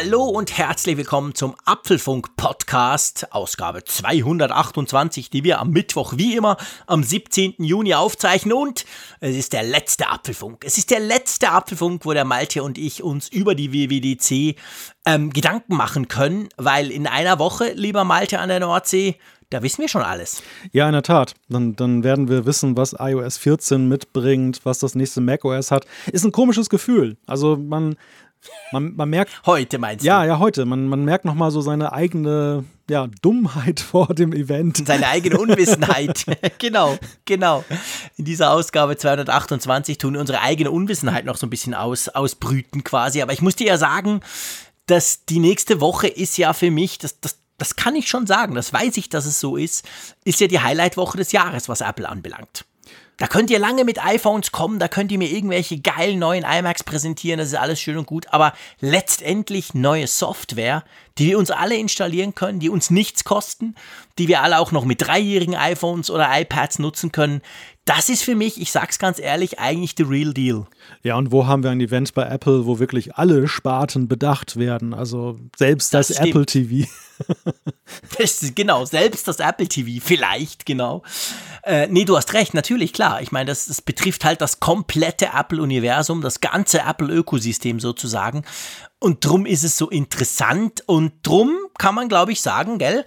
Hallo und herzlich willkommen zum Apfelfunk Podcast, Ausgabe 228, die wir am Mittwoch wie immer am 17. Juni aufzeichnen und es ist der letzte Apfelfunk. Es ist der letzte Apfelfunk, wo der Malte und ich uns über die WWDC ähm, Gedanken machen können, weil in einer Woche, lieber Malte an der Nordsee, da wissen wir schon alles. Ja, in der Tat. Dann, dann werden wir wissen, was iOS 14 mitbringt, was das nächste macOS hat. Ist ein komisches Gefühl. Also man man, man merkt. Heute meinst du? Ja, ja, heute. Man, man merkt nochmal so seine eigene ja, Dummheit vor dem Event. Seine eigene Unwissenheit. genau, genau. In dieser Ausgabe 228 tun wir unsere eigene Unwissenheit noch so ein bisschen aus, ausbrüten quasi. Aber ich muss dir ja sagen, dass die nächste Woche ist ja für mich, das, das, das kann ich schon sagen, das weiß ich, dass es so ist, ist ja die Highlight-Woche des Jahres, was Apple anbelangt. Da könnt ihr lange mit iPhones kommen, da könnt ihr mir irgendwelche geilen neuen iMacs präsentieren, das ist alles schön und gut, aber letztendlich neue Software, die wir uns alle installieren können, die uns nichts kosten, die wir alle auch noch mit dreijährigen iPhones oder iPads nutzen können, das ist für mich, ich sag's ganz ehrlich, eigentlich the real deal. Ja, und wo haben wir ein Event bei Apple, wo wirklich alle Sparten bedacht werden? Also selbst das, das Apple TV. das, genau, selbst das Apple TV, vielleicht, genau. Äh, nee, du hast recht, natürlich, klar. Ich meine, das, das betrifft halt das komplette Apple-Universum, das ganze Apple-Ökosystem sozusagen. Und drum ist es so interessant und drum kann man, glaube ich, sagen, gell?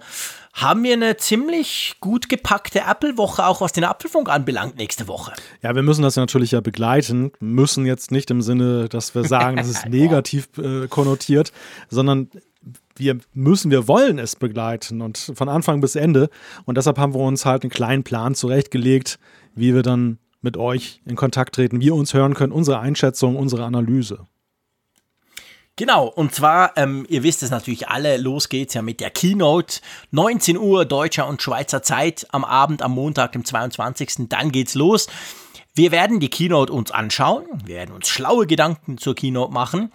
haben wir eine ziemlich gut gepackte Apple-Woche, auch was den Apfelfunk anbelangt, nächste Woche. Ja, wir müssen das natürlich ja begleiten, müssen jetzt nicht im Sinne, dass wir sagen, das ist negativ äh, konnotiert, sondern wir müssen, wir wollen es begleiten und von Anfang bis Ende. Und deshalb haben wir uns halt einen kleinen Plan zurechtgelegt, wie wir dann mit euch in Kontakt treten, wie ihr uns hören könnt, unsere Einschätzung, unsere Analyse. Genau, und zwar, ähm, ihr wisst es natürlich alle, los geht's ja mit der Keynote. 19 Uhr deutscher und Schweizer Zeit am Abend, am Montag, dem 22. Dann geht's los. Wir werden die Keynote uns anschauen, wir werden uns schlaue Gedanken zur Keynote machen.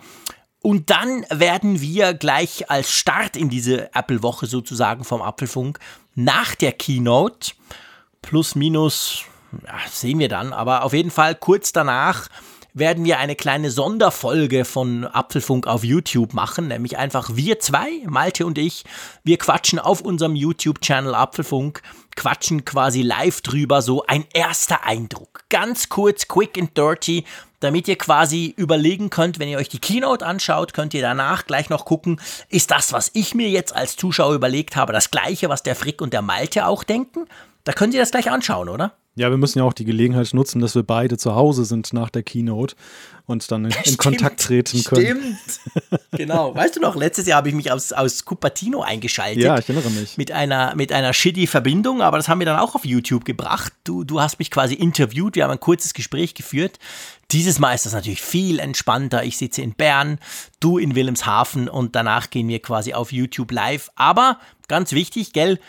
Und dann werden wir gleich als Start in diese Apple-Woche sozusagen vom Apfelfunk nach der Keynote plus minus, ja, sehen wir dann, aber auf jeden Fall kurz danach werden wir eine kleine Sonderfolge von Apfelfunk auf YouTube machen, nämlich einfach wir zwei, Malte und ich, wir quatschen auf unserem YouTube-Channel Apfelfunk, quatschen quasi live drüber, so ein erster Eindruck. Ganz kurz, quick and dirty, damit ihr quasi überlegen könnt, wenn ihr euch die Keynote anschaut, könnt ihr danach gleich noch gucken, ist das, was ich mir jetzt als Zuschauer überlegt habe, das gleiche, was der Frick und der Malte auch denken? Da könnt ihr das gleich anschauen, oder? Ja, wir müssen ja auch die Gelegenheit nutzen, dass wir beide zu Hause sind nach der Keynote und dann in, in Kontakt treten können. Stimmt. genau. Weißt du noch, letztes Jahr habe ich mich aus, aus Cupertino eingeschaltet. Ja, ich erinnere mich. Mit einer, mit einer shitty Verbindung, aber das haben wir dann auch auf YouTube gebracht. Du, du hast mich quasi interviewt, wir haben ein kurzes Gespräch geführt. Dieses Mal ist das natürlich viel entspannter. Ich sitze in Bern, du in Wilhelmshaven und danach gehen wir quasi auf YouTube live. Aber ganz wichtig, gell?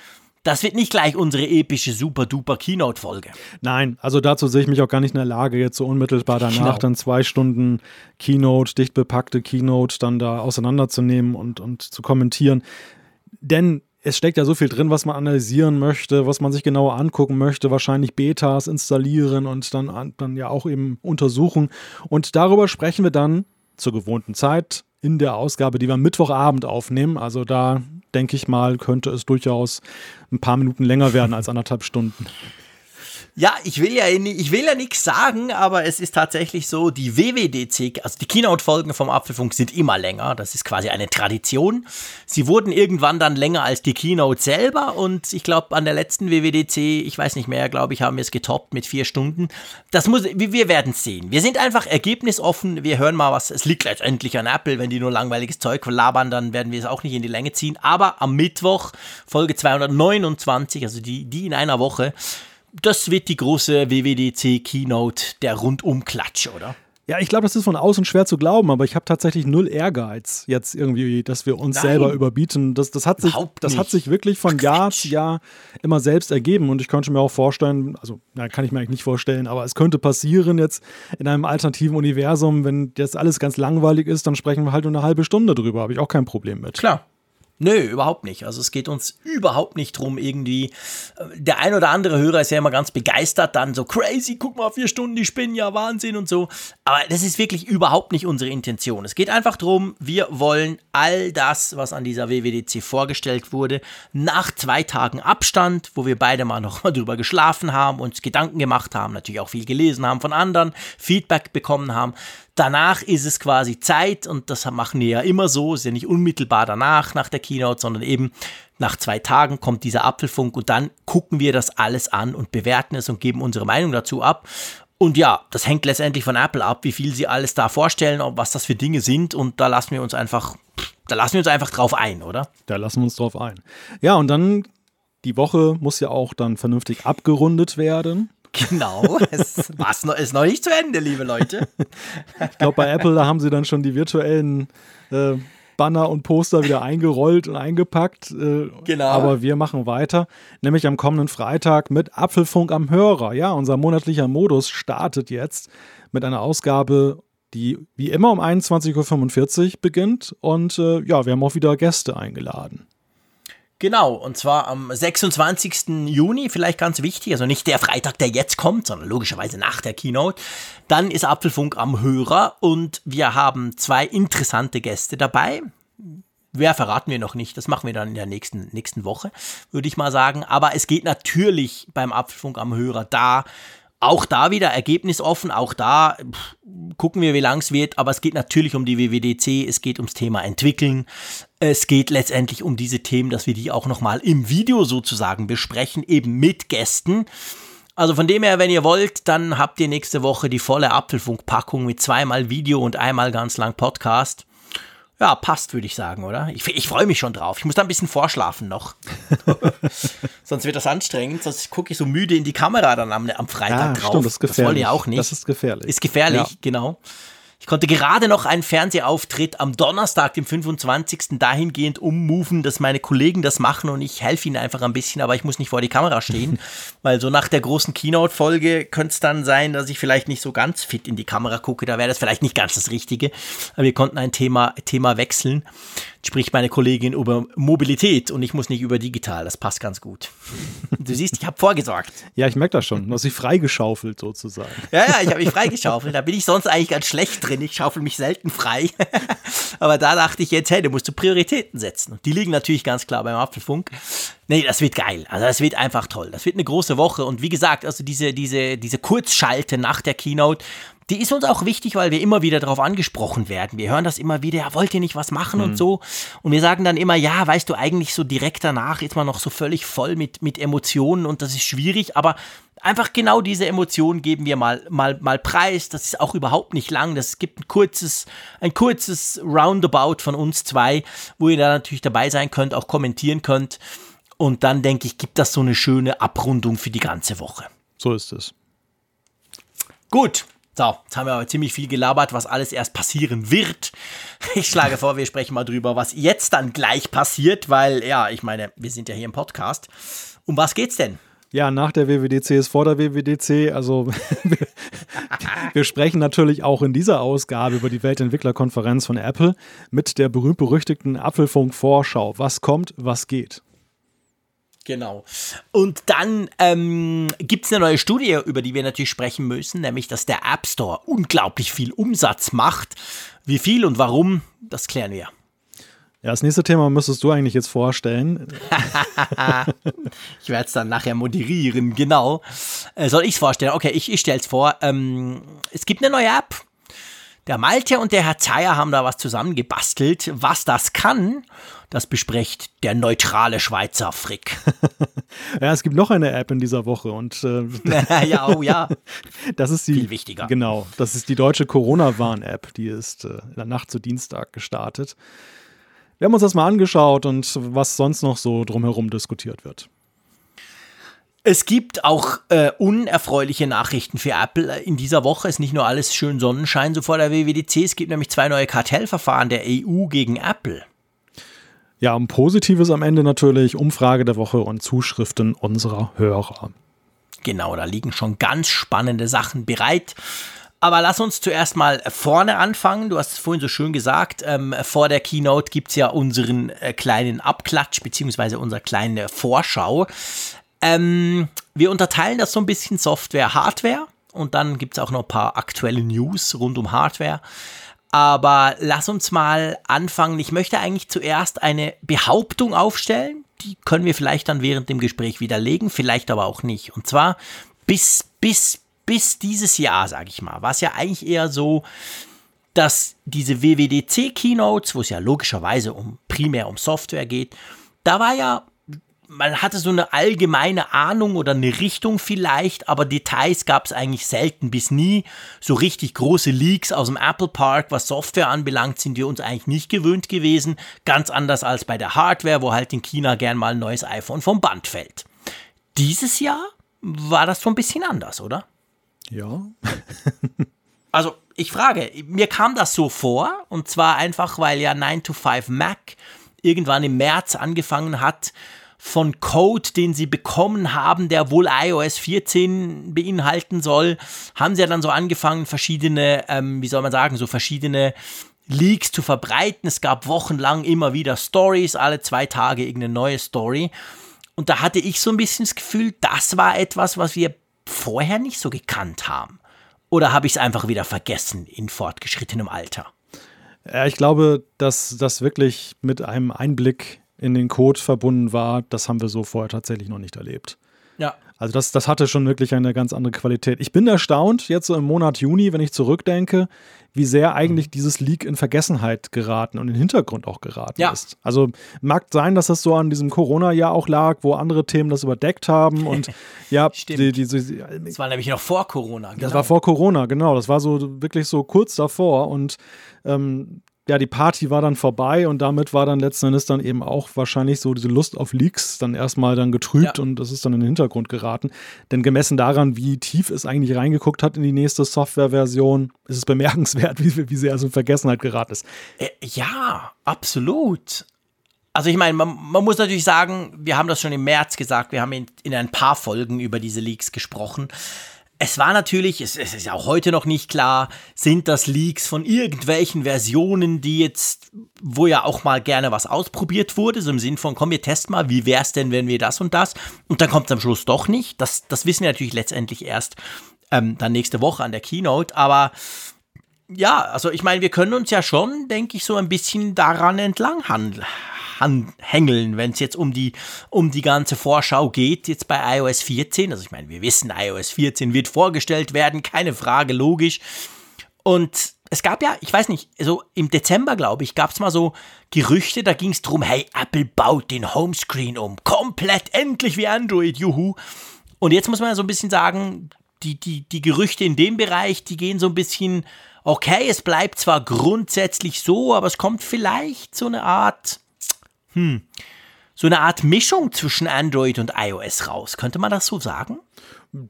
Das wird nicht gleich unsere epische super-duper Keynote-Folge. Nein, also dazu sehe ich mich auch gar nicht in der Lage, jetzt so unmittelbar danach genau. dann zwei Stunden Keynote, dicht bepackte Keynote dann da auseinanderzunehmen und, und zu kommentieren. Denn es steckt ja so viel drin, was man analysieren möchte, was man sich genauer angucken möchte, wahrscheinlich Betas installieren und dann, dann ja auch eben untersuchen. Und darüber sprechen wir dann zur gewohnten Zeit in der Ausgabe, die wir am Mittwochabend aufnehmen. Also da denke ich mal, könnte es durchaus ein paar Minuten länger werden als anderthalb Stunden. Ja, ich will ja, ich will ja nichts sagen, aber es ist tatsächlich so, die WWDC, also die Keynote-Folgen vom Apfelfunk sind immer länger. Das ist quasi eine Tradition. Sie wurden irgendwann dann länger als die Keynote selber und ich glaube, an der letzten WWDC, ich weiß nicht mehr, glaube ich, haben wir es getoppt mit vier Stunden. Das muss, wir werden es sehen. Wir sind einfach ergebnisoffen. Wir hören mal was. Es liegt letztendlich an Apple. Wenn die nur langweiliges Zeug labern, dann werden wir es auch nicht in die Länge ziehen. Aber am Mittwoch, Folge 229, also die, die in einer Woche, das wird die große WWDC Keynote, der Rundumklatsch, oder? Ja, ich glaube, das ist von außen schwer zu glauben, aber ich habe tatsächlich null Ehrgeiz jetzt irgendwie, dass wir uns Nein. selber überbieten. Das, das, hat sich, das hat sich wirklich von Jahr zu Jahr immer selbst ergeben und ich könnte mir auch vorstellen, also na, kann ich mir eigentlich nicht vorstellen, aber es könnte passieren jetzt in einem alternativen Universum, wenn das alles ganz langweilig ist, dann sprechen wir halt nur eine halbe Stunde drüber, habe ich auch kein Problem mit. Klar, Nö, überhaupt nicht. Also es geht uns überhaupt nicht drum irgendwie. Äh, der ein oder andere Hörer ist ja immer ganz begeistert, dann so crazy, guck mal, vier Stunden, die spinnen ja Wahnsinn und so. Aber das ist wirklich überhaupt nicht unsere Intention. Es geht einfach darum, wir wollen all das, was an dieser WWDC vorgestellt wurde, nach zwei Tagen Abstand, wo wir beide mal noch mal drüber geschlafen haben, uns Gedanken gemacht haben, natürlich auch viel gelesen haben von anderen, Feedback bekommen haben, danach ist es quasi Zeit und das machen wir ja immer so, ist ja nicht unmittelbar danach, nach der Keynote, sondern eben nach zwei Tagen kommt dieser Apfelfunk und dann gucken wir das alles an und bewerten es und geben unsere Meinung dazu ab. Und ja, das hängt letztendlich von Apple ab, wie viel sie alles da vorstellen, was das für Dinge sind und da lassen wir uns einfach, da lassen wir uns einfach drauf ein, oder? Da lassen wir uns drauf ein. Ja, und dann die Woche muss ja auch dann vernünftig abgerundet werden. Genau, es war's noch, ist noch nicht zu Ende, liebe Leute. ich glaube, bei Apple, da haben sie dann schon die virtuellen äh, Banner und Poster wieder eingerollt und eingepackt. Äh, genau. Aber wir machen weiter, nämlich am kommenden Freitag mit Apfelfunk am Hörer. Ja, unser monatlicher Modus startet jetzt mit einer Ausgabe die wie immer um 21.45 Uhr beginnt. Und äh, ja, wir haben auch wieder Gäste eingeladen. Genau, und zwar am 26. Juni, vielleicht ganz wichtig, also nicht der Freitag, der jetzt kommt, sondern logischerweise nach der Keynote. Dann ist Apfelfunk am Hörer und wir haben zwei interessante Gäste dabei. Wer verraten wir noch nicht, das machen wir dann in der nächsten, nächsten Woche, würde ich mal sagen. Aber es geht natürlich beim Apfelfunk am Hörer da auch da wieder ergebnisoffen, auch da pff, gucken wir, wie lang es wird, aber es geht natürlich um die WWDC, es geht ums Thema Entwickeln, es geht letztendlich um diese Themen, dass wir die auch nochmal im Video sozusagen besprechen, eben mit Gästen. Also von dem her, wenn ihr wollt, dann habt ihr nächste Woche die volle Apfelfunk-Packung mit zweimal Video und einmal ganz lang Podcast. Ja, passt, würde ich sagen, oder? Ich, ich freue mich schon drauf. Ich muss da ein bisschen vorschlafen noch. sonst wird das anstrengend. Sonst gucke ich so müde in die Kamera dann am, am Freitag ja, drauf. Stimmt, das ist gefährlich. Das wollen ja auch nicht. Das ist gefährlich. Ist gefährlich, ja. genau. Ich konnte gerade noch einen Fernsehauftritt am Donnerstag, dem 25. dahingehend ummoven, dass meine Kollegen das machen und ich helfe ihnen einfach ein bisschen, aber ich muss nicht vor die Kamera stehen, weil so nach der großen Keynote-Folge könnte es dann sein, dass ich vielleicht nicht so ganz fit in die Kamera gucke, da wäre das vielleicht nicht ganz das Richtige. Aber wir konnten ein Thema, Thema wechseln spricht meine Kollegin über Mobilität und ich muss nicht über digital. Das passt ganz gut. Du siehst, ich habe vorgesorgt. Ja, ich merke das schon. Du hast dich freigeschaufelt sozusagen. Ja, ja, ich habe mich freigeschaufelt. Da bin ich sonst eigentlich ganz schlecht drin. Ich schaufel mich selten frei. Aber da dachte ich jetzt, hey, du musst du Prioritäten setzen. Und die liegen natürlich ganz klar beim Apfelfunk. Nee, das wird geil. Also das wird einfach toll. Das wird eine große Woche. Und wie gesagt, also diese, diese, diese Kurzschalte nach der Keynote, die ist uns auch wichtig, weil wir immer wieder darauf angesprochen werden. Wir hören das immer wieder, ja, wollt ihr nicht was machen mhm. und so. Und wir sagen dann immer, ja, weißt du, eigentlich so direkt danach ist man noch so völlig voll mit, mit Emotionen und das ist schwierig, aber einfach genau diese Emotionen geben wir mal, mal, mal preis. Das ist auch überhaupt nicht lang. Das gibt ein kurzes, ein kurzes Roundabout von uns zwei, wo ihr da natürlich dabei sein könnt, auch kommentieren könnt. Und dann denke ich, gibt das so eine schöne Abrundung für die ganze Woche. So ist es. Gut, so, jetzt haben wir aber ziemlich viel gelabert, was alles erst passieren wird. Ich schlage vor, wir sprechen mal drüber, was jetzt dann gleich passiert, weil, ja, ich meine, wir sind ja hier im Podcast. Um was geht's denn? Ja, nach der WWDC ist vor der WWDC. Also wir, sprechen natürlich auch in dieser Ausgabe über die Weltentwicklerkonferenz von Apple mit der berühmt-berüchtigten Apfelfunk-Vorschau. Was kommt, was geht? Genau. Und dann ähm, gibt es eine neue Studie, über die wir natürlich sprechen müssen, nämlich dass der App Store unglaublich viel Umsatz macht. Wie viel und warum, das klären wir. Ja, das nächste Thema müsstest du eigentlich jetzt vorstellen. ich werde es dann nachher moderieren, genau. Äh, soll ich es vorstellen? Okay, ich, ich stelle es vor. Ähm, es gibt eine neue App. Der Malte und der Herr Zeyer haben da was zusammengebastelt. Was das kann, das bespricht der neutrale Schweizer Frick. ja, es gibt noch eine App in dieser Woche und äh, ja, oh ja. Das ist die viel wichtiger. Genau, das ist die deutsche Corona-Warn-App, die ist äh, in der Nacht zu Dienstag gestartet. Wir haben uns das mal angeschaut und was sonst noch so drumherum diskutiert wird. Es gibt auch äh, unerfreuliche Nachrichten für Apple. In dieser Woche ist nicht nur alles schön Sonnenschein so vor der WWDC. Es gibt nämlich zwei neue Kartellverfahren der EU gegen Apple. Ja, ein Positives am Ende natürlich, Umfrage der Woche und Zuschriften unserer Hörer. Genau, da liegen schon ganz spannende Sachen bereit. Aber lass uns zuerst mal vorne anfangen. Du hast es vorhin so schön gesagt. Ähm, vor der Keynote gibt es ja unseren äh, kleinen Abklatsch, beziehungsweise unsere kleine Vorschau. Ähm, wir unterteilen das so ein bisschen Software, Hardware und dann gibt es auch noch ein paar aktuelle News rund um Hardware. Aber lass uns mal anfangen. Ich möchte eigentlich zuerst eine Behauptung aufstellen. Die können wir vielleicht dann während dem Gespräch widerlegen, vielleicht aber auch nicht. Und zwar bis, bis, bis dieses Jahr, sage ich mal, war es ja eigentlich eher so, dass diese WWDC-Keynotes, wo es ja logischerweise um primär um Software geht, da war ja man hatte so eine allgemeine Ahnung oder eine Richtung vielleicht, aber Details gab es eigentlich selten bis nie. So richtig große Leaks aus dem Apple Park, was Software anbelangt, sind wir uns eigentlich nicht gewöhnt gewesen. Ganz anders als bei der Hardware, wo halt in China gern mal ein neues iPhone vom Band fällt. Dieses Jahr war das so ein bisschen anders, oder? Ja. also ich frage, mir kam das so vor und zwar einfach, weil ja 9 to 5 Mac irgendwann im März angefangen hat, von Code, den sie bekommen haben, der wohl iOS 14 beinhalten soll, haben sie ja dann so angefangen, verschiedene, ähm, wie soll man sagen, so verschiedene Leaks zu verbreiten. Es gab wochenlang immer wieder Stories, alle zwei Tage irgendeine neue Story. Und da hatte ich so ein bisschen das Gefühl, das war etwas, was wir vorher nicht so gekannt haben. Oder habe ich es einfach wieder vergessen in fortgeschrittenem Alter? Ja, ich glaube, dass das wirklich mit einem Einblick in den Code verbunden war, das haben wir so vorher tatsächlich noch nicht erlebt. Ja. Also das, das hatte schon wirklich eine ganz andere Qualität. Ich bin erstaunt, jetzt so im Monat Juni, wenn ich zurückdenke, wie sehr eigentlich mhm. dieses Leak in Vergessenheit geraten und in den Hintergrund auch geraten ja. ist. Also mag sein, dass das so an diesem Corona-Jahr auch lag, wo andere Themen das überdeckt haben und ja, Stimmt. Die, die, die, das war nämlich noch vor Corona. Genau. Das war vor Corona, genau. Das war so wirklich so kurz davor und ähm, ja, die Party war dann vorbei und damit war dann letzten Endes dann eben auch wahrscheinlich so diese Lust auf Leaks dann erstmal dann getrübt ja. und das ist dann in den Hintergrund geraten. Denn gemessen daran, wie tief es eigentlich reingeguckt hat in die nächste Softwareversion, ist es bemerkenswert, wie, wie sehr es in Vergessenheit geraten ist. Äh, ja, absolut. Also ich meine, man, man, muss natürlich sagen, wir haben das schon im März gesagt, wir haben in, in ein paar Folgen über diese Leaks gesprochen. Es war natürlich, es, es, ist auch heute noch nicht klar, sind das Leaks von irgendwelchen Versionen, die jetzt, wo ja auch mal gerne was ausprobiert wurde, so im Sinn von, komm, wir testen mal, wie wäre es denn, wenn wir das und das? Und dann kommt es am Schluss doch nicht. Das, das wissen wir natürlich letztendlich erst ähm, dann nächste Woche an der Keynote, aber ja, also ich meine, wir können uns ja schon, denke ich, so ein bisschen daran entlang handeln hängeln, wenn es jetzt um die, um die ganze Vorschau geht, jetzt bei iOS 14. Also ich meine, wir wissen, iOS 14 wird vorgestellt werden, keine Frage, logisch. Und es gab ja, ich weiß nicht, so im Dezember, glaube ich, gab es mal so Gerüchte, da ging es darum, hey, Apple baut den Homescreen um. Komplett, endlich wie Android, juhu. Und jetzt muss man so ein bisschen sagen, die, die, die Gerüchte in dem Bereich, die gehen so ein bisschen, okay, es bleibt zwar grundsätzlich so, aber es kommt vielleicht so eine Art hm, so eine Art Mischung zwischen Android und iOS raus. Könnte man das so sagen?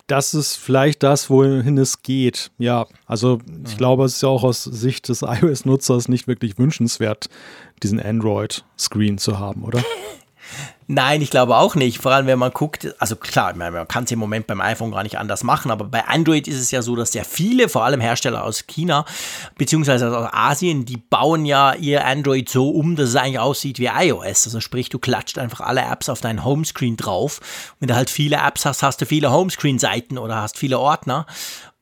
Das ist vielleicht das, wohin es geht. Ja, also ich mhm. glaube, es ist ja auch aus Sicht des iOS-Nutzers nicht wirklich wünschenswert, diesen Android-Screen zu haben, oder? Nein, ich glaube auch nicht. Vor allem, wenn man guckt, also klar, man kann es im Moment beim iPhone gar nicht anders machen, aber bei Android ist es ja so, dass sehr viele, vor allem Hersteller aus China, beziehungsweise aus Asien, die bauen ja ihr Android so um, dass es eigentlich aussieht wie iOS. Also sprich, du klatscht einfach alle Apps auf deinen Homescreen drauf. Wenn du halt viele Apps hast, hast du viele Homescreen-Seiten oder hast viele Ordner.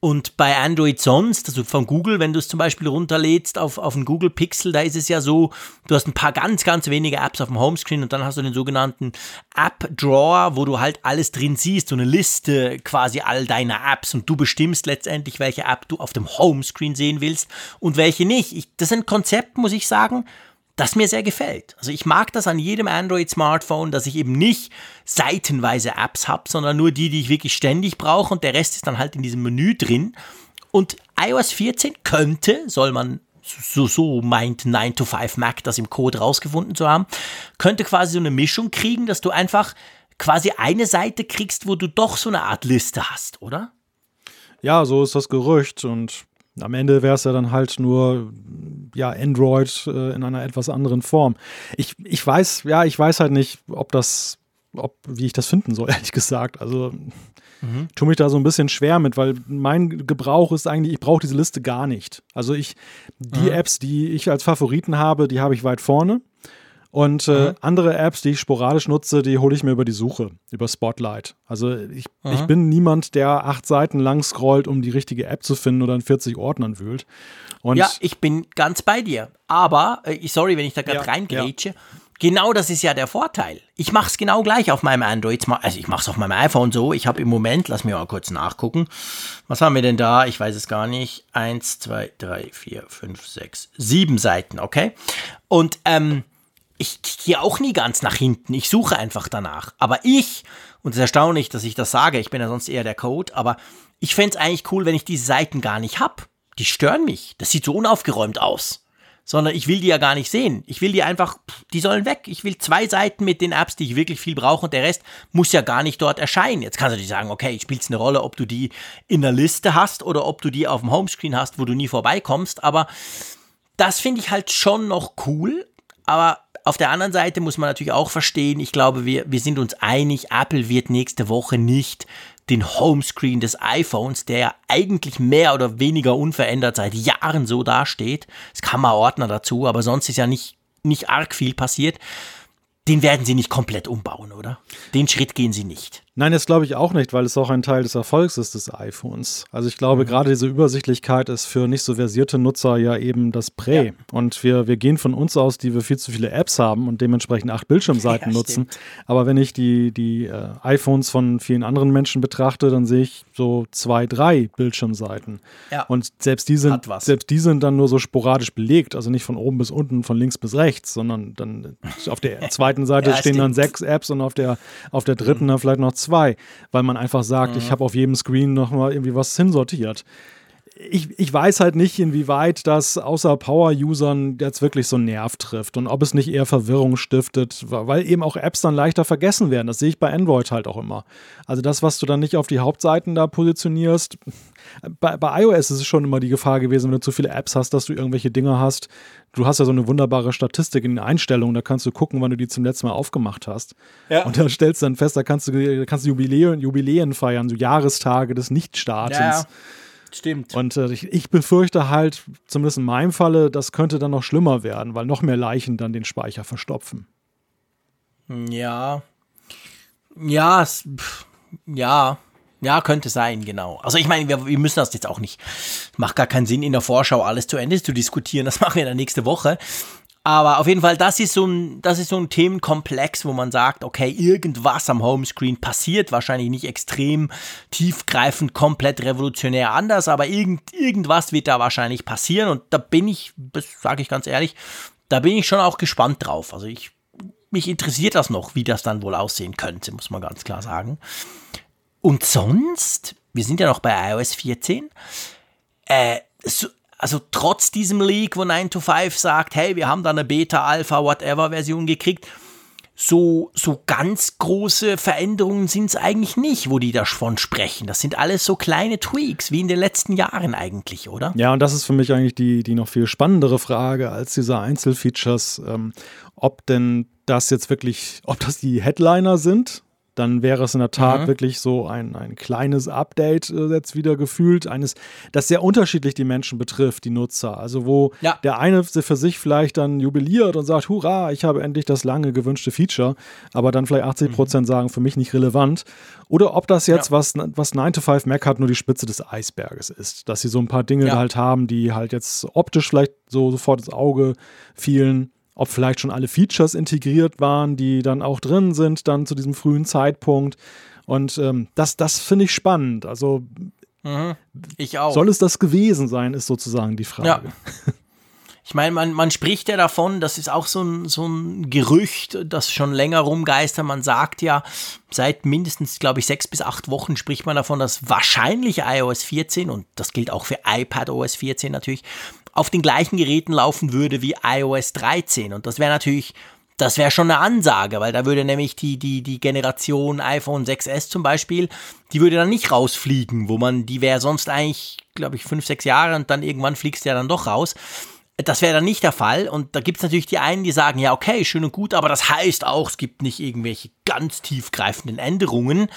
Und bei Android sonst, also von Google, wenn du es zum Beispiel runterlädst auf, auf einen Google Pixel, da ist es ja so, du hast ein paar ganz, ganz wenige Apps auf dem Homescreen und dann hast du den sogenannten App Drawer, wo du halt alles drin siehst, so eine Liste quasi all deiner Apps und du bestimmst letztendlich, welche App du auf dem Homescreen sehen willst und welche nicht. Ich, das ist ein Konzept, muss ich sagen, das mir sehr gefällt. Also ich mag das an jedem Android-Smartphone, dass ich eben nicht seitenweise Apps habe, sondern nur die, die ich wirklich ständig brauche und der Rest ist dann halt in diesem Menü drin. Und iOS 14 könnte, soll man so, so meint 9 to 5 Mac das im Code rausgefunden zu haben, könnte quasi so eine Mischung kriegen, dass du einfach quasi eine Seite kriegst, wo du doch so eine Art Liste hast, oder? Ja, so ist das Gerücht und am Ende wäre es ja dann halt nur ja Android äh, in einer etwas anderen Form. Ich, ich weiß, ja, ich weiß halt nicht, ob das, ob, wie ich das finden soll, ehrlich gesagt. Also mhm. tue mich da so ein bisschen schwer mit, weil mein Gebrauch ist eigentlich, ich brauche diese Liste gar nicht. Also ich, die mhm. Apps, die ich als Favoriten habe, die habe ich weit vorne. Und äh, andere Apps, die ich sporadisch nutze, die hole ich mir über die Suche, über Spotlight. Also ich, mhm. ich bin niemand, der acht Seiten lang scrollt, um die richtige App zu finden oder in 40 Ordnern wühlt. Und ja, ich bin ganz bei dir. Aber, äh, sorry, wenn ich da gerade ja, reingrätsche, ja. genau das ist ja der Vorteil. Ich mache es genau gleich auf meinem Android, also ich mache es auf meinem iPhone so. Ich habe im Moment, lass mich mal kurz nachgucken, was haben wir denn da? Ich weiß es gar nicht. Eins, zwei, drei, vier, fünf, sechs, sieben Seiten, okay? Und ähm, ich gehe auch nie ganz nach hinten. Ich suche einfach danach. Aber ich, und es ist erstaunlich, dass ich das sage, ich bin ja sonst eher der Code, aber ich fände es eigentlich cool, wenn ich diese Seiten gar nicht habe. Die stören mich. Das sieht so unaufgeräumt aus. Sondern ich will die ja gar nicht sehen. Ich will die einfach, die sollen weg. Ich will zwei Seiten mit den Apps, die ich wirklich viel brauche und der Rest muss ja gar nicht dort erscheinen. Jetzt kannst du dir sagen, okay, spielt es eine Rolle, ob du die in der Liste hast oder ob du die auf dem Homescreen hast, wo du nie vorbeikommst. Aber das finde ich halt schon noch cool. Aber auf der anderen Seite muss man natürlich auch verstehen, ich glaube, wir, wir sind uns einig, Apple wird nächste Woche nicht den Homescreen des iPhones, der eigentlich mehr oder weniger unverändert seit Jahren so dasteht. Es kam mal Ordner dazu, aber sonst ist ja nicht, nicht arg viel passiert. Den werden sie nicht komplett umbauen, oder? Den Schritt gehen sie nicht. Nein, das glaube ich auch nicht, weil es auch ein Teil des Erfolgs ist des iPhones. Also ich glaube, mhm. gerade diese Übersichtlichkeit ist für nicht so versierte Nutzer ja eben das Prä. Ja. Und wir, wir gehen von uns aus, die wir viel zu viele Apps haben und dementsprechend acht Bildschirmseiten ja, nutzen. Aber wenn ich die, die äh, iPhones von vielen anderen Menschen betrachte, dann sehe ich so zwei, drei Bildschirmseiten. Ja. Und selbst die, sind, selbst die sind dann nur so sporadisch belegt. Also nicht von oben bis unten, von links bis rechts, sondern dann auf der zweiten Seite stehen stimmt. dann sechs Apps und auf der, auf der dritten mhm. dann vielleicht noch zwei 2, weil man einfach sagt, mhm. ich habe auf jedem Screen noch mal irgendwie was hinsortiert. Ich, ich weiß halt nicht, inwieweit das außer Power-Usern jetzt wirklich so einen Nerv trifft und ob es nicht eher Verwirrung stiftet, weil eben auch Apps dann leichter vergessen werden. Das sehe ich bei Android halt auch immer. Also das, was du dann nicht auf die Hauptseiten da positionierst, bei, bei iOS ist es schon immer die Gefahr gewesen, wenn du zu viele Apps hast, dass du irgendwelche Dinge hast. Du hast ja so eine wunderbare Statistik in den Einstellungen, da kannst du gucken, wann du die zum letzten Mal aufgemacht hast. Ja. Und da stellst du dann fest, da kannst du, da kannst du Jubiläen, Jubiläen feiern, so Jahrestage des Nichtstartens. Ja. Stimmt. Und äh, ich, ich, befürchte halt, zumindest in meinem Falle, das könnte dann noch schlimmer werden, weil noch mehr Leichen dann den Speicher verstopfen. Ja. Ja, es, pff, ja. Ja, könnte sein, genau. Also ich meine, wir, wir, müssen das jetzt auch nicht, macht gar keinen Sinn, in der Vorschau alles zu Ende zu diskutieren. Das machen wir dann nächste Woche. Aber auf jeden Fall, das ist so ein, das ist so ein Themenkomplex, wo man sagt, okay, irgendwas am Homescreen passiert, wahrscheinlich nicht extrem tiefgreifend, komplett revolutionär anders, aber irgend, irgendwas wird da wahrscheinlich passieren und da bin ich, das sage ich ganz ehrlich, da bin ich schon auch gespannt drauf. Also ich, mich interessiert das noch, wie das dann wohl aussehen könnte, muss man ganz klar sagen. Und sonst, wir sind ja noch bei iOS 14, äh, so, also trotz diesem Leak, wo 9 to 5 sagt, hey, wir haben da eine Beta, Alpha, whatever Version gekriegt, so, so ganz große Veränderungen sind es eigentlich nicht, wo die davon sprechen. Das sind alles so kleine Tweaks, wie in den letzten Jahren eigentlich, oder? Ja, und das ist für mich eigentlich die, die noch viel spannendere Frage als diese Einzelfeatures, ähm, ob denn das jetzt wirklich, ob das die Headliner sind, dann wäre es in der Tat mhm. wirklich so ein, ein kleines Update äh, jetzt wieder gefühlt, eines, das sehr unterschiedlich die Menschen betrifft, die Nutzer. Also wo ja. der eine für sich vielleicht dann jubiliert und sagt, hurra, ich habe endlich das lange gewünschte Feature, aber dann vielleicht 80 Prozent mhm. sagen, für mich nicht relevant. Oder ob das jetzt, ja. was, was 9 to 5 Mac hat, nur die Spitze des Eisberges ist. Dass sie so ein paar Dinge ja. halt haben, die halt jetzt optisch vielleicht so sofort ins Auge fielen ob vielleicht schon alle Features integriert waren, die dann auch drin sind, dann zu diesem frühen Zeitpunkt. Und ähm, das, das finde ich spannend. Also mhm, ich auch. Soll es das gewesen sein, ist sozusagen die Frage. Ja. Ich meine, man, man spricht ja davon, das ist auch so ein, so ein Gerücht, das schon länger rumgeistert. Man sagt ja, seit mindestens, glaube ich, sechs bis acht Wochen spricht man davon, dass wahrscheinlich iOS 14, und das gilt auch für iPadOS 14 natürlich, auf den gleichen Geräten laufen würde wie iOS 13. Und das wäre natürlich Das wäre schon eine Ansage, weil da würde nämlich die, die, die Generation iPhone 6S zum Beispiel, die würde dann nicht rausfliegen, wo man, die wäre sonst eigentlich, glaube ich, fünf, sechs Jahre und dann irgendwann fliegst du ja dann doch raus. Das wäre dann nicht der Fall. Und da gibt es natürlich die einen, die sagen, ja, okay, schön und gut, aber das heißt auch, es gibt nicht irgendwelche ganz tiefgreifenden Änderungen.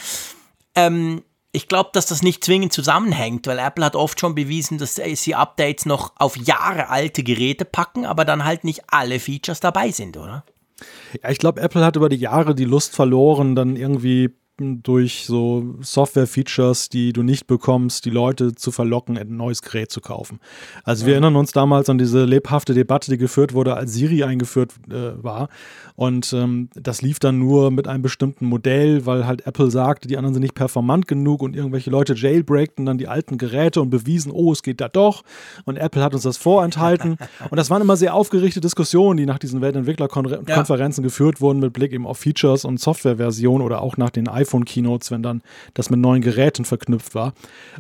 Ähm, ich glaube, dass das nicht zwingend zusammenhängt, weil Apple hat oft schon bewiesen, dass sie Updates noch auf Jahre alte Geräte packen, aber dann halt nicht alle Features dabei sind, oder? Ja, ich glaube, Apple hat über die Jahre die Lust verloren, dann irgendwie durch so Software-Features, die du nicht bekommst, die Leute zu verlocken, ein neues Gerät zu kaufen. Also wir erinnern uns damals an diese lebhafte Debatte, die geführt wurde, als Siri eingeführt äh, war. Und ähm, das lief dann nur mit einem bestimmten Modell, weil halt Apple sagte, die anderen sind nicht performant genug und irgendwelche Leute jailbreakten dann die alten Geräte und bewiesen, oh, es geht da doch. Und Apple hat uns das vorenthalten. und das waren immer sehr aufgerichtete Diskussionen, die nach diesen Weltentwicklerkonferenzen ja. geführt wurden mit Blick eben auf Features und Softwareversion oder auch nach den iPhones iPhone-Keynotes, wenn dann das mit neuen Geräten verknüpft war.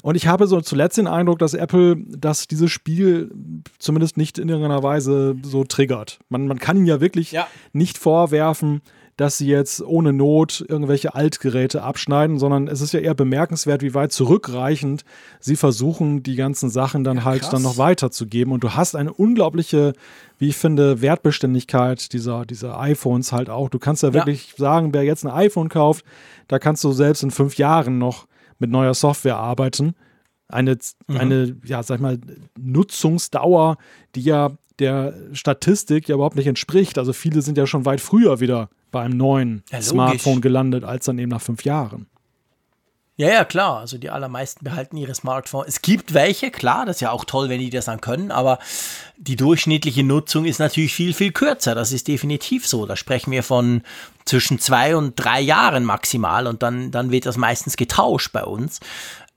Und ich habe so zuletzt den Eindruck, dass Apple, dass dieses Spiel zumindest nicht in irgendeiner Weise so triggert. Man, man kann ihnen ja wirklich ja. nicht vorwerfen, dass sie jetzt ohne Not irgendwelche Altgeräte abschneiden, sondern es ist ja eher bemerkenswert, wie weit zurückreichend sie versuchen, die ganzen Sachen dann ja, halt krass. dann noch weiterzugeben. Und du hast eine unglaubliche, wie ich finde, Wertbeständigkeit dieser, dieser iPhones halt auch. Du kannst ja wirklich ja. sagen, wer jetzt ein iPhone kauft, da kannst du selbst in fünf Jahren noch mit neuer Software arbeiten. Eine, mhm. eine, ja, sag ich mal, Nutzungsdauer, die ja der Statistik ja überhaupt nicht entspricht. Also viele sind ja schon weit früher wieder bei einem neuen ja, Smartphone gelandet, als dann eben nach fünf Jahren. Ja, ja, klar. Also die allermeisten behalten ihre Smartphones. Es gibt welche, klar, das ist ja auch toll, wenn die das dann können, aber die durchschnittliche Nutzung ist natürlich viel, viel kürzer. Das ist definitiv so. Da sprechen wir von zwischen zwei und drei Jahren maximal und dann, dann wird das meistens getauscht bei uns.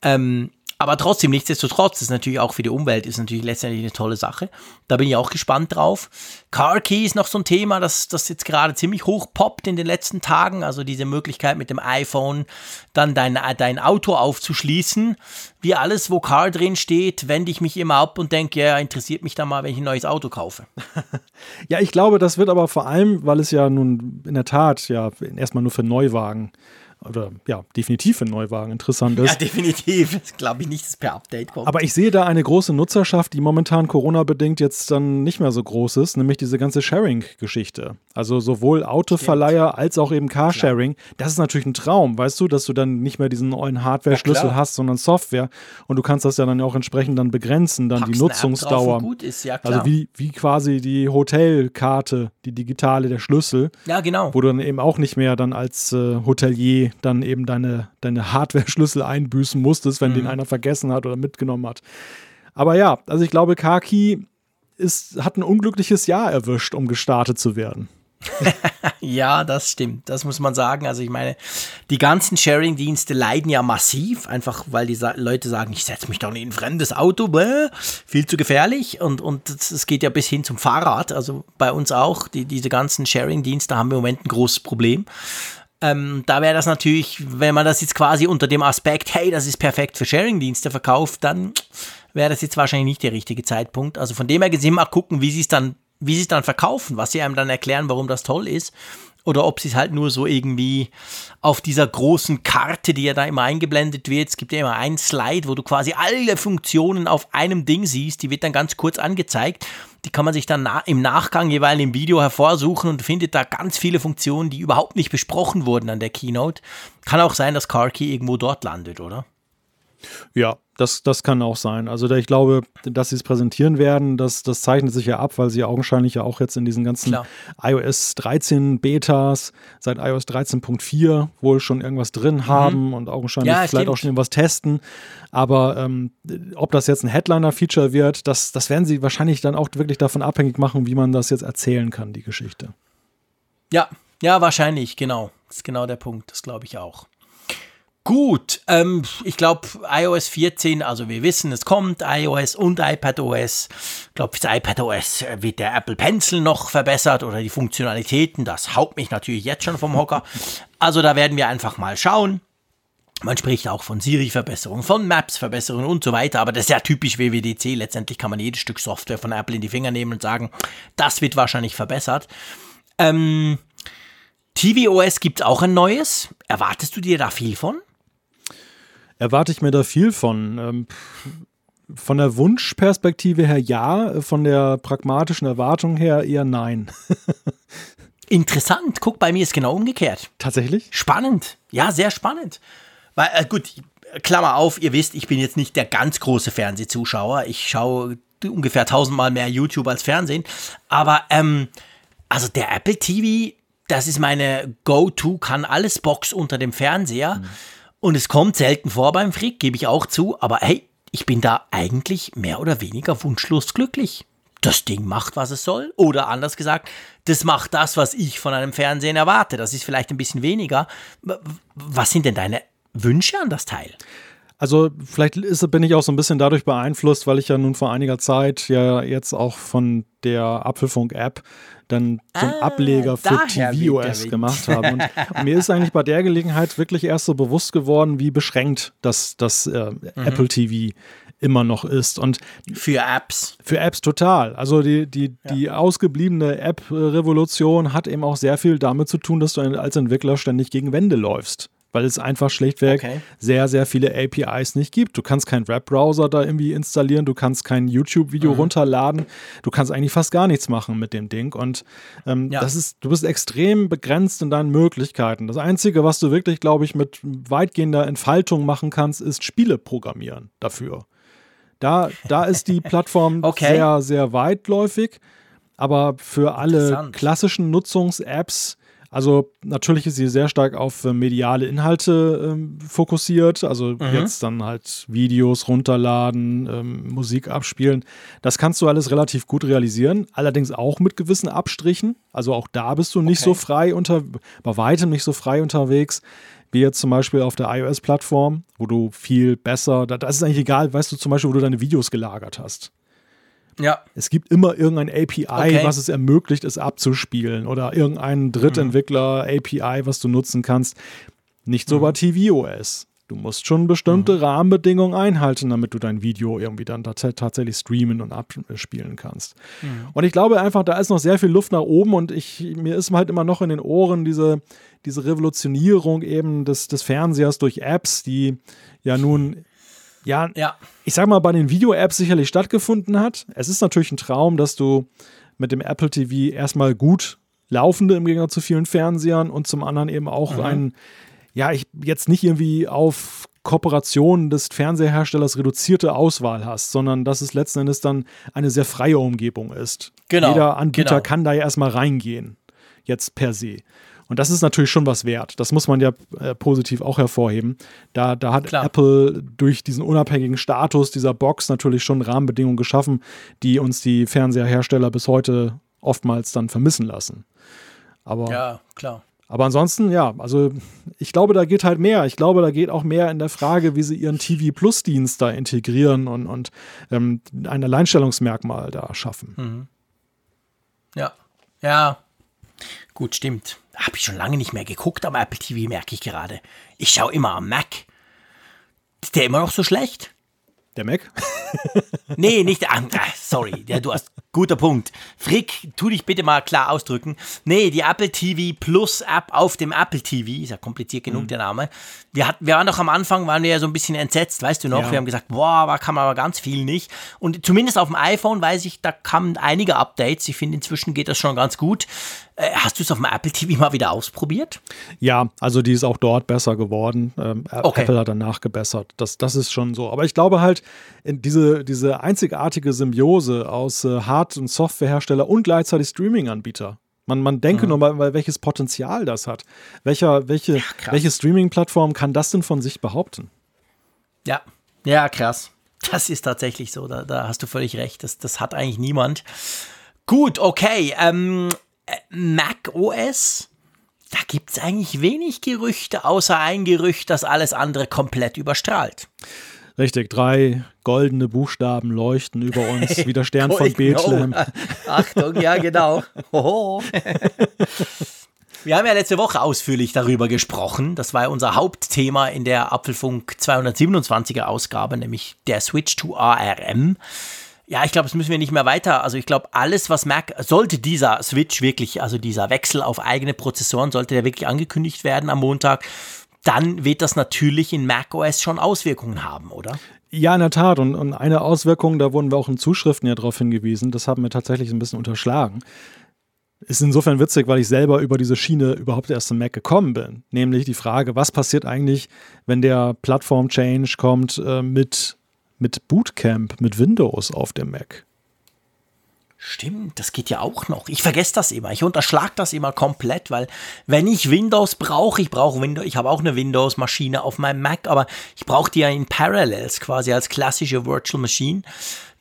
Ähm, aber trotzdem, nichtsdestotrotz, ist natürlich auch für die Umwelt, ist natürlich letztendlich eine tolle Sache. Da bin ich auch gespannt drauf. Car Key ist noch so ein Thema, das, das jetzt gerade ziemlich hoch poppt in den letzten Tagen. Also diese Möglichkeit mit dem iPhone dann dein, dein Auto aufzuschließen. Wie alles, wo Car drin steht, wende ich mich immer ab und denke, ja, interessiert mich da mal, wenn ich ein neues Auto kaufe. ja, ich glaube, das wird aber vor allem, weil es ja nun in der Tat ja erstmal nur für Neuwagen oder ja, definitiv für Neuwagen interessant ist. Ja, definitiv. Das glaube ich nicht, dass per Update kommt. Aber ich sehe da eine große Nutzerschaft, die momentan Corona-bedingt jetzt dann nicht mehr so groß ist, nämlich diese ganze Sharing-Geschichte. Also sowohl Autoverleiher Stimmt. als auch eben Carsharing. Klar. Das ist natürlich ein Traum, weißt du, dass du dann nicht mehr diesen neuen Hardware-Schlüssel ja, hast, sondern Software. Und du kannst das ja dann auch entsprechend dann begrenzen, dann Packst die Nutzungsdauer. Gut ist, ja, klar. Also wie, wie quasi die Hotelkarte, die digitale, der Schlüssel. Ja, genau. Wo du dann eben auch nicht mehr dann als äh, Hotelier dann eben deine, deine Hardware-Schlüssel einbüßen musstest, wenn mhm. den einer vergessen hat oder mitgenommen hat. Aber ja, also ich glaube, Kaki ist, hat ein unglückliches Jahr erwischt, um gestartet zu werden. ja, das stimmt. Das muss man sagen. Also ich meine, die ganzen Sharing-Dienste leiden ja massiv, einfach weil die Leute sagen, ich setze mich doch nicht in ein fremdes Auto, bäh, viel zu gefährlich. Und, und es geht ja bis hin zum Fahrrad. Also bei uns auch. Die, diese ganzen Sharing-Dienste haben im Moment ein großes Problem. Ähm, da wäre das natürlich, wenn man das jetzt quasi unter dem Aspekt, hey, das ist perfekt für Sharing-Dienste verkauft, dann wäre das jetzt wahrscheinlich nicht der richtige Zeitpunkt. Also von dem her gesehen mal gucken, wie sie es dann, wie sie es dann verkaufen, was sie einem dann erklären, warum das toll ist. Oder ob sie es halt nur so irgendwie auf dieser großen Karte, die ja da immer eingeblendet wird, es gibt ja immer einen Slide, wo du quasi alle Funktionen auf einem Ding siehst, die wird dann ganz kurz angezeigt. Die kann man sich dann na im Nachgang jeweils im Video hervorsuchen und findet da ganz viele Funktionen, die überhaupt nicht besprochen wurden an der Keynote. Kann auch sein, dass CarKey irgendwo dort landet, oder? Ja, das, das kann auch sein. Also ich glaube, dass sie es präsentieren werden, das, das zeichnet sich ja ab, weil sie augenscheinlich ja auch jetzt in diesen ganzen Klar. iOS 13 Betas seit iOS 13.4 wohl schon irgendwas drin mhm. haben und augenscheinlich ja, vielleicht auch schon irgendwas testen. Aber ähm, ob das jetzt ein Headliner-Feature wird, das, das werden sie wahrscheinlich dann auch wirklich davon abhängig machen, wie man das jetzt erzählen kann, die Geschichte. Ja, ja, wahrscheinlich, genau. Das ist genau der Punkt, das glaube ich auch. Gut, ähm, ich glaube iOS 14, also wir wissen, es kommt iOS und iPadOS. Ich glaube, für iPadOS wird der Apple Pencil noch verbessert oder die Funktionalitäten. Das haut mich natürlich jetzt schon vom Hocker. Also da werden wir einfach mal schauen. Man spricht auch von Siri-Verbesserungen, von Maps-Verbesserungen und so weiter, aber das ist ja typisch WWDC. Letztendlich kann man jedes Stück Software von Apple in die Finger nehmen und sagen, das wird wahrscheinlich verbessert. Ähm, tvOS gibt es auch ein neues. Erwartest du dir da viel von? Erwarte ich mir da viel von. Ähm, von der Wunschperspektive her ja, von der pragmatischen Erwartung her eher nein. Interessant. Guck, bei mir ist genau umgekehrt. Tatsächlich? Spannend. Ja, sehr spannend. Weil, äh, gut, Klammer auf, ihr wisst, ich bin jetzt nicht der ganz große Fernsehzuschauer. Ich schaue ungefähr tausendmal mehr YouTube als Fernsehen. Aber, ähm, also der Apple TV, das ist meine Go-To, kann alles Box unter dem Fernseher. Mhm. Und es kommt selten vor beim Frick, gebe ich auch zu. Aber hey, ich bin da eigentlich mehr oder weniger wunschlos glücklich. Das Ding macht, was es soll. Oder anders gesagt, das macht das, was ich von einem Fernsehen erwarte. Das ist vielleicht ein bisschen weniger. Was sind denn deine Wünsche an das Teil? Also vielleicht ist, bin ich auch so ein bisschen dadurch beeinflusst, weil ich ja nun vor einiger Zeit ja jetzt auch von der Apfelfunk-App dann so einen ah, Ableger für tvOS gemacht habe. Und, und, mir ist eigentlich bei der Gelegenheit wirklich erst so bewusst geworden, wie beschränkt das, das äh, mhm. Apple TV immer noch ist. Und für Apps. Für Apps total. Also die, die, ja. die ausgebliebene App-Revolution hat eben auch sehr viel damit zu tun, dass du als Entwickler ständig gegen Wände läufst weil es einfach schlichtweg okay. sehr, sehr viele APIs nicht gibt. Du kannst keinen Webbrowser da irgendwie installieren, du kannst kein YouTube-Video mhm. runterladen, du kannst eigentlich fast gar nichts machen mit dem Ding. Und ähm, ja. das ist, du bist extrem begrenzt in deinen Möglichkeiten. Das Einzige, was du wirklich, glaube ich, mit weitgehender Entfaltung machen kannst, ist Spiele programmieren dafür. Da, da ist die Plattform okay. sehr, sehr weitläufig. Aber für alle klassischen Nutzungs-Apps also natürlich ist sie sehr stark auf äh, mediale Inhalte ähm, fokussiert. Also mhm. jetzt dann halt Videos runterladen, ähm, Musik abspielen. Das kannst du alles relativ gut realisieren. Allerdings auch mit gewissen Abstrichen. Also auch da bist du nicht okay. so frei unter, bei weitem nicht so frei unterwegs wie jetzt zum Beispiel auf der iOS-Plattform, wo du viel besser, da, da ist es eigentlich egal, weißt du zum Beispiel, wo du deine Videos gelagert hast. Ja. Es gibt immer irgendein API, okay. was es ermöglicht, es abzuspielen oder irgendein Drittentwickler-API, was du nutzen kannst. Nicht so mhm. bei tvOS. Du musst schon bestimmte mhm. Rahmenbedingungen einhalten, damit du dein Video irgendwie dann tatsächlich streamen und abspielen kannst. Mhm. Und ich glaube einfach, da ist noch sehr viel Luft nach oben und ich, mir ist halt immer noch in den Ohren diese, diese Revolutionierung eben des, des Fernsehers durch Apps, die ja nun ja, ja, ich sag mal, bei den Video-Apps sicherlich stattgefunden hat. Es ist natürlich ein Traum, dass du mit dem Apple TV erstmal gut laufende im Gegensatz zu vielen Fernsehern und zum anderen eben auch mhm. ein, ja, ich jetzt nicht irgendwie auf Kooperationen des Fernseherstellers reduzierte Auswahl hast, sondern dass es letzten Endes dann eine sehr freie Umgebung ist. Genau. Jeder Anbieter genau. kann da ja erstmal reingehen, jetzt per se. Und das ist natürlich schon was wert. Das muss man ja äh, positiv auch hervorheben. Da, da hat Klar. Apple durch diesen unabhängigen Status dieser Box natürlich schon Rahmenbedingungen geschaffen, die uns die Fernseherhersteller bis heute oftmals dann vermissen lassen. Aber, ja, klar. Aber ansonsten, ja, also ich glaube, da geht halt mehr. Ich glaube, da geht auch mehr in der Frage, wie sie ihren TV Plus-Dienst da integrieren und, und ähm, ein Alleinstellungsmerkmal da schaffen. Mhm. Ja, ja, gut, stimmt. Habe ich schon lange nicht mehr geguckt am Apple TV, merke ich gerade. Ich schaue immer am Mac. Ist der immer noch so schlecht? Der Mac? nee, nicht der. Ah, sorry, ja, du hast guter Punkt. Frick, tu dich bitte mal klar ausdrücken. Nee, die Apple TV Plus App auf dem Apple TV, ist ja kompliziert genug mhm. der Name. Wir, hatten, wir waren doch am Anfang, waren wir ja so ein bisschen entsetzt, weißt du noch? Ja. Wir haben gesagt, boah, da kann man aber ganz viel nicht. Und zumindest auf dem iPhone weiß ich, da kamen einige Updates. Ich finde, inzwischen geht das schon ganz gut. Äh, hast du es auf dem Apple TV mal wieder ausprobiert? Ja, also die ist auch dort besser geworden. Ähm, okay. Apple hat danach gebessert. Das, das ist schon so. Aber ich glaube halt, diese, diese einzigartige Symbiose aus äh, Hard- und Softwarehersteller und gleichzeitig Streaming-Anbieter. Man, man denke mhm. nur mal, welches Potenzial das hat. Welcher, welche, ja, welche Streaming-Plattform kann das denn von sich behaupten? Ja, ja, krass. Das ist tatsächlich so. Da, da hast du völlig recht. Das, das hat eigentlich niemand. Gut, okay. Ähm, äh, Mac OS, da gibt es eigentlich wenig Gerüchte, außer ein Gerücht, das alles andere komplett überstrahlt. Richtig, drei goldene Buchstaben leuchten über uns, wie der Stern von Bethlehem. Achtung, ja, genau. Wir haben ja letzte Woche ausführlich darüber gesprochen. Das war ja unser Hauptthema in der Apfelfunk 227er Ausgabe, nämlich der Switch to ARM Ja, ich glaube, das müssen wir nicht mehr weiter. Also ich glaube, alles, was Mac, sollte dieser Switch wirklich, also dieser Wechsel auf eigene Prozessoren, sollte der wirklich angekündigt werden am Montag, dann wird das natürlich in macOS schon Auswirkungen haben, oder? Ja, in der Tat. Und, und eine Auswirkung, da wurden wir auch in Zuschriften ja darauf hingewiesen, das haben wir tatsächlich ein bisschen unterschlagen. Ist insofern witzig, weil ich selber über diese Schiene überhaupt erst zum Mac gekommen bin. Nämlich die Frage, was passiert eigentlich, wenn der Plattform-Change kommt äh, mit mit Bootcamp, mit Windows auf dem Mac. Stimmt, das geht ja auch noch. Ich vergesse das immer. Ich unterschlag das immer komplett, weil wenn ich Windows brauche, ich brauche Windows, ich habe auch eine Windows-Maschine auf meinem Mac, aber ich brauche die ja in Parallels quasi als klassische Virtual Machine.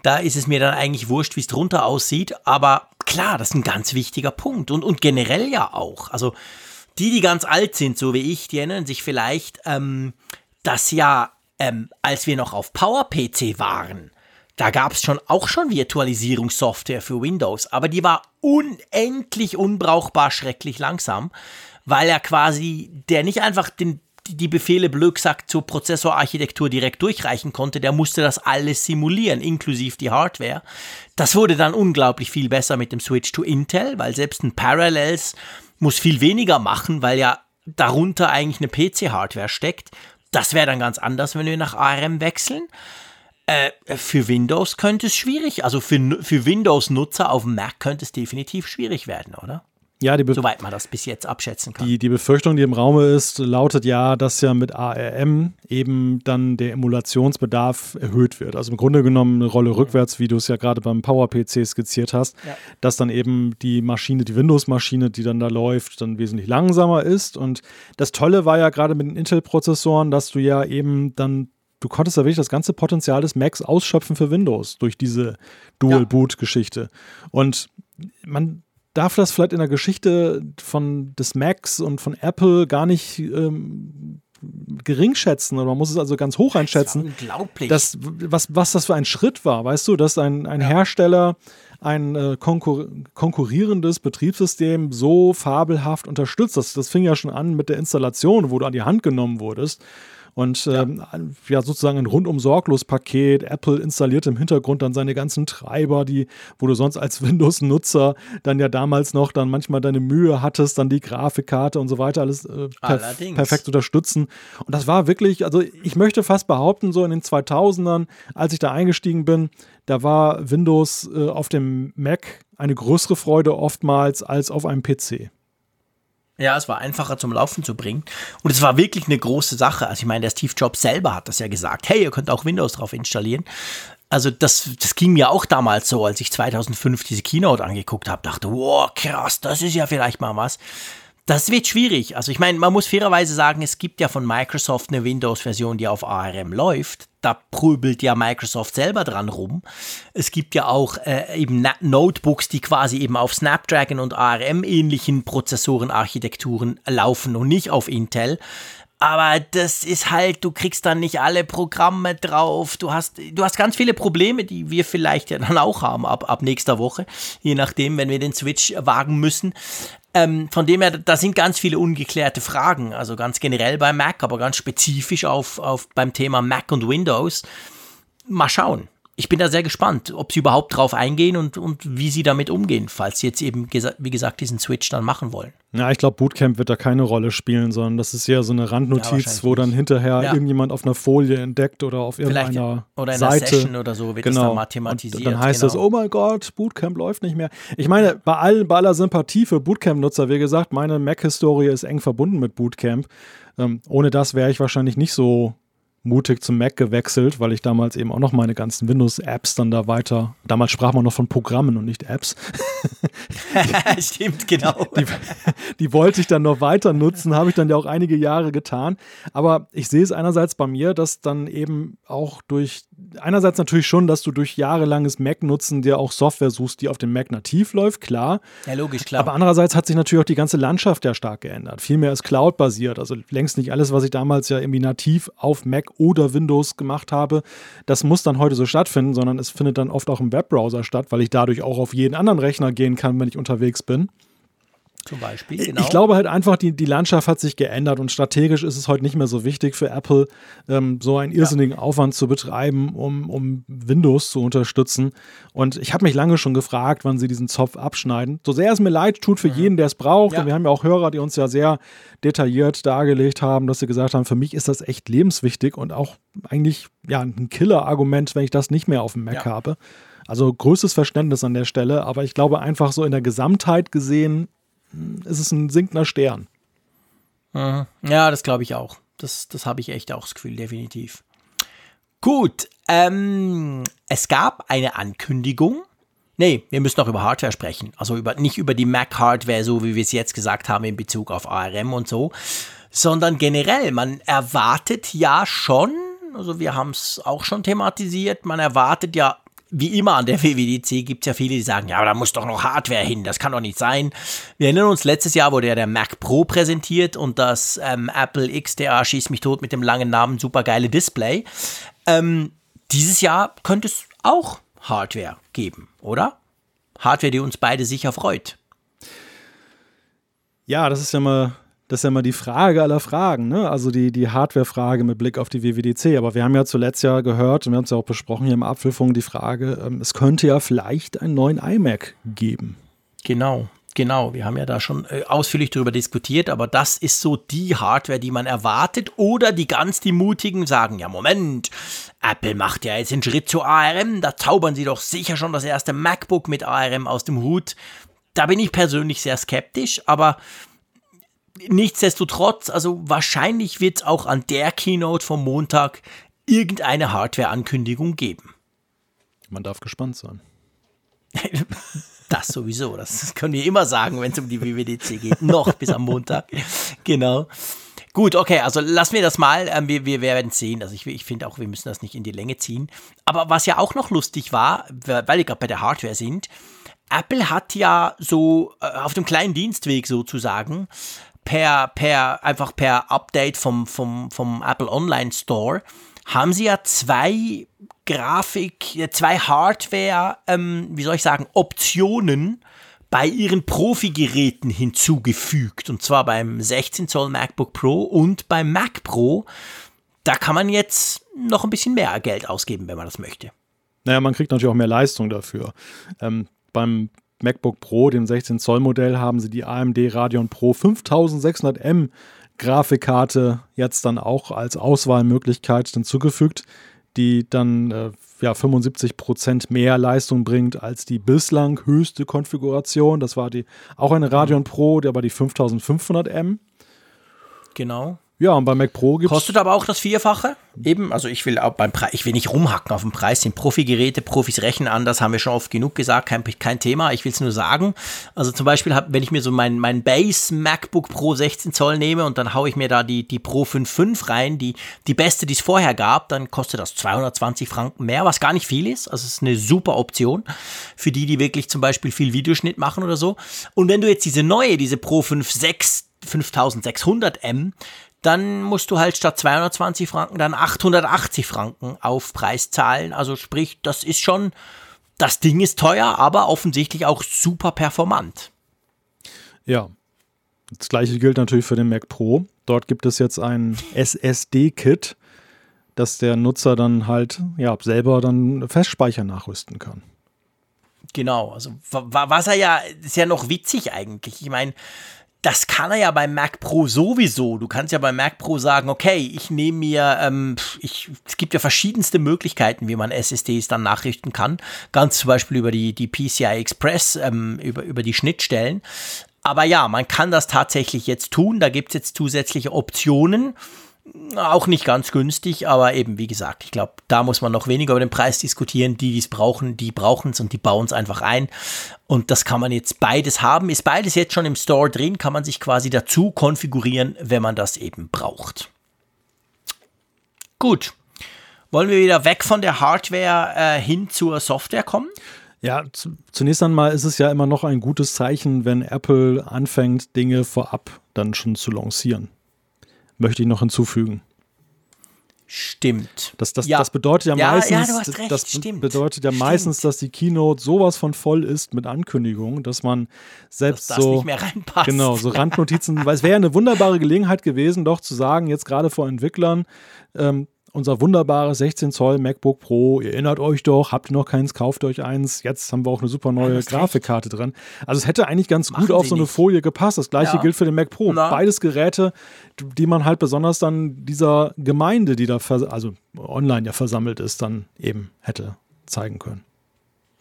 Da ist es mir dann eigentlich wurscht, wie es drunter aussieht. Aber klar, das ist ein ganz wichtiger Punkt. Und, und generell ja auch. Also die, die ganz alt sind, so wie ich, die erinnern sich vielleicht, ähm, dass ja ähm, als wir noch auf PowerPC waren, da gab es schon auch schon Virtualisierungssoftware für Windows, aber die war unendlich unbrauchbar schrecklich langsam, weil er quasi der nicht einfach den, die Befehle blöd zur Prozessorarchitektur direkt durchreichen konnte, der musste das alles simulieren, inklusive die Hardware. Das wurde dann unglaublich viel besser mit dem Switch to Intel, weil selbst ein Parallels muss viel weniger machen, weil ja darunter eigentlich eine PC-Hardware steckt das wäre dann ganz anders, wenn wir nach ARM wechseln. Äh, für Windows könnte es schwierig, also für, für Windows-Nutzer auf dem Mac könnte es definitiv schwierig werden, oder? Ja, die Soweit man das bis jetzt abschätzen kann. Die, die Befürchtung, die im Raume ist, lautet ja, dass ja mit ARM eben dann der Emulationsbedarf erhöht wird. Also im Grunde genommen eine Rolle rückwärts, wie du es ja gerade beim PowerPC skizziert hast, ja. dass dann eben die Maschine, die Windows-Maschine, die dann da läuft, dann wesentlich langsamer ist. Und das Tolle war ja gerade mit den Intel-Prozessoren, dass du ja eben dann du konntest ja wirklich das ganze Potenzial des Macs ausschöpfen für Windows durch diese Dual-Boot-Geschichte. Und man darf das vielleicht in der Geschichte von des Macs und von Apple gar nicht ähm, gering schätzen oder man muss es also ganz hoch einschätzen. Das unglaublich. Dass, was, was das für ein Schritt war, weißt du, dass ein, ein ja. Hersteller ein äh, konkur konkurrierendes Betriebssystem so fabelhaft unterstützt. Das, das fing ja schon an mit der Installation, wo du an die Hand genommen wurdest. Und ja. Ähm, ja, sozusagen ein rundum sorglos Paket. Apple installiert im Hintergrund dann seine ganzen Treiber, die, wo du sonst als Windows-Nutzer dann ja damals noch dann manchmal deine Mühe hattest, dann die Grafikkarte und so weiter alles äh, perf perfekt unterstützen. Und das war wirklich, also ich möchte fast behaupten, so in den 2000ern, als ich da eingestiegen bin, da war Windows äh, auf dem Mac eine größere Freude oftmals als auf einem PC. Ja, es war einfacher zum Laufen zu bringen. Und es war wirklich eine große Sache. Also ich meine, der Steve Jobs selber hat das ja gesagt. Hey, ihr könnt auch Windows drauf installieren. Also das, das ging mir auch damals so, als ich 2005 diese Keynote angeguckt habe. Dachte, wow, krass, das ist ja vielleicht mal was. Das wird schwierig. Also ich meine, man muss fairerweise sagen, es gibt ja von Microsoft eine Windows-Version, die auf ARM läuft. Da prübelt ja Microsoft selber dran rum. Es gibt ja auch äh, eben Notebooks, die quasi eben auf Snapdragon und ARM-ähnlichen Prozessorenarchitekturen laufen und nicht auf Intel. Aber das ist halt, du kriegst dann nicht alle Programme drauf. Du hast, du hast ganz viele Probleme, die wir vielleicht ja dann auch haben ab, ab nächster Woche. Je nachdem, wenn wir den Switch wagen müssen. Ähm, von dem her, da sind ganz viele ungeklärte Fragen, also ganz generell bei Mac, aber ganz spezifisch auf, auf beim Thema Mac und Windows. Mal schauen ich bin da sehr gespannt, ob sie überhaupt drauf eingehen und, und wie sie damit umgehen, falls sie jetzt eben, wie gesagt, diesen Switch dann machen wollen. Ja, ich glaube, Bootcamp wird da keine Rolle spielen, sondern das ist eher so eine Randnotiz, ja, wo dann hinterher ja. irgendjemand auf einer Folie entdeckt oder auf irgendeiner oder in Seite. einer Session oder so wird genau. das dann mathematisiert. Und dann heißt es, genau. oh mein Gott, Bootcamp läuft nicht mehr. Ich meine, bei, all, bei aller Sympathie für Bootcamp-Nutzer, wie gesagt, meine Mac-Historie ist eng verbunden mit Bootcamp. Ähm, ohne das wäre ich wahrscheinlich nicht so mutig zum Mac gewechselt, weil ich damals eben auch noch meine ganzen Windows-Apps dann da weiter. Damals sprach man noch von Programmen und nicht Apps. Stimmt, genau. Die, die, wollte ich dann noch weiter nutzen, habe ich dann ja auch einige Jahre getan. Aber ich sehe es einerseits bei mir, dass dann eben auch durch, einerseits natürlich schon, dass du durch jahrelanges Mac-Nutzen dir auch Software suchst, die auf dem Mac nativ läuft, klar. Ja, logisch, klar. Aber andererseits hat sich natürlich auch die ganze Landschaft ja stark geändert. Viel mehr ist Cloud-basiert. Also längst nicht alles, was ich damals ja irgendwie nativ auf Mac oder Windows gemacht habe, das muss dann heute so stattfinden, sondern es findet dann oft auch im Webbrowser statt, weil ich dadurch auch auf jeden anderen Rechner gehen kann, wenn ich unterwegs bin. Zum Beispiel. Genau. Ich glaube halt einfach, die, die Landschaft hat sich geändert und strategisch ist es heute nicht mehr so wichtig für Apple, ähm, so einen irrsinnigen ja. Aufwand zu betreiben, um, um Windows zu unterstützen. Und ich habe mich lange schon gefragt, wann sie diesen Zopf abschneiden. So sehr es mir leid tut für mhm. jeden, der es braucht. Ja. Und wir haben ja auch Hörer, die uns ja sehr detailliert dargelegt haben, dass sie gesagt haben, für mich ist das echt lebenswichtig und auch eigentlich ja ein Killer-Argument, wenn ich das nicht mehr auf dem Mac ja. habe. Also größtes Verständnis an der Stelle, aber ich glaube einfach so in der Gesamtheit gesehen ist es ein sinkender Stern. Ja, das glaube ich auch. Das, das habe ich echt auch das Gefühl, definitiv. Gut, ähm, es gab eine Ankündigung. Nee, wir müssen noch über Hardware sprechen. Also über, nicht über die Mac-Hardware, so wie wir es jetzt gesagt haben in Bezug auf ARM und so, sondern generell, man erwartet ja schon, also wir haben es auch schon thematisiert, man erwartet ja wie immer an der WWDC gibt es ja viele, die sagen, ja, aber da muss doch noch Hardware hin, das kann doch nicht sein. Wir erinnern uns, letztes Jahr wurde ja der Mac Pro präsentiert und das ähm, Apple XDA schießt mich tot mit dem langen Namen supergeile Display. Ähm, dieses Jahr könnte es auch Hardware geben, oder? Hardware, die uns beide sicher freut. Ja, das ist ja mal das ist ja immer die Frage aller Fragen, ne? also die, die Hardware-Frage mit Blick auf die WWDC. Aber wir haben ja zuletzt ja gehört und wir haben es ja auch besprochen hier im Apfelfunk, die Frage, ähm, es könnte ja vielleicht einen neuen iMac geben. Genau. Genau, wir haben ja da schon äh, ausführlich darüber diskutiert, aber das ist so die Hardware, die man erwartet. Oder die ganz die Mutigen sagen, ja Moment, Apple macht ja jetzt den Schritt zu ARM, da zaubern sie doch sicher schon das erste MacBook mit ARM aus dem Hut. Da bin ich persönlich sehr skeptisch, aber nichtsdestotrotz, also wahrscheinlich wird es auch an der Keynote vom Montag irgendeine Hardware-Ankündigung geben. Man darf gespannt sein. das sowieso, das können wir immer sagen, wenn es um die WWDC geht. Noch bis am Montag. Genau. Gut, okay, also lassen wir das mal. Ähm, wir, wir werden sehen. Also ich, ich finde auch, wir müssen das nicht in die Länge ziehen. Aber was ja auch noch lustig war, weil wir gerade bei der Hardware sind, Apple hat ja so äh, auf dem kleinen Dienstweg sozusagen per, per, einfach per Update vom, vom, vom Apple Online Store, haben sie ja zwei Grafik, zwei Hardware, ähm, wie soll ich sagen, Optionen bei ihren Profi-Geräten hinzugefügt. Und zwar beim 16 Zoll MacBook Pro und beim Mac Pro. Da kann man jetzt noch ein bisschen mehr Geld ausgeben, wenn man das möchte. Naja, man kriegt natürlich auch mehr Leistung dafür. Ähm, beim MacBook Pro, dem 16 Zoll Modell, haben sie die AMD Radeon Pro 5600M Grafikkarte jetzt dann auch als Auswahlmöglichkeit hinzugefügt, die dann äh, ja, 75% mehr Leistung bringt als die bislang höchste Konfiguration. Das war die auch eine Radeon Pro, der war die 5500M. Genau. Ja, und bei Mac Pro gibt Kostet aber auch das Vierfache. Eben, also ich will auch beim Preis, ich will nicht rumhacken auf dem Preis, sind Profi-Geräte, Profis rechnen an, das haben wir schon oft genug gesagt, kein, kein Thema, ich will es nur sagen. Also zum Beispiel, hab, wenn ich mir so mein, mein Base MacBook Pro 16 Zoll nehme und dann haue ich mir da die, die Pro 5.5 rein, die, die beste, die es vorher gab, dann kostet das 220 Franken mehr, was gar nicht viel ist. Also es ist eine super Option für die, die wirklich zum Beispiel viel Videoschnitt machen oder so. Und wenn du jetzt diese neue, diese Pro 5.6 5600M dann musst du halt statt 220 Franken dann 880 Franken auf Preis zahlen. Also sprich, das ist schon, das Ding ist teuer, aber offensichtlich auch super performant. Ja. Das gleiche gilt natürlich für den Mac Pro. Dort gibt es jetzt ein SSD-Kit, dass der Nutzer dann halt ja, selber dann Festspeicher nachrüsten kann. Genau, also was er ja, ist ja noch witzig eigentlich. Ich meine, das kann er ja beim Mac Pro sowieso. Du kannst ja beim Mac Pro sagen, okay, ich nehme mir, ähm, ich, es gibt ja verschiedenste Möglichkeiten, wie man SSDs dann nachrichten kann. Ganz zum Beispiel über die, die PCI Express, ähm, über, über die Schnittstellen. Aber ja, man kann das tatsächlich jetzt tun. Da gibt es jetzt zusätzliche Optionen. Auch nicht ganz günstig, aber eben, wie gesagt, ich glaube, da muss man noch weniger über den Preis diskutieren. Die, die es brauchen, die brauchen es und die bauen es einfach ein. Und das kann man jetzt beides haben. Ist beides jetzt schon im Store drin, kann man sich quasi dazu konfigurieren, wenn man das eben braucht. Gut. Wollen wir wieder weg von der Hardware äh, hin zur Software kommen? Ja, zunächst einmal ist es ja immer noch ein gutes Zeichen, wenn Apple anfängt, Dinge vorab dann schon zu lancieren möchte ich noch hinzufügen. Stimmt. Das, das, ja. das bedeutet ja, ja meistens, ja, recht, das stimmt. bedeutet ja meistens, dass die Keynote sowas von voll ist mit Ankündigungen, dass man selbst dass das so genau so Randnotizen, weil es wäre ja eine wunderbare Gelegenheit gewesen, doch zu sagen, jetzt gerade vor Entwicklern, ähm, unser wunderbares 16 Zoll MacBook Pro. Ihr erinnert euch doch, habt ihr noch keins, kauft euch eins. Jetzt haben wir auch eine super neue ja, Grafikkarte recht. drin. Also es hätte eigentlich ganz Machen gut auf so eine nicht. Folie gepasst. Das gleiche ja. gilt für den Mac Pro. Na. Beides Geräte, die man halt besonders dann dieser Gemeinde, die da also online ja versammelt ist, dann eben hätte zeigen können.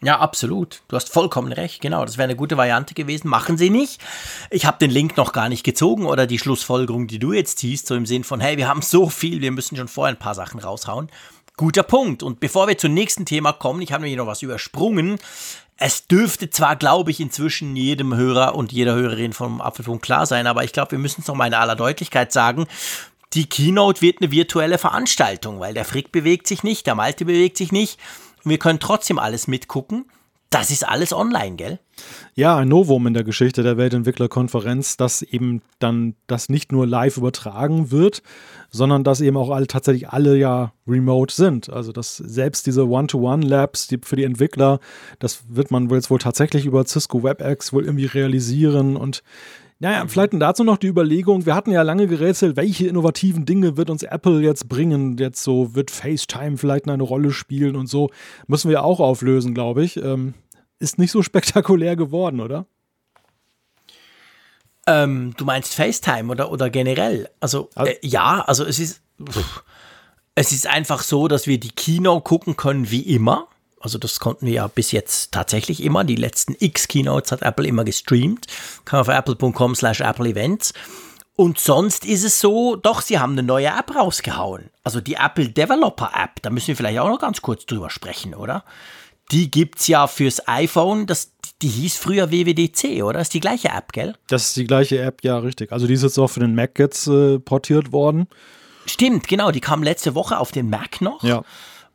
Ja, absolut. Du hast vollkommen recht. Genau, das wäre eine gute Variante gewesen. Machen sie nicht. Ich habe den Link noch gar nicht gezogen oder die Schlussfolgerung, die du jetzt ziehst, so im Sinn von, hey, wir haben so viel, wir müssen schon vorher ein paar Sachen raushauen. Guter Punkt. Und bevor wir zum nächsten Thema kommen, ich habe nämlich noch was übersprungen. Es dürfte zwar, glaube ich, inzwischen jedem Hörer und jeder Hörerin vom Apfelfunk klar sein, aber ich glaube, wir müssen es noch mal in aller Deutlichkeit sagen. Die Keynote wird eine virtuelle Veranstaltung, weil der Frick bewegt sich nicht, der Malte bewegt sich nicht wir können trotzdem alles mitgucken. Das ist alles online, gell? Ja, ein Novum in der Geschichte der Weltentwicklerkonferenz, dass eben dann das nicht nur live übertragen wird, sondern dass eben auch alle, tatsächlich alle ja remote sind. Also dass selbst diese One-to-One-Labs, die für die Entwickler, das wird man jetzt wohl tatsächlich über Cisco WebEx wohl irgendwie realisieren und naja, vielleicht dazu noch die Überlegung, wir hatten ja lange gerätselt, welche innovativen Dinge wird uns Apple jetzt bringen? Jetzt so, wird FaceTime vielleicht eine Rolle spielen und so. Müssen wir auch auflösen, glaube ich. Ähm, ist nicht so spektakulär geworden, oder? Ähm, du meinst FaceTime oder, oder generell? Also, also äh, ja, also es ist, pff, es ist einfach so, dass wir die Kino gucken können wie immer. Also das konnten wir ja bis jetzt tatsächlich immer. Die letzten X Keynotes hat Apple immer gestreamt. Kann auf apple.com slash Apple Events. Und sonst ist es so, doch, sie haben eine neue App rausgehauen. Also die Apple Developer App, da müssen wir vielleicht auch noch ganz kurz drüber sprechen, oder? Die gibt es ja fürs iPhone, das, die hieß früher WWDC, oder? Das ist die gleiche App, gell? Das ist die gleiche App, ja, richtig. Also die ist jetzt auch für den Mac jetzt äh, portiert worden. Stimmt, genau, die kam letzte Woche auf den Mac noch. Ja.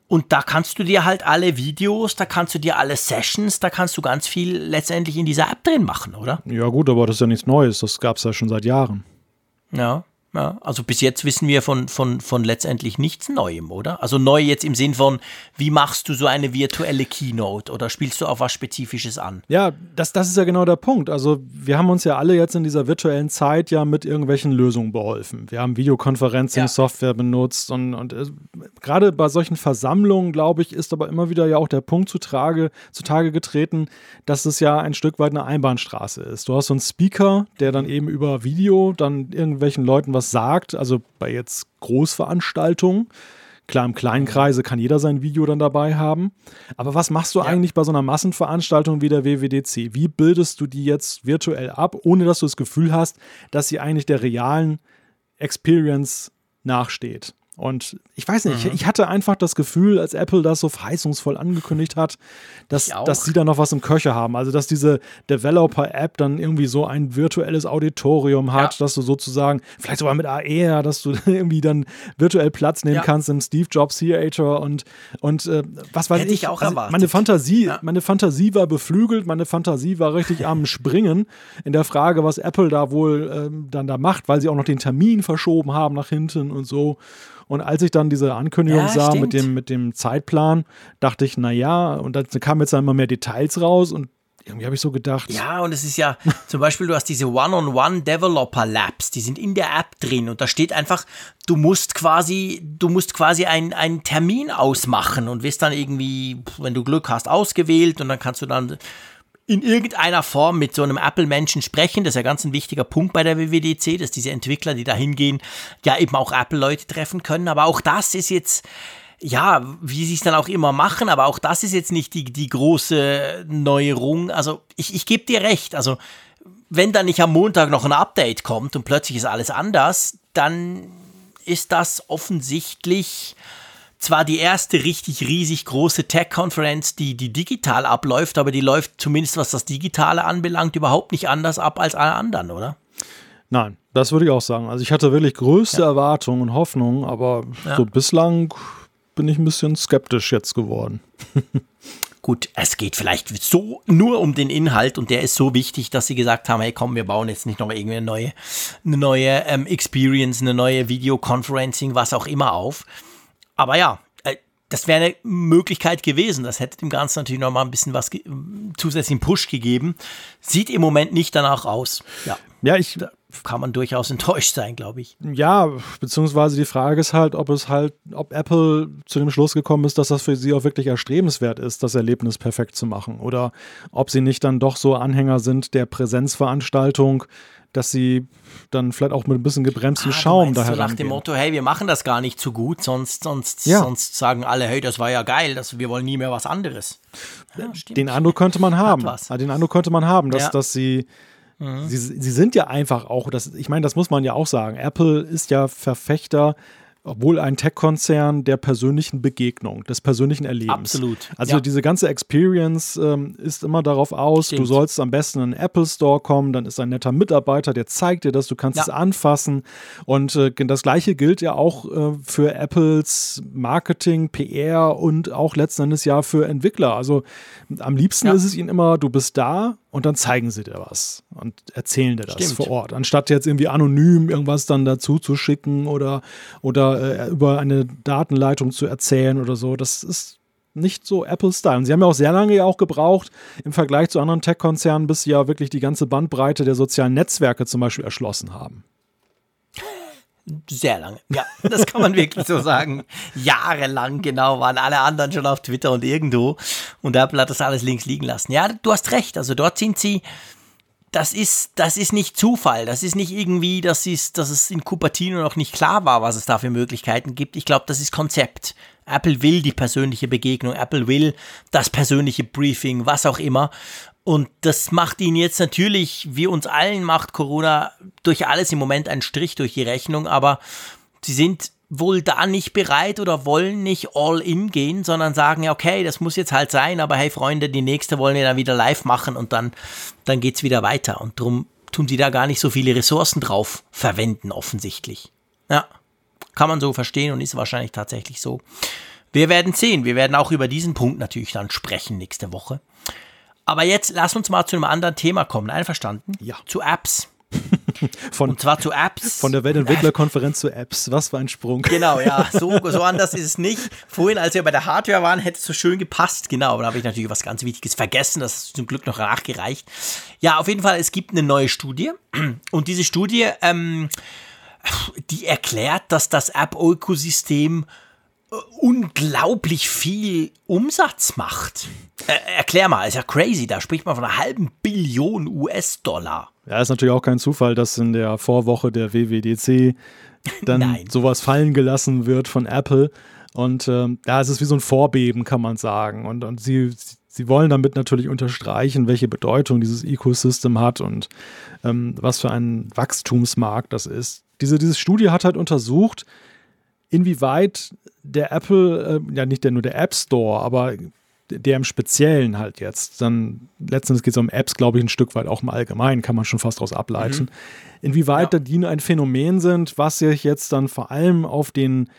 Und da kannst du dir halt alle Videos, da kannst du dir alle Sessions, da kannst du ganz viel letztendlich in dieser App drin machen, oder? Ja, gut, aber das ist ja nichts Neues. Das gab es ja schon seit Jahren. Ja. Ja, also bis jetzt wissen wir von, von, von letztendlich nichts Neuem, oder? Also neu jetzt im Sinn von, wie machst du so eine virtuelle Keynote oder spielst du auf was Spezifisches an? Ja, das, das ist ja genau der Punkt. Also wir haben uns ja alle jetzt in dieser virtuellen Zeit ja mit irgendwelchen Lösungen beholfen. Wir haben Videoconferencing-Software ja. benutzt und, und äh, gerade bei solchen Versammlungen, glaube ich, ist aber immer wieder ja auch der Punkt zutage, zutage getreten, dass es ja ein Stück weit eine Einbahnstraße ist. Du hast so einen Speaker, der dann eben über Video dann irgendwelchen Leuten was sagt, also bei jetzt Großveranstaltungen. Klar, im kleinen Kreise kann jeder sein Video dann dabei haben. Aber was machst du ja. eigentlich bei so einer Massenveranstaltung wie der WWDC? Wie bildest du die jetzt virtuell ab, ohne dass du das Gefühl hast, dass sie eigentlich der realen Experience nachsteht? Und ich weiß nicht, mhm. ich, ich, hatte einfach das Gefühl, als Apple das so verheißungsvoll angekündigt hat, dass, dass sie da noch was im Köcher haben. Also, dass diese Developer-App dann irgendwie so ein virtuelles Auditorium hat, ja. dass du sozusagen, vielleicht sogar mit AR, dass du irgendwie dann virtuell Platz nehmen ja. kannst im Steve Jobs Theater und, und äh, was weiß Hätte ich. auch also. Meine Fantasie, ja. meine Fantasie war beflügelt, meine Fantasie war richtig am Springen in der Frage, was Apple da wohl ähm, dann da macht, weil sie auch noch den Termin verschoben haben nach hinten und so. Und als ich dann diese Ankündigung ja, sah mit dem, mit dem Zeitplan, dachte ich, naja, und dann kamen jetzt immer mehr Details raus und irgendwie habe ich so gedacht. Ja, und es ist ja zum Beispiel, du hast diese One-on-One-Developer-Labs, die sind in der App drin und da steht einfach, du musst quasi, du musst quasi einen Termin ausmachen und wirst dann irgendwie, wenn du Glück hast, ausgewählt und dann kannst du dann in irgendeiner Form mit so einem Apple-Menschen sprechen. Das ist ja ganz ein wichtiger Punkt bei der WWDC, dass diese Entwickler, die da hingehen, ja eben auch Apple-Leute treffen können. Aber auch das ist jetzt, ja, wie sie es dann auch immer machen, aber auch das ist jetzt nicht die, die große Neuerung. Also ich, ich gebe dir recht. Also wenn dann nicht am Montag noch ein Update kommt und plötzlich ist alles anders, dann ist das offensichtlich zwar die erste richtig riesig große Tech-Konferenz, die, die digital abläuft, aber die läuft zumindest was das Digitale anbelangt überhaupt nicht anders ab als alle anderen, oder? Nein, das würde ich auch sagen. Also ich hatte wirklich größte ja. Erwartungen und Hoffnungen, aber ja. so bislang bin ich ein bisschen skeptisch jetzt geworden. Gut, es geht vielleicht so nur um den Inhalt und der ist so wichtig, dass sie gesagt haben, hey komm, wir bauen jetzt nicht noch irgendwie eine neue, eine neue ähm, Experience, eine neue Videoconferencing, was auch immer auf. Aber ja, äh, das wäre eine Möglichkeit gewesen. Das hätte dem Ganzen natürlich noch mal ein bisschen was zusätzlichen Push gegeben. Sieht im Moment nicht danach aus. Ja, ja ich kann man durchaus enttäuscht sein, glaube ich. Ja, beziehungsweise die Frage ist halt, ob es halt, ob Apple zu dem Schluss gekommen ist, dass das für sie auch wirklich erstrebenswert ist, das Erlebnis perfekt zu machen. Oder ob sie nicht dann doch so Anhänger sind der Präsenzveranstaltung, dass sie dann vielleicht auch mit ein bisschen gebremstem ah, Schaum daher so nach dem Motto, hey, wir machen das gar nicht zu gut, sonst, sonst, ja. sonst sagen alle, hey, das war ja geil, das, wir wollen nie mehr was anderes. Ja, den Eindruck könnte man haben. Den Eindruck könnte man haben, dass, ja. dass sie Mhm. Sie, sie sind ja einfach auch, das, ich meine, das muss man ja auch sagen. Apple ist ja Verfechter obwohl ein Tech-Konzern der persönlichen Begegnung, des persönlichen Erlebens. Absolut. Also ja. diese ganze Experience ähm, ist immer darauf aus, Stimmt. du sollst am besten in den Apple Store kommen, dann ist ein netter Mitarbeiter, der zeigt dir das, du kannst ja. es anfassen. Und äh, das gleiche gilt ja auch äh, für Apples Marketing, PR und auch letzten Endes ja für Entwickler. Also am liebsten ja. ist es ihnen immer, du bist da, und dann zeigen sie dir was und erzählen dir das Stimmt. vor Ort. Anstatt jetzt irgendwie anonym irgendwas dann dazu zu schicken oder, oder äh, über eine Datenleitung zu erzählen oder so. Das ist nicht so Apple-Style. Und sie haben ja auch sehr lange ja auch gebraucht im Vergleich zu anderen Tech-Konzernen, bis sie ja wirklich die ganze Bandbreite der sozialen Netzwerke zum Beispiel erschlossen haben. Sehr lange. Ja, das kann man wirklich so sagen. Jahrelang genau waren alle anderen schon auf Twitter und irgendwo. Und Apple hat das alles links liegen lassen. Ja, du hast recht. Also dort sind sie. Das ist, das ist nicht Zufall. Das ist nicht irgendwie, dass, ist, dass es in Cupertino noch nicht klar war, was es da für Möglichkeiten gibt. Ich glaube, das ist Konzept. Apple will die persönliche Begegnung. Apple will das persönliche Briefing, was auch immer. Und das macht ihn jetzt natürlich, wie uns allen macht Corona durch alles im Moment einen Strich durch die Rechnung, aber sie sind wohl da nicht bereit oder wollen nicht all in gehen, sondern sagen, ja, okay, das muss jetzt halt sein, aber hey Freunde, die nächste wollen wir dann wieder live machen und dann, dann geht's wieder weiter. Und darum tun sie da gar nicht so viele Ressourcen drauf verwenden, offensichtlich. Ja, kann man so verstehen und ist wahrscheinlich tatsächlich so. Wir werden sehen. Wir werden auch über diesen Punkt natürlich dann sprechen nächste Woche. Aber jetzt lass uns mal zu einem anderen Thema kommen. Einverstanden? Ja. Zu Apps. Von, und zwar zu Apps. Von der Weltentwicklerkonferenz zu Apps. Was für ein Sprung. Genau, ja. So, so anders ist es nicht. Vorhin, als wir bei der Hardware waren, hätte es so schön gepasst. Genau, aber da habe ich natürlich was ganz Wichtiges vergessen. Das ist zum Glück noch nachgereicht. Ja, auf jeden Fall, es gibt eine neue Studie. Und diese Studie, ähm, die erklärt, dass das App-Ökosystem unglaublich viel Umsatz macht. Äh, erklär mal, ist ja crazy, da spricht man von einer halben Billion US-Dollar. Ja, ist natürlich auch kein Zufall, dass in der Vorwoche der WWDC dann sowas fallen gelassen wird von Apple. Und ähm, ja, es ist wie so ein Vorbeben, kann man sagen. Und, und sie, sie wollen damit natürlich unterstreichen, welche Bedeutung dieses Ecosystem hat und ähm, was für ein Wachstumsmarkt das ist. Diese, diese Studie hat halt untersucht, inwieweit der Apple, äh, ja nicht der, nur der App Store, aber der im Speziellen halt jetzt, dann letztendlich geht es um Apps, glaube ich, ein Stück weit auch im Allgemeinen, kann man schon fast daraus ableiten. Mhm. Inwieweit ja. die ein Phänomen sind, was sich jetzt dann vor allem auf den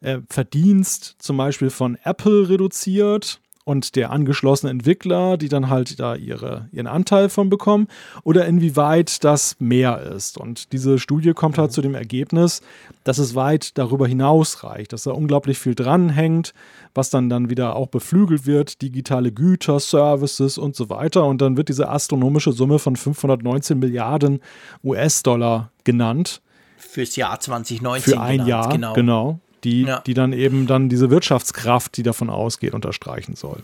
äh, Verdienst zum Beispiel von Apple reduziert und der angeschlossenen Entwickler, die dann halt da ihre, ihren Anteil von bekommen, oder inwieweit das mehr ist. Und diese Studie kommt halt zu dem Ergebnis, dass es weit darüber hinaus reicht, dass da unglaublich viel dranhängt, was dann dann wieder auch beflügelt wird, digitale Güter, Services und so weiter. Und dann wird diese astronomische Summe von 519 Milliarden US-Dollar genannt. Fürs Jahr 2019. Für ein genannt, Jahr, genau. genau die, ja. die dann eben dann diese Wirtschaftskraft, die davon ausgeht, unterstreichen soll.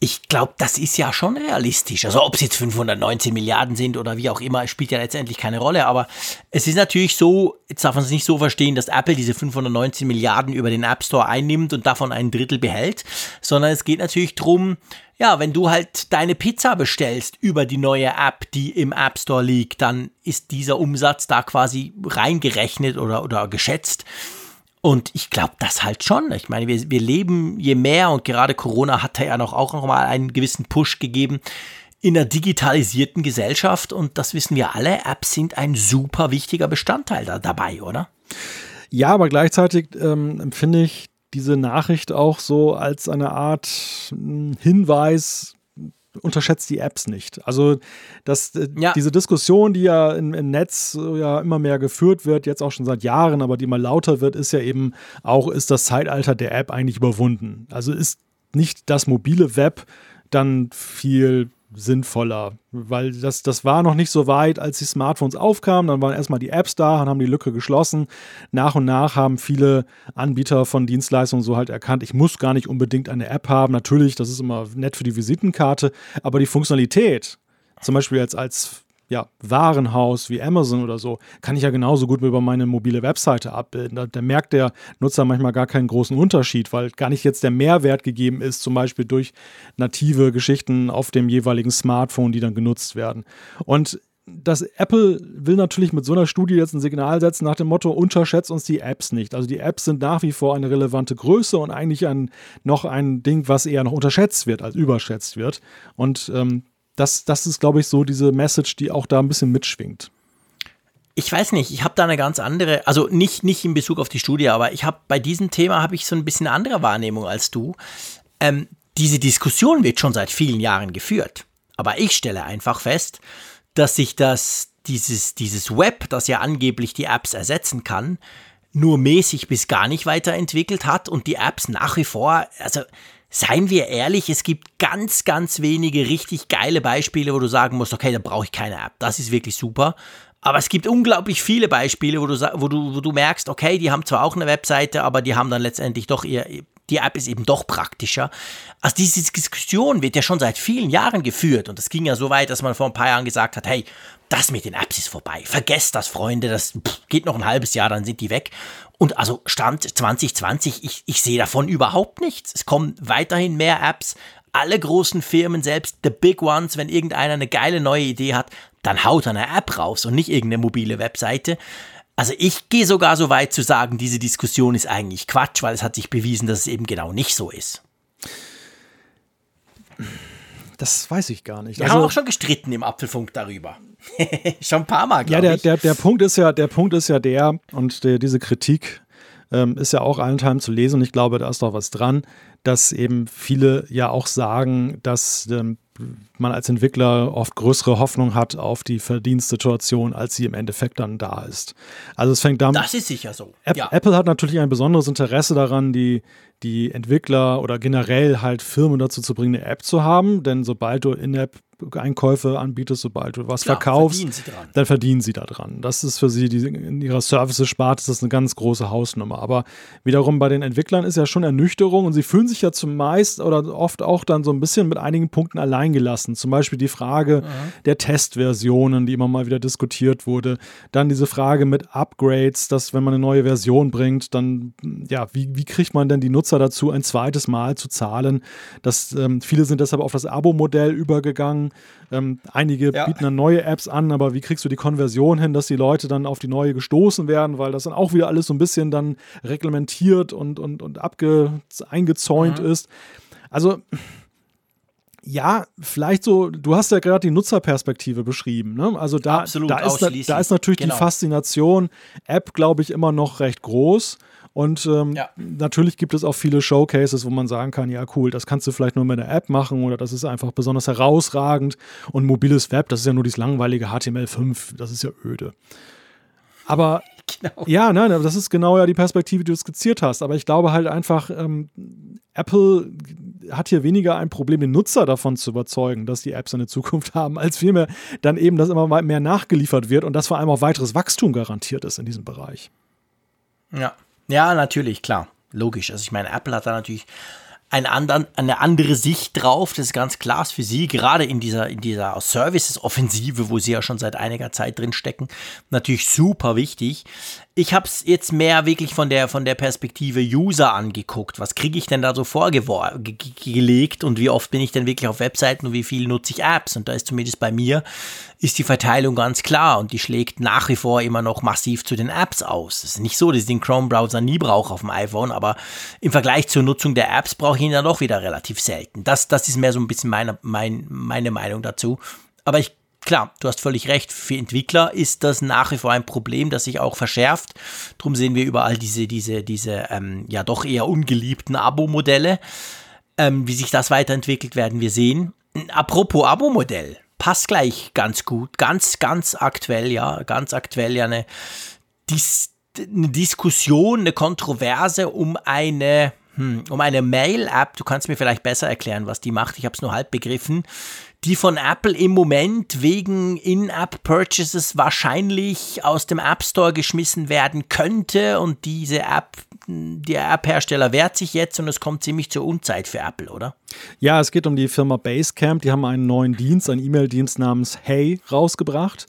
Ich glaube, das ist ja schon realistisch. Also ob es jetzt 519 Milliarden sind oder wie auch immer, spielt ja letztendlich keine Rolle. Aber es ist natürlich so, jetzt darf man es nicht so verstehen, dass Apple diese 519 Milliarden über den App Store einnimmt und davon ein Drittel behält, sondern es geht natürlich darum, ja, wenn du halt deine Pizza bestellst über die neue App, die im App Store liegt, dann ist dieser Umsatz da quasi reingerechnet oder, oder geschätzt. Und ich glaube das halt schon. Ich meine, wir, wir leben je mehr und gerade Corona hat ja noch auch noch mal einen gewissen Push gegeben in einer digitalisierten Gesellschaft und das wissen wir alle. Apps sind ein super wichtiger Bestandteil da, dabei, oder? Ja, aber gleichzeitig ähm, empfinde ich diese Nachricht auch so als eine Art hm, Hinweis unterschätzt die Apps nicht. Also das, äh, ja. diese Diskussion, die ja im, im, Netz äh, ja immer mehr geführt wird, jetzt auch schon seit Jahren, aber die immer lauter wird, ist ja eben auch, ist das Zeitalter der App eigentlich überwunden? Also ist nicht das mobile Web dann viel sinnvoller, weil das, das war noch nicht so weit, als die Smartphones aufkamen. Dann waren erstmal die Apps da und haben die Lücke geschlossen. Nach und nach haben viele Anbieter von Dienstleistungen so halt erkannt, ich muss gar nicht unbedingt eine App haben. Natürlich, das ist immer nett für die Visitenkarte, aber die Funktionalität, zum Beispiel jetzt als ja, Warenhaus wie Amazon oder so, kann ich ja genauso gut über meine mobile Webseite abbilden. Da, da, merkt der Nutzer manchmal gar keinen großen Unterschied, weil gar nicht jetzt der Mehrwert gegeben ist, zum Beispiel durch native Geschichten auf dem jeweiligen Smartphone, die dann genutzt werden. Und das Apple will natürlich mit so einer Studie jetzt ein Signal setzen nach dem Motto, unterschätzt uns die Apps nicht. Also die Apps sind nach wie vor eine relevante Größe und eigentlich ein, noch ein Ding, was eher noch unterschätzt wird als überschätzt wird. Und ähm, das, das ist, glaube ich, so diese Message, die auch da ein bisschen mitschwingt. Ich weiß nicht, ich habe da eine ganz andere, also nicht, nicht in Bezug auf die Studie, aber ich habe bei diesem Thema habe ich so ein bisschen eine andere Wahrnehmung als du. Ähm, diese Diskussion wird schon seit vielen Jahren geführt. Aber ich stelle einfach fest, dass sich das, dieses, dieses Web, das ja angeblich die Apps ersetzen kann, nur mäßig bis gar nicht weiterentwickelt hat und die Apps nach wie vor, also seien wir ehrlich, es gibt ganz, ganz wenige richtig geile Beispiele, wo du sagen musst, okay, da brauche ich keine App. Das ist wirklich super. Aber es gibt unglaublich viele Beispiele, wo du, wo du, wo du merkst, okay, die haben zwar auch eine Webseite, aber die haben dann letztendlich doch ihr, die App ist eben doch praktischer. Also diese Diskussion wird ja schon seit vielen Jahren geführt und es ging ja so weit, dass man vor ein paar Jahren gesagt hat, hey, das mit den Apps ist vorbei. Vergesst das, Freunde, das geht noch ein halbes Jahr, dann sind die weg. Und also Stand 2020, ich, ich sehe davon überhaupt nichts. Es kommen weiterhin mehr Apps. Alle großen Firmen, selbst the big ones, wenn irgendeiner eine geile neue Idee hat, dann haut er eine App raus und nicht irgendeine mobile Webseite. Also ich gehe sogar so weit zu sagen, diese Diskussion ist eigentlich Quatsch, weil es hat sich bewiesen, dass es eben genau nicht so ist. Das weiß ich gar nicht. Wir also, haben auch schon gestritten im Apfelfunk darüber. Schon ein paar Mal, glaube ja, der, der, der, Punkt ist ja, der Punkt ist ja der, und der, diese Kritik ähm, ist ja auch allenthalben zu lesen, und ich glaube, da ist doch was dran, dass eben viele ja auch sagen, dass ähm, man als Entwickler oft größere Hoffnung hat auf die Verdienstsituation, als sie im Endeffekt dann da ist. Also es fängt damit. Das ist sicher so. Ja. Apple hat natürlich ein besonderes Interesse daran, die, die Entwickler oder generell halt Firmen dazu zu bringen, eine App zu haben, denn sobald du in-App Einkäufe anbietest, sobald du was Klar, verkaufst, verdienen dann verdienen sie daran. Das ist für sie, die, in ihrer Services-Sparte ist das eine ganz große Hausnummer. Aber wiederum bei den Entwicklern ist ja schon Ernüchterung und sie fühlen sich ja zumeist oder oft auch dann so ein bisschen mit einigen Punkten alleingelassen. Zum Beispiel die Frage mhm. der Testversionen, die immer mal wieder diskutiert wurde. Dann diese Frage mit Upgrades, dass wenn man eine neue Version bringt, dann, ja, wie, wie kriegt man denn die Nutzer dazu, ein zweites Mal zu zahlen? Das, ähm, viele sind deshalb auf das Abo-Modell übergegangen ähm, einige ja. bieten dann neue Apps an, aber wie kriegst du die Konversion hin, dass die Leute dann auf die neue gestoßen werden, weil das dann auch wieder alles so ein bisschen dann reglementiert und, und, und abge, eingezäunt mhm. ist. Also ja, vielleicht so, du hast ja gerade die Nutzerperspektive beschrieben. Ne? Also da, Absolut, da, ist, da ist natürlich genau. die Faszination App, glaube ich, immer noch recht groß. Und ähm, ja. natürlich gibt es auch viele Showcases, wo man sagen kann, ja cool, das kannst du vielleicht nur mit einer App machen oder das ist einfach besonders herausragend. Und mobiles Web, das ist ja nur dieses langweilige HTML5, das ist ja öde. Aber genau. ja, nein, das ist genau ja die Perspektive, die du skizziert hast. Aber ich glaube halt einfach, ähm, Apple hat hier weniger ein Problem, den Nutzer davon zu überzeugen, dass die Apps eine Zukunft haben, als vielmehr dann eben, dass immer mehr nachgeliefert wird und dass vor allem auch weiteres Wachstum garantiert ist in diesem Bereich. Ja, ja, natürlich, klar. Logisch. Also ich meine, Apple hat da natürlich eine, anderen, eine andere Sicht drauf. Das ist ganz klar für sie, gerade in dieser, in dieser Services-Offensive, wo sie ja schon seit einiger Zeit drin stecken, natürlich super wichtig. Ich habe es jetzt mehr wirklich von der, von der Perspektive User angeguckt. Was kriege ich denn da so vorgelegt und wie oft bin ich denn wirklich auf Webseiten und wie viel nutze ich Apps? Und da ist zumindest bei mir, ist die Verteilung ganz klar und die schlägt nach wie vor immer noch massiv zu den Apps aus. Es ist nicht so, dass ich den Chrome-Browser nie brauche auf dem iPhone, aber im Vergleich zur Nutzung der Apps brauche ich ihn dann doch wieder relativ selten. Das, das ist mehr so ein bisschen meine, mein, meine Meinung dazu. Aber ich Klar, du hast völlig recht. Für Entwickler ist das nach wie vor ein Problem, das sich auch verschärft. Darum sehen wir überall diese, diese, diese ähm, ja doch eher ungeliebten Abo-Modelle. Ähm, wie sich das weiterentwickelt, werden wir sehen. Apropos Abo-Modell, passt gleich ganz gut, ganz, ganz aktuell, ja, ganz aktuell ja eine, Dis eine Diskussion, eine Kontroverse um eine, hm, um eine Mail-App. Du kannst mir vielleicht besser erklären, was die macht. Ich habe es nur halb begriffen die von Apple im Moment wegen In-App-Purchases wahrscheinlich aus dem App Store geschmissen werden könnte und diese App, der App-Hersteller wehrt sich jetzt und es kommt ziemlich zur Unzeit für Apple, oder? Ja, es geht um die Firma Basecamp, die haben einen neuen Dienst, einen E-Mail-Dienst namens Hey rausgebracht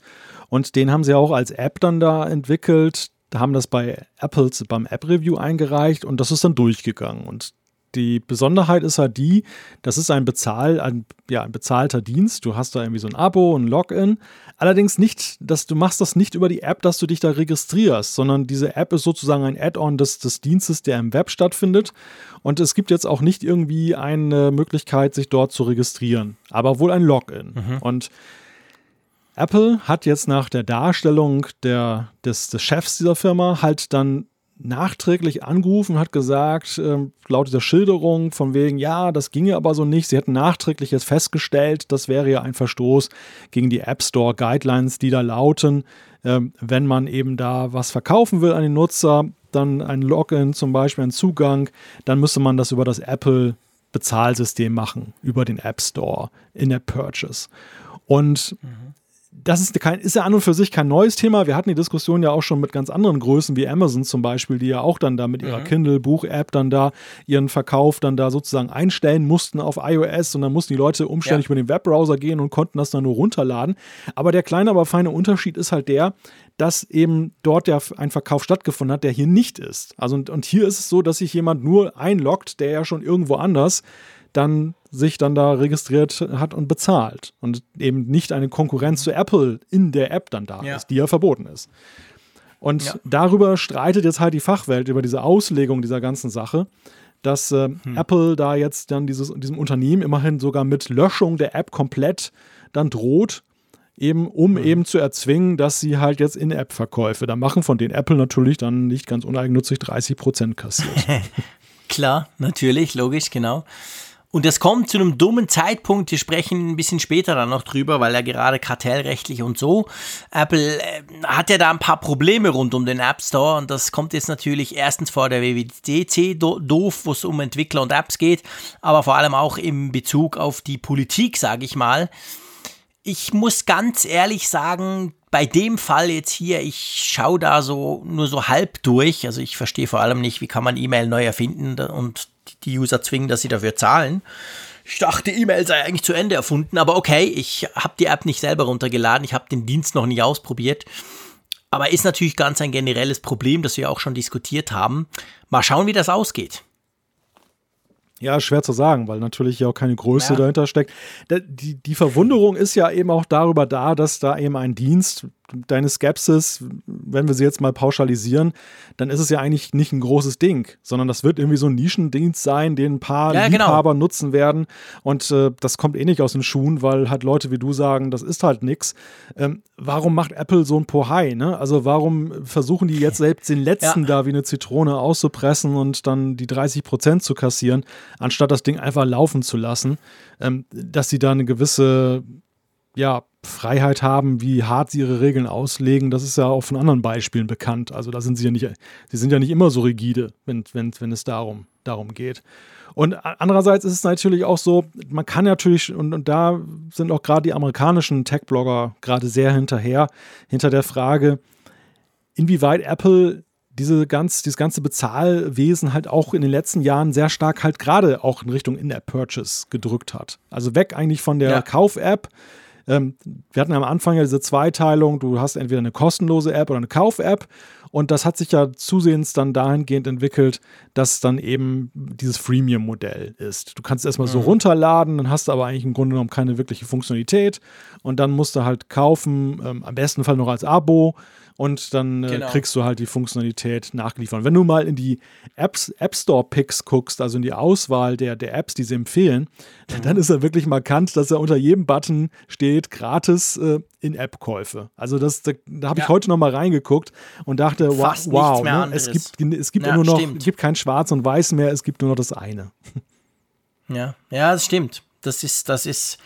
und den haben sie auch als App dann da entwickelt. Da haben das bei Apples beim App Review eingereicht und das ist dann durchgegangen. Und die Besonderheit ist halt die, das ist ein, Bezahl, ein, ja, ein bezahlter Dienst. Du hast da irgendwie so ein Abo, ein Login. Allerdings nicht, dass du machst das nicht über die App, dass du dich da registrierst, sondern diese App ist sozusagen ein Add-on des, des Dienstes, der im Web stattfindet. Und es gibt jetzt auch nicht irgendwie eine Möglichkeit, sich dort zu registrieren, aber wohl ein Login. Mhm. Und Apple hat jetzt nach der Darstellung der, des, des Chefs dieser Firma halt dann nachträglich angerufen, hat gesagt, äh, laut dieser Schilderung von wegen, ja, das ginge aber so nicht. Sie hätten nachträglich jetzt festgestellt, das wäre ja ein Verstoß gegen die App Store Guidelines, die da lauten, äh, wenn man eben da was verkaufen will an den Nutzer, dann ein Login zum Beispiel, ein Zugang, dann müsste man das über das Apple Bezahlsystem machen, über den App Store in der Purchase. Und mhm das ist, kein, ist ja an und für sich kein neues Thema. Wir hatten die Diskussion ja auch schon mit ganz anderen Größen wie Amazon zum Beispiel, die ja auch dann da mit ihrer mhm. Kindle-Buch-App dann da ihren Verkauf dann da sozusagen einstellen mussten auf iOS und dann mussten die Leute umständlich ja. über den Webbrowser gehen und konnten das dann nur runterladen. Aber der kleine, aber feine Unterschied ist halt der, dass eben dort ja ein Verkauf stattgefunden hat, der hier nicht ist. Also und, und hier ist es so, dass sich jemand nur einloggt, der ja schon irgendwo anders dann sich dann da registriert hat und bezahlt und eben nicht eine Konkurrenz zu Apple in der App dann da ja. ist, die ja verboten ist. Und ja. darüber streitet jetzt halt die Fachwelt über diese Auslegung dieser ganzen Sache, dass äh, hm. Apple da jetzt dann dieses, diesem Unternehmen immerhin sogar mit Löschung der App komplett dann droht, eben um mhm. eben zu erzwingen, dass sie halt jetzt In-App-Verkäufe da machen, von denen Apple natürlich dann nicht ganz uneigennützig 30 Prozent kassiert. Klar, natürlich, logisch, genau. Und es kommt zu einem dummen Zeitpunkt, wir sprechen ein bisschen später dann noch drüber, weil er gerade kartellrechtlich und so. Apple äh, hat ja da ein paar Probleme rund um den App Store und das kommt jetzt natürlich erstens vor der WWDC doof, wo es um Entwickler und Apps geht, aber vor allem auch im Bezug auf die Politik, sage ich mal. Ich muss ganz ehrlich sagen, bei dem Fall jetzt hier, ich schaue da so nur so halb durch. Also ich verstehe vor allem nicht, wie kann man E-Mail neu erfinden und die User zwingen, dass sie dafür zahlen. Ich dachte, E-Mail sei eigentlich zu Ende erfunden, aber okay, ich habe die App nicht selber runtergeladen, ich habe den Dienst noch nicht ausprobiert. Aber ist natürlich ganz ein generelles Problem, das wir auch schon diskutiert haben. Mal schauen, wie das ausgeht. Ja, schwer zu sagen, weil natürlich ja auch keine Größe ja. dahinter steckt. Die, die Verwunderung ist ja eben auch darüber da, dass da eben ein Dienst deine Skepsis, wenn wir sie jetzt mal pauschalisieren, dann ist es ja eigentlich nicht ein großes Ding, sondern das wird irgendwie so ein Nischendienst sein, den ein paar ja, genau. Liebhaber genau. nutzen werden. Und äh, das kommt eh nicht aus den Schuhen, weil halt Leute wie du sagen, das ist halt nix. Ähm, warum macht Apple so ein Pohai? Ne? Also warum versuchen die jetzt selbst den letzten ja. da wie eine Zitrone auszupressen und dann die 30 Prozent zu kassieren, anstatt das Ding einfach laufen zu lassen, ähm, dass sie da eine gewisse ja, Freiheit haben, wie hart sie ihre Regeln auslegen, das ist ja auch von anderen Beispielen bekannt. Also da sind sie ja nicht, sie sind ja nicht immer so rigide, wenn, wenn, wenn es darum, darum geht. Und andererseits ist es natürlich auch so, man kann natürlich, und, und da sind auch gerade die amerikanischen Tech-Blogger gerade sehr hinterher, hinter der Frage, inwieweit Apple diese ganz, dieses ganze Bezahlwesen halt auch in den letzten Jahren sehr stark halt gerade auch in Richtung In-App-Purchase gedrückt hat. Also weg eigentlich von der ja. Kauf-App ähm, wir hatten am Anfang ja diese Zweiteilung, du hast entweder eine kostenlose App oder eine Kauf-App. Und das hat sich ja zusehends dann dahingehend entwickelt, dass dann eben dieses Freemium-Modell ist. Du kannst es erstmal mhm. so runterladen, dann hast du aber eigentlich im Grunde genommen keine wirkliche Funktionalität. Und dann musst du halt kaufen, ähm, am besten Fall noch als Abo und dann äh, genau. kriegst du halt die Funktionalität nachgeliefert. Und wenn du mal in die Apps, App Store Picks guckst, also in die Auswahl der, der Apps, die sie empfehlen, mhm. dann ist er wirklich markant, dass er unter jedem Button steht, gratis äh, In-App-Käufe. Also das, da, da habe ich heute noch mal reingeguckt und dachte, Fast wow, ne? es gibt, es gibt ja, nur noch, es gibt kein Schwarz und Weiß mehr, es gibt nur noch das eine. Ja, ja, das stimmt. Das ist, das ist,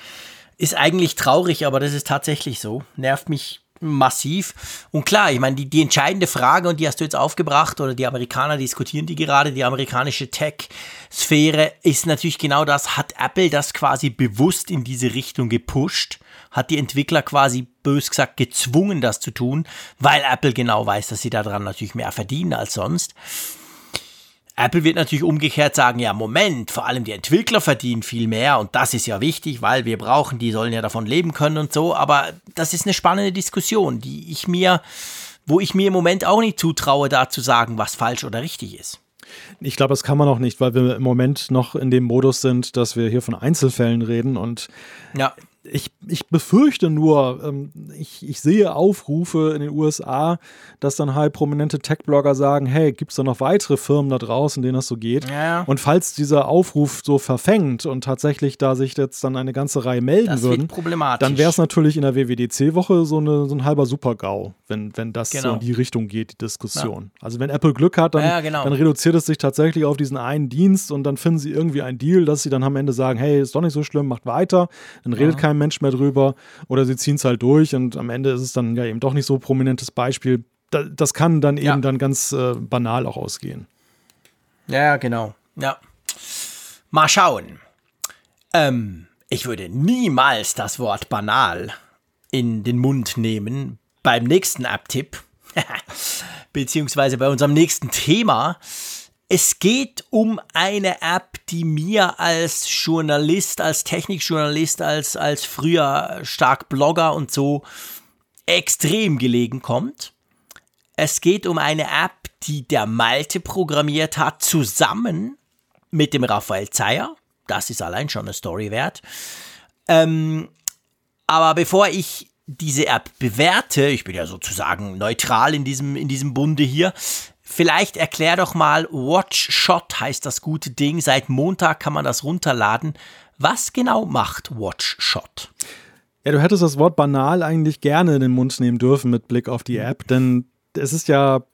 ist eigentlich traurig, aber das ist tatsächlich so. Nervt mich massiv. Und klar, ich meine, die, die entscheidende Frage, und die hast du jetzt aufgebracht, oder die Amerikaner diskutieren die gerade, die amerikanische Tech-Sphäre, ist natürlich genau das, hat Apple das quasi bewusst in diese Richtung gepusht? Hat die Entwickler quasi bös gesagt gezwungen, das zu tun, weil Apple genau weiß, dass sie daran natürlich mehr verdienen als sonst? Apple wird natürlich umgekehrt sagen, ja, Moment, vor allem die Entwickler verdienen viel mehr und das ist ja wichtig, weil wir brauchen, die sollen ja davon leben können und so, aber das ist eine spannende Diskussion, die ich mir, wo ich mir im Moment auch nicht zutraue, da zu sagen, was falsch oder richtig ist. Ich glaube, das kann man auch nicht, weil wir im Moment noch in dem Modus sind, dass wir hier von Einzelfällen reden und ja ich, ich befürchte nur, ähm, ich, ich sehe Aufrufe in den USA, dass dann halt prominente Tech-Blogger sagen, hey, gibt es da noch weitere Firmen da draußen, denen das so geht? Ja. Und falls dieser Aufruf so verfängt und tatsächlich da sich jetzt dann eine ganze Reihe melden das würden, dann wäre es natürlich in der WWDC-Woche so, so ein halber Super-GAU, wenn, wenn das genau. so in die Richtung geht, die Diskussion. Ja. Also wenn Apple Glück hat, dann, ja, genau. dann reduziert es sich tatsächlich auf diesen einen Dienst und dann finden sie irgendwie einen Deal, dass sie dann am Ende sagen, hey, ist doch nicht so schlimm, macht weiter. Dann redet kein kein Mensch mehr drüber oder sie ziehen es halt durch und am Ende ist es dann ja eben doch nicht so prominentes Beispiel. das kann dann eben dann ganz äh, banal auch ausgehen. Ja, genau. Ja. Mal schauen. Ähm, ich würde niemals das Wort banal in den Mund nehmen beim nächsten App-Tipp, beziehungsweise bei unserem nächsten Thema. Es geht um eine App, die mir als Journalist, als Technikjournalist, als, als früher stark Blogger und so extrem gelegen kommt. Es geht um eine App, die der Malte programmiert hat, zusammen mit dem Raphael Zeyer. Das ist allein schon eine Story wert. Ähm, aber bevor ich diese App bewerte, ich bin ja sozusagen neutral in diesem, in diesem Bunde hier, Vielleicht erklär doch mal, Watch Shot heißt das gute Ding. Seit Montag kann man das runterladen. Was genau macht Watch Shot? Ja, du hättest das Wort banal eigentlich gerne in den Mund nehmen dürfen mit Blick auf die App, denn es ist ja,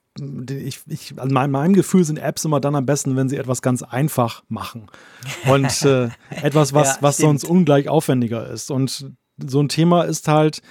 ich, ich, an meinem, Gefühl sind Apps immer dann am besten, wenn sie etwas ganz einfach machen. Und äh, etwas, was, ja, was sonst ungleich aufwendiger ist. Und so ein Thema ist halt,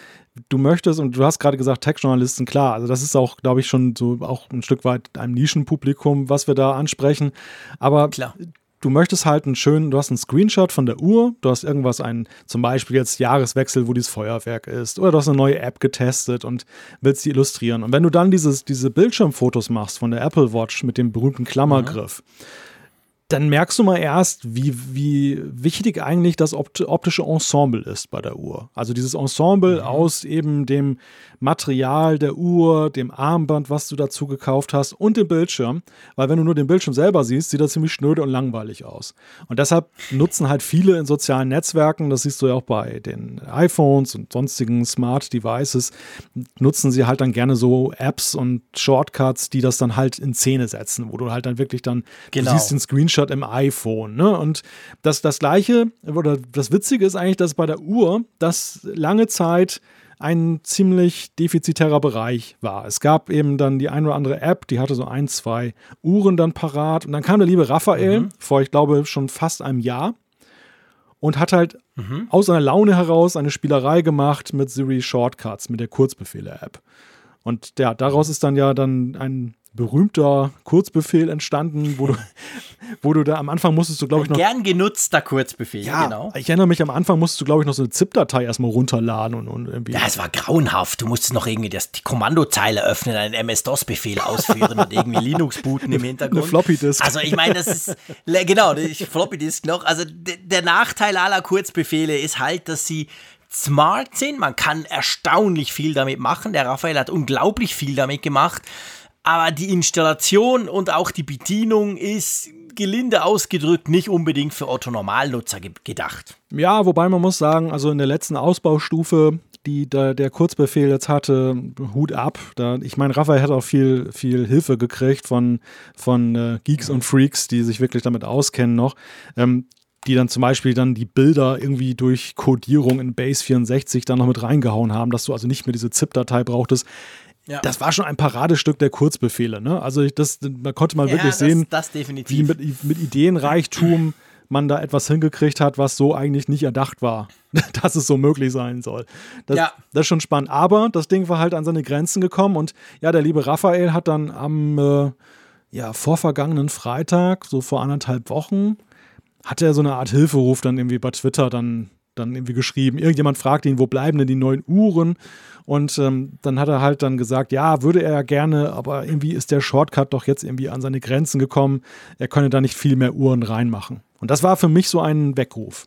du möchtest, und du hast gerade gesagt, Tech-Journalisten, klar, also das ist auch, glaube ich, schon so auch ein Stück weit ein Nischenpublikum, was wir da ansprechen. Aber klar. du möchtest halt einen schönen, du hast einen Screenshot von der Uhr, du hast irgendwas, ein, zum Beispiel jetzt Jahreswechsel, wo dieses Feuerwerk ist, oder du hast eine neue App getestet und willst die illustrieren. Und wenn du dann dieses, diese Bildschirmfotos machst von der Apple Watch mit dem berühmten Klammergriff, mhm dann merkst du mal erst, wie, wie wichtig eigentlich das optische Ensemble ist bei der Uhr. Also dieses Ensemble mhm. aus eben dem Material der Uhr, dem Armband, was du dazu gekauft hast und dem Bildschirm. Weil wenn du nur den Bildschirm selber siehst, sieht das ziemlich schnöde und langweilig aus. Und deshalb nutzen halt viele in sozialen Netzwerken, das siehst du ja auch bei den iPhones und sonstigen Smart Devices, nutzen sie halt dann gerne so Apps und Shortcuts, die das dann halt in Szene setzen, wo du halt dann wirklich dann, genau. du siehst den Screenshot im iPhone. Ne? Und das, das Gleiche, oder das Witzige ist eigentlich, dass bei der Uhr das lange Zeit ein ziemlich defizitärer Bereich war. Es gab eben dann die ein oder andere App, die hatte so ein, zwei Uhren dann parat. Und dann kam der liebe Raphael mhm. vor, ich glaube, schon fast einem Jahr und hat halt mhm. aus einer Laune heraus eine Spielerei gemacht mit Siri Shortcuts, mit der Kurzbefehle-App. Und ja, daraus ist dann ja dann ein berühmter Kurzbefehl entstanden, wo du, wo du da am Anfang musstest du, glaube ich, noch. Gern genutzter Kurzbefehl, ja, genau. Ich erinnere mich, am Anfang musstest du, glaube ich, noch so eine ZIP-Datei erstmal runterladen und, und irgendwie. Ja, es war grauenhaft. Du musstest noch irgendwie das, die Kommandozeile öffnen, einen MS-DOS-Befehl ausführen und irgendwie Linux booten im Hintergrund. Eine Floppy-Disk. Also, ich meine, das ist, genau, Floppy-Disk noch. Also, der Nachteil aller Kurzbefehle ist halt, dass sie smart sind. Man kann erstaunlich viel damit machen. Der Raphael hat unglaublich viel damit gemacht aber die Installation und auch die Bedienung ist gelinde ausgedrückt nicht unbedingt für Otto Normalnutzer ge gedacht. Ja, wobei man muss sagen, also in der letzten Ausbaustufe, die da der Kurzbefehl jetzt hatte, Hut ab. Da, ich meine, Raphael hat auch viel, viel Hilfe gekriegt von, von äh, Geeks und Freaks, die sich wirklich damit auskennen noch. Ähm, die dann zum Beispiel dann die Bilder irgendwie durch Codierung in Base 64 dann noch mit reingehauen haben, dass du also nicht mehr diese ZIP-Datei brauchtest. Ja. Das war schon ein Paradestück der Kurzbefehle. Ne? Also ich, das, da konnte man ja, wirklich das, sehen, das wie mit, mit Ideenreichtum man da etwas hingekriegt hat, was so eigentlich nicht erdacht war, dass es so möglich sein soll. Das, ja. das ist schon spannend. Aber das Ding war halt an seine Grenzen gekommen und ja, der liebe Raphael hat dann am äh, ja, vorvergangenen Freitag, so vor anderthalb Wochen, hat er so eine Art Hilferuf dann irgendwie bei Twitter dann, dann irgendwie geschrieben. Irgendjemand fragt ihn, wo bleiben denn die neuen Uhren? Und ähm, dann hat er halt dann gesagt, ja, würde er gerne, aber irgendwie ist der Shortcut doch jetzt irgendwie an seine Grenzen gekommen. Er könne da nicht viel mehr Uhren reinmachen. Und das war für mich so ein Weckruf.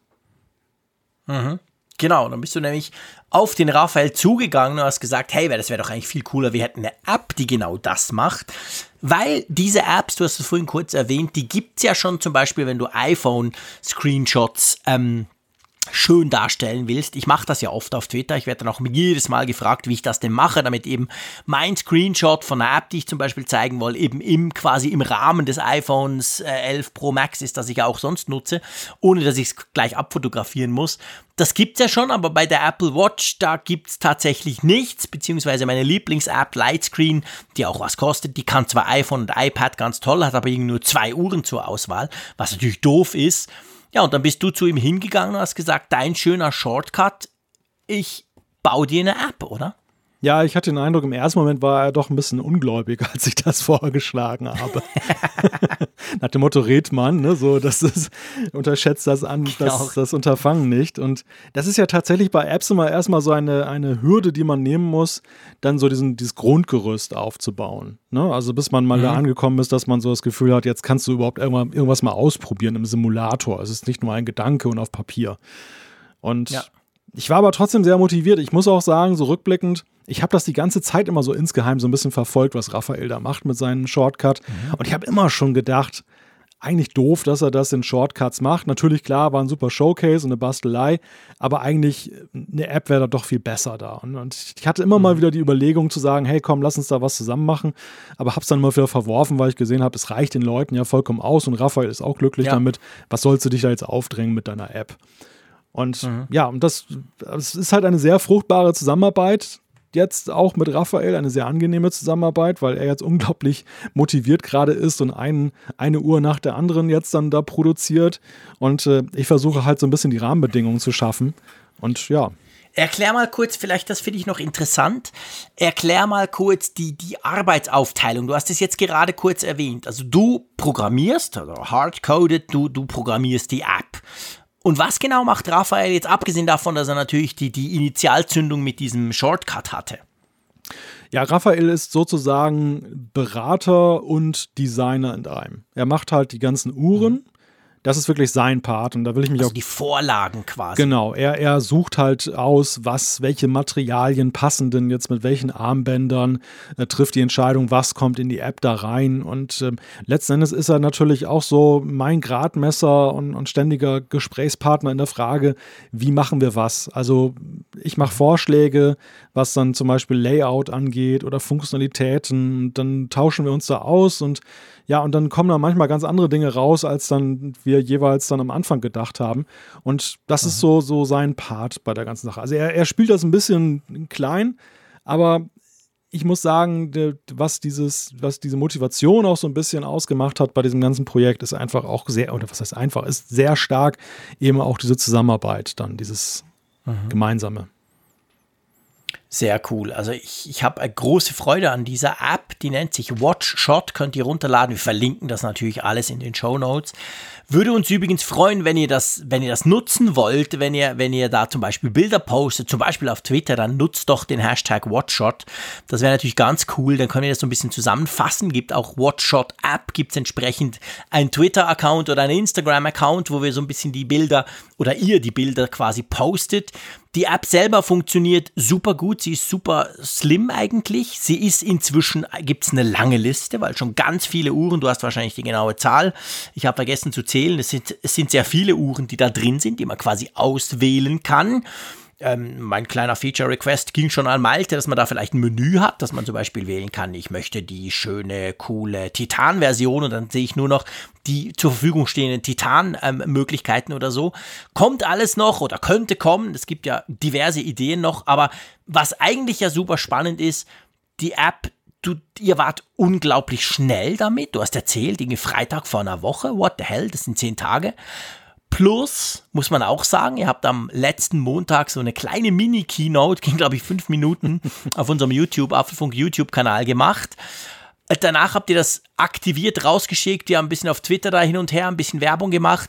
Mhm. Genau, dann bist du nämlich auf den Raphael zugegangen und hast gesagt, hey, das wäre doch eigentlich viel cooler, wir hätten eine App, die genau das macht. Weil diese Apps, du hast es vorhin kurz erwähnt, die gibt es ja schon zum Beispiel, wenn du iPhone-Screenshots ähm, schön darstellen willst. Ich mache das ja oft auf Twitter. Ich werde dann auch jedes Mal gefragt, wie ich das denn mache, damit eben mein Screenshot von einer App, die ich zum Beispiel zeigen will, eben im quasi im Rahmen des iPhones 11 äh, Pro Max ist, das ich auch sonst nutze, ohne dass ich es gleich abfotografieren muss. Das gibt's ja schon, aber bei der Apple Watch, da gibt's tatsächlich nichts, beziehungsweise meine Lieblings-App Lightscreen, die auch was kostet, die kann zwar iPhone und iPad ganz toll, hat aber irgendwie nur zwei Uhren zur Auswahl, was natürlich doof ist. Ja, und dann bist du zu ihm hingegangen und hast gesagt, dein schöner Shortcut, ich baue dir eine App, oder? Ja, ich hatte den Eindruck, im ersten Moment war er doch ein bisschen ungläubig, als ich das vorgeschlagen habe. Nach dem Motto, red man, ne? so, das ist, unterschätzt das an, das, das Unterfangen nicht. Und das ist ja tatsächlich bei Apps immer erstmal so eine, eine Hürde, die man nehmen muss, dann so diesen, dieses Grundgerüst aufzubauen. Ne? Also bis man mal mhm. da angekommen ist, dass man so das Gefühl hat, jetzt kannst du überhaupt irgendwas, irgendwas mal ausprobieren im Simulator. Es ist nicht nur ein Gedanke und auf Papier. Und ja. Ich war aber trotzdem sehr motiviert. Ich muss auch sagen, so rückblickend, ich habe das die ganze Zeit immer so insgeheim so ein bisschen verfolgt, was Raphael da macht mit seinem Shortcut. Mhm. Und ich habe immer schon gedacht, eigentlich doof, dass er das in Shortcuts macht. Natürlich, klar, war ein super Showcase und eine Bastelei, aber eigentlich eine App wäre da doch viel besser da. Und, ich hatte immer mhm. mal wieder die Überlegung zu sagen, hey, komm, lass uns da was zusammen machen, aber habe es dann mal wieder verworfen, weil ich gesehen habe, es reicht den Leuten ja vollkommen aus und Raphael ist auch glücklich ja. damit. Was sollst du dich da jetzt aufdrängen mit deiner App? Und mhm. ja, und das, das ist halt eine sehr fruchtbare Zusammenarbeit jetzt auch mit Raphael eine sehr angenehme Zusammenarbeit, weil er jetzt unglaublich motiviert gerade ist und ein, eine Uhr nach der anderen jetzt dann da produziert. Und äh, ich versuche halt so ein bisschen die Rahmenbedingungen zu schaffen. Und ja. Erklär mal kurz, vielleicht das finde ich noch interessant. Erklär mal kurz die, die Arbeitsaufteilung. Du hast es jetzt gerade kurz erwähnt. Also du programmierst, also hardcoded, du, du programmierst die App. Und was genau macht Raphael jetzt, abgesehen davon, dass er natürlich die, die Initialzündung mit diesem Shortcut hatte? Ja, Raphael ist sozusagen Berater und Designer in einem. Er macht halt die ganzen Uhren, das ist wirklich sein Part und da will ich mich also auch. Die Vorlagen quasi. Genau, er, er sucht halt aus, was, welche Materialien passen denn jetzt mit welchen Armbändern, er trifft die Entscheidung, was kommt in die App da rein und äh, letzten Endes ist er natürlich auch so mein Gradmesser und, und ständiger Gesprächspartner in der Frage, wie machen wir was? Also ich mache Vorschläge, was dann zum Beispiel Layout angeht oder Funktionalitäten, dann tauschen wir uns da aus und ja, und dann kommen da manchmal ganz andere Dinge raus, als dann wir jeweils dann am Anfang gedacht haben. Und das mhm. ist so, so sein Part bei der ganzen Sache. Also er, er spielt das ein bisschen klein, aber ich muss sagen, was dieses, was diese Motivation auch so ein bisschen ausgemacht hat bei diesem ganzen Projekt, ist einfach auch sehr, oder was heißt einfach, ist sehr stark eben auch diese Zusammenarbeit, dann dieses mhm. Gemeinsame. Sehr cool. Also ich, ich habe große Freude an dieser App, die nennt sich Watch Shot, könnt ihr runterladen. Wir verlinken das natürlich alles in den Show Notes. Würde uns übrigens freuen, wenn ihr das, wenn ihr das nutzen wollt, wenn ihr, wenn ihr da zum Beispiel Bilder postet, zum Beispiel auf Twitter, dann nutzt doch den Hashtag WatchShot. Das wäre natürlich ganz cool. Dann können wir das so ein bisschen zusammenfassen. Gibt auch WatchShot App, gibt es entsprechend einen Twitter-Account oder einen Instagram-Account, wo wir so ein bisschen die Bilder oder ihr die Bilder quasi postet. Die App selber funktioniert super gut, sie ist super slim eigentlich. Sie ist inzwischen, gibt es eine lange Liste, weil schon ganz viele Uhren, du hast wahrscheinlich die genaue Zahl, ich habe vergessen zu zählen, es sind, es sind sehr viele Uhren, die da drin sind, die man quasi auswählen kann ähm, mein kleiner Feature-Request ging schon an Malte, dass man da vielleicht ein Menü hat, dass man zum Beispiel wählen kann, ich möchte die schöne, coole Titan-Version und dann sehe ich nur noch die zur Verfügung stehenden Titan-Möglichkeiten ähm, oder so. Kommt alles noch oder könnte kommen. Es gibt ja diverse Ideen noch, aber was eigentlich ja super spannend ist, die App Du, ihr wart unglaublich schnell damit. Du hast erzählt, irgendwie Freitag vor einer Woche. What the hell? Das sind zehn Tage Plus, muss man auch sagen, ihr habt am letzten Montag so eine kleine Mini-Keynote, ging glaube ich fünf Minuten, auf unserem YouTube, Apfelfunk YouTube-Kanal gemacht. Äh, danach habt ihr das aktiviert, rausgeschickt, ihr habt ein bisschen auf Twitter da hin und her, ein bisschen Werbung gemacht.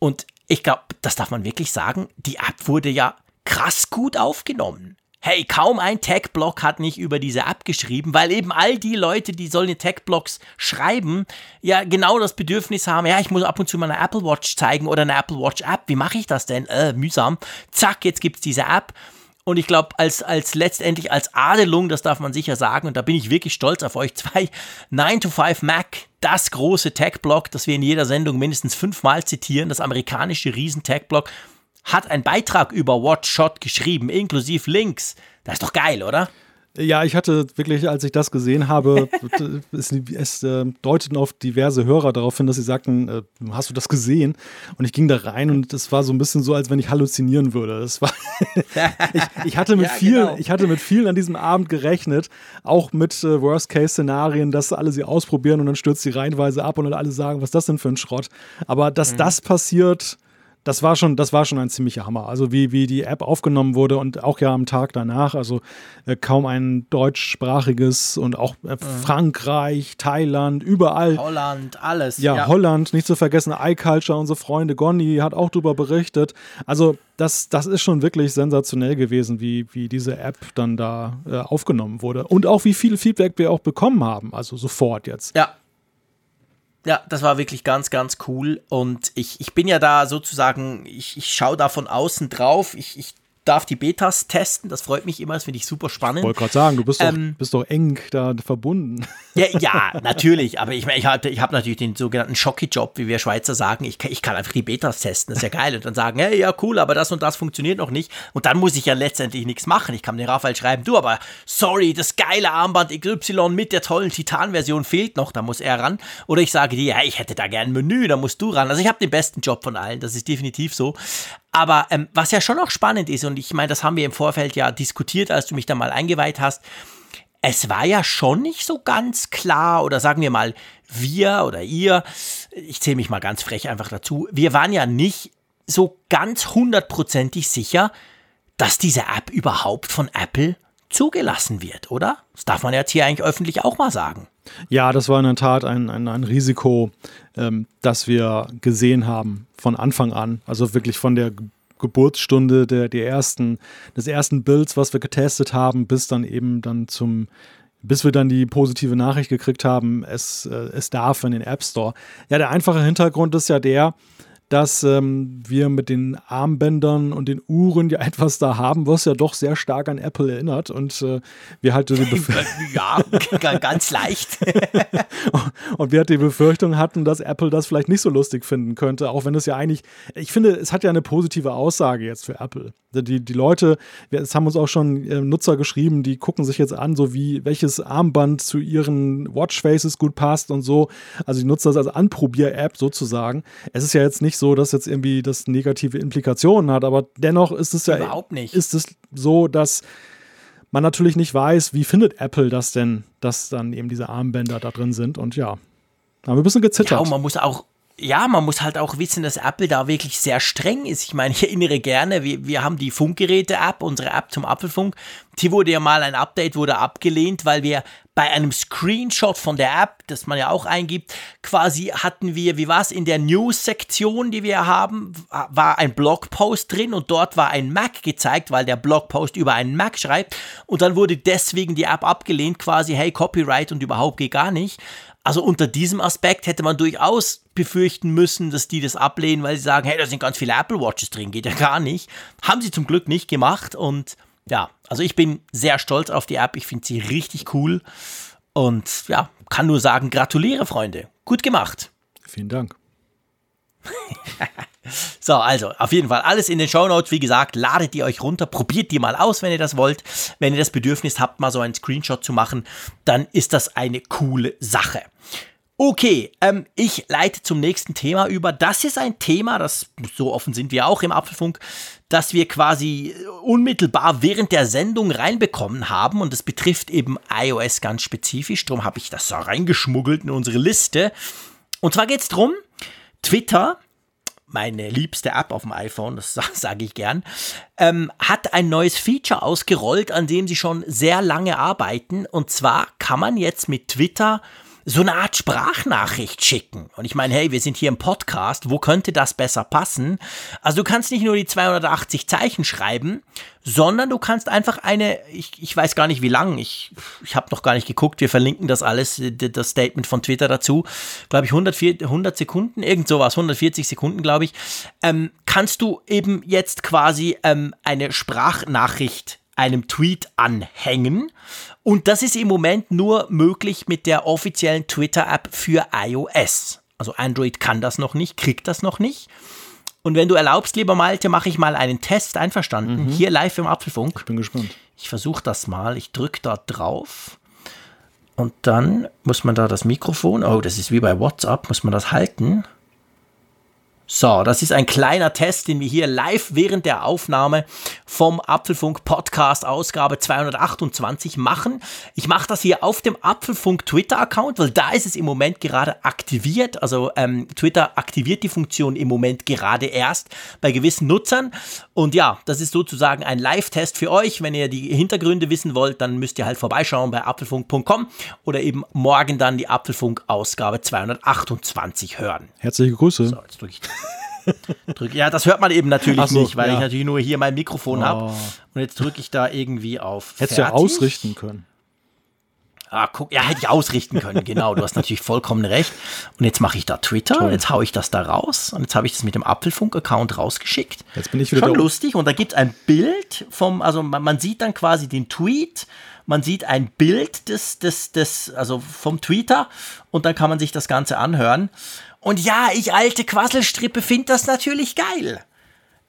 Und ich glaube, das darf man wirklich sagen, die App wurde ja krass gut aufgenommen. Hey, kaum ein Tech-Blog hat nicht über diese App geschrieben, weil eben all die Leute, die sollen Tech-Blogs schreiben, ja genau das Bedürfnis haben, ja, ich muss ab und zu mal eine Apple Watch zeigen oder eine Apple Watch App. Wie mache ich das denn? Äh, mühsam. Zack, jetzt gibt es diese App. Und ich glaube, als, als letztendlich als Adelung, das darf man sicher sagen, und da bin ich wirklich stolz auf euch zwei, 9 to 5 Mac, das große Tech-Blog, das wir in jeder Sendung mindestens fünfmal zitieren, das amerikanische Riesen-Tech-Blog, hat einen Beitrag über Watch Shot geschrieben, inklusive Links. Das ist doch geil, oder? Ja, ich hatte wirklich, als ich das gesehen habe, es, es äh, deuteten auf diverse Hörer darauf hin, dass sie sagten, äh, hast du das gesehen? Und ich ging da rein und es war so ein bisschen so, als wenn ich halluzinieren würde. Das war ich, ich, hatte mit ja, viel, genau. ich hatte mit vielen an diesem Abend gerechnet, auch mit äh, Worst-Case-Szenarien, dass alle sie ausprobieren und dann stürzt sie reihenweise ab und dann alle sagen, was ist das denn für ein Schrott? Aber dass mhm. das passiert, das war schon, das war schon ein ziemlicher Hammer. Also wie, wie die App aufgenommen wurde und auch ja am Tag danach, also äh, kaum ein deutschsprachiges und auch äh, mhm. Frankreich, Thailand, überall. Holland, alles. Ja, ja, Holland, nicht zu vergessen, iCulture, unsere Freunde, Gonni hat auch darüber berichtet. Also das, das ist schon wirklich sensationell gewesen, wie, wie diese App dann da äh, aufgenommen wurde. Und auch wie viel Feedback wir auch bekommen haben, also sofort jetzt. Ja, ja, das war wirklich ganz, ganz cool. Und ich, ich bin ja da sozusagen, ich, ich schaue da von außen drauf. Ich, ich darf die Betas testen. Das freut mich immer, das finde ich super spannend. Ich wollte gerade sagen, du bist, ähm, doch, bist doch eng da verbunden. Ja, ja natürlich. Aber ich, ich habe ich hab natürlich den sogenannten Schocki-Job, wie wir Schweizer sagen. Ich, ich kann einfach die Betas testen, das ist ja geil. Und dann sagen, hey, ja, cool, aber das und das funktioniert noch nicht. Und dann muss ich ja letztendlich nichts machen. Ich kann den Raphael schreiben, du, aber sorry, das geile Armband XY mit der tollen Titan-Version fehlt noch, da muss er ran. Oder ich sage dir, ja, ich hätte da gern ein Menü, da musst du ran. Also ich habe den besten Job von allen, das ist definitiv so. Aber ähm, was ja schon auch spannend ist, und ich meine, das haben wir im Vorfeld ja diskutiert, als du mich da mal eingeweiht hast, es war ja schon nicht so ganz klar, oder sagen wir mal, wir oder ihr, ich zähle mich mal ganz frech einfach dazu, wir waren ja nicht so ganz hundertprozentig sicher, dass diese App überhaupt von Apple zugelassen wird, oder? Das darf man jetzt hier eigentlich öffentlich auch mal sagen. Ja, das war in der Tat ein, ein, ein Risiko, ähm, das wir gesehen haben von Anfang an. Also wirklich von der Geburtsstunde der, der ersten, des ersten Builds, was wir getestet haben, bis dann eben dann zum, bis wir dann die positive Nachricht gekriegt haben, es, äh, es darf in den App Store. Ja, der einfache Hintergrund ist ja der, dass ähm, wir mit den Armbändern und den Uhren ja etwas da haben, was ja doch sehr stark an Apple erinnert. Und äh, wir halt die Ja, ganz leicht. und wir halt die Befürchtung hatten, dass Apple das vielleicht nicht so lustig finden könnte, auch wenn es ja eigentlich, ich finde, es hat ja eine positive Aussage jetzt für Apple. Die, die Leute, es haben uns auch schon äh, Nutzer geschrieben, die gucken sich jetzt an, so wie welches Armband zu ihren Watchfaces gut passt und so. Also die nutzen das als Anprobier-App sozusagen. Es ist ja jetzt nicht so, dass jetzt irgendwie das negative Implikationen hat, aber dennoch ist es ja überhaupt nicht. Ist es so, dass man natürlich nicht weiß, wie findet Apple das denn, dass dann eben diese Armbänder da drin sind und ja, haben wir ein bisschen gezittert. Ja, und man muss auch ja, man muss halt auch wissen, dass Apple da wirklich sehr streng ist. Ich meine, ich erinnere gerne, wir, wir haben die Funkgeräte-App, unsere App zum Apfelfunk. Die wurde ja mal ein Update, wurde abgelehnt, weil wir bei einem Screenshot von der App, das man ja auch eingibt, quasi hatten wir, wie war es, in der News-Sektion, die wir haben, war ein Blogpost drin und dort war ein Mac gezeigt, weil der Blogpost über einen Mac schreibt und dann wurde deswegen die App abgelehnt, quasi, hey, Copyright und überhaupt geht gar nicht. Also unter diesem Aspekt hätte man durchaus befürchten müssen, dass die das ablehnen, weil sie sagen, hey, da sind ganz viele Apple Watches drin, geht ja gar nicht. Haben sie zum Glück nicht gemacht und ja, also ich bin sehr stolz auf die App, ich finde sie richtig cool und ja, kann nur sagen, gratuliere Freunde, gut gemacht. Vielen Dank. So, also auf jeden Fall alles in den Show Notes. Wie gesagt, ladet die euch runter, probiert die mal aus, wenn ihr das wollt. Wenn ihr das Bedürfnis habt, mal so einen Screenshot zu machen, dann ist das eine coole Sache. Okay, ähm, ich leite zum nächsten Thema über. Das ist ein Thema, das so offen sind wir auch im Apfelfunk, das wir quasi unmittelbar während der Sendung reinbekommen haben und das betrifft eben iOS ganz spezifisch. Darum habe ich das da reingeschmuggelt in unsere Liste. Und zwar geht es darum, Twitter meine liebste App auf dem iPhone, das sage ich gern, ähm, hat ein neues Feature ausgerollt, an dem sie schon sehr lange arbeiten. Und zwar kann man jetzt mit Twitter so eine Art Sprachnachricht schicken. Und ich meine, hey, wir sind hier im Podcast, wo könnte das besser passen? Also du kannst nicht nur die 280 Zeichen schreiben, sondern du kannst einfach eine, ich, ich weiß gar nicht wie lang, ich, ich habe noch gar nicht geguckt, wir verlinken das alles, das Statement von Twitter dazu, glaube ich 100, 100 Sekunden, irgend sowas, 140 Sekunden, glaube ich, ähm, kannst du eben jetzt quasi ähm, eine Sprachnachricht einem Tweet anhängen. Und das ist im Moment nur möglich mit der offiziellen Twitter-App für iOS. Also Android kann das noch nicht, kriegt das noch nicht. Und wenn du erlaubst, lieber Malte, mache ich mal einen Test. Einverstanden? Mhm. Hier live im Apfelfunk. Ich bin gespannt. Ich versuche das mal. Ich drücke da drauf. Und dann muss man da das Mikrofon, oh, das ist wie bei WhatsApp, muss man das halten. So, das ist ein kleiner Test, den wir hier live während der Aufnahme vom Apfelfunk Podcast Ausgabe 228 machen. Ich mache das hier auf dem Apfelfunk Twitter Account, weil da ist es im Moment gerade aktiviert. Also ähm, Twitter aktiviert die Funktion im Moment gerade erst bei gewissen Nutzern. Und ja, das ist sozusagen ein Live-Test für euch. Wenn ihr die Hintergründe wissen wollt, dann müsst ihr halt vorbeischauen bei apfelfunk.com oder eben morgen dann die Apfelfunk Ausgabe 228 hören. Herzliche Grüße. So, jetzt drücke ich Drück, ja, das hört man eben natürlich so, nicht, weil ja. ich natürlich nur hier mein Mikrofon oh. habe. Und jetzt drücke ich da irgendwie auf. Hättest du ja ausrichten können. Ah, guck, ja, hätte ich ausrichten können, genau. Du hast natürlich vollkommen recht. Und jetzt mache ich da Twitter, Toll. jetzt haue ich das da raus und jetzt habe ich das mit dem Apfelfunk-Account rausgeschickt. Jetzt bin ich wieder Schon lustig und da gibt es ein Bild vom, also man, man, sieht dann quasi den Tweet, man sieht ein Bild des, des, des, also vom Tweeter und dann kann man sich das Ganze anhören. Und ja, ich alte Quasselstrippe finde das natürlich geil.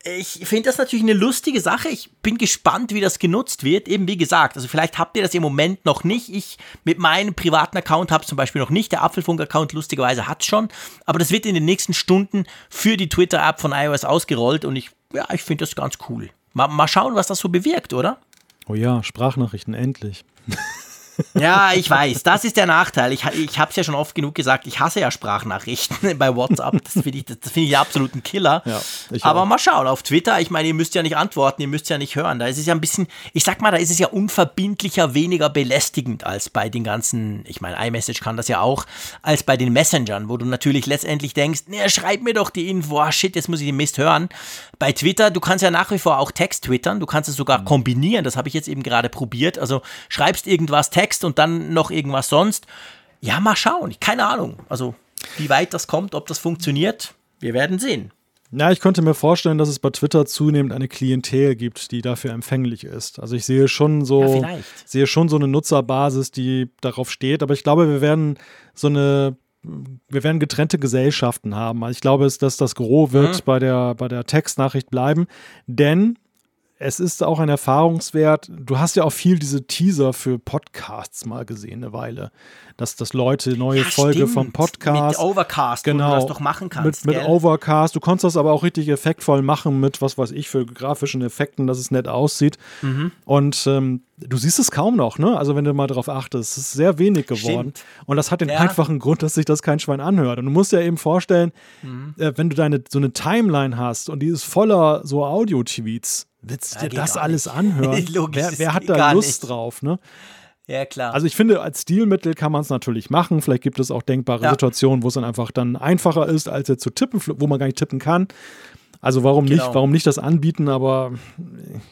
Ich finde das natürlich eine lustige Sache. Ich bin gespannt, wie das genutzt wird. Eben wie gesagt, also vielleicht habt ihr das im Moment noch nicht. Ich mit meinem privaten Account habe zum Beispiel noch nicht. Der Apfelfunk-Account lustigerweise hat schon. Aber das wird in den nächsten Stunden für die Twitter-App von iOS ausgerollt. Und ich, ja, ich finde das ganz cool. Mal, mal schauen, was das so bewirkt, oder? Oh ja, Sprachnachrichten, endlich. Ja, ich weiß, das ist der Nachteil. Ich, ich habe es ja schon oft genug gesagt, ich hasse ja Sprachnachrichten bei WhatsApp. Das finde ich, das find ich absolut ein Killer. Ja, Aber mal schauen, auf Twitter, ich meine, ihr müsst ja nicht antworten, ihr müsst ja nicht hören. Da ist es ja ein bisschen, ich sag mal, da ist es ja unverbindlicher, weniger belästigend als bei den ganzen, ich meine, iMessage kann das ja auch, als bei den Messengern, wo du natürlich letztendlich denkst, ne, schreib mir doch die Info, oh shit, jetzt muss ich den Mist hören. Bei Twitter, du kannst ja nach wie vor auch Text twittern, du kannst es sogar mhm. kombinieren, das habe ich jetzt eben gerade probiert. Also schreibst irgendwas Text, Text und dann noch irgendwas sonst. Ja, mal schauen. Keine Ahnung. Also, wie weit das kommt, ob das funktioniert, wir werden sehen. Na, ich könnte mir vorstellen, dass es bei Twitter zunehmend eine Klientel gibt, die dafür empfänglich ist. Also ich sehe schon so, ja, sehe schon so eine Nutzerbasis, die darauf steht. Aber ich glaube, wir werden so eine, wir werden getrennte Gesellschaften haben. Also ich glaube, dass das Gros wird mhm. bei der, bei der Textnachricht bleiben. Denn es ist auch ein Erfahrungswert. Du hast ja auch viel diese Teaser für Podcasts mal gesehen, eine Weile. Dass, dass Leute neue ja, Folge stimmt. vom Podcast. Mit Overcast, genau, wo du das doch machen kannst. Mit, mit Overcast. Du konntest das aber auch richtig effektvoll machen mit, was weiß ich, für grafischen Effekten, dass es nett aussieht. Mhm. Und ähm, du siehst es kaum noch, ne? Also, wenn du mal darauf achtest, es ist sehr wenig geworden. Stimmt. Und das hat den ja. einfachen Grund, dass sich das kein Schwein anhört. Und du musst ja eben vorstellen, mhm. äh, wenn du deine so eine Timeline hast und die ist voller so Audio-Tweets, Willst du dir das alles nicht. anhören? wer, wer hat da Lust nicht. drauf, ne? Ja, klar. Also ich finde, als Stilmittel kann man es natürlich machen. Vielleicht gibt es auch denkbare ja. Situationen, wo es dann einfach dann einfacher ist, als jetzt zu tippen, wo man gar nicht tippen kann. Also warum genau. nicht, warum nicht das anbieten, aber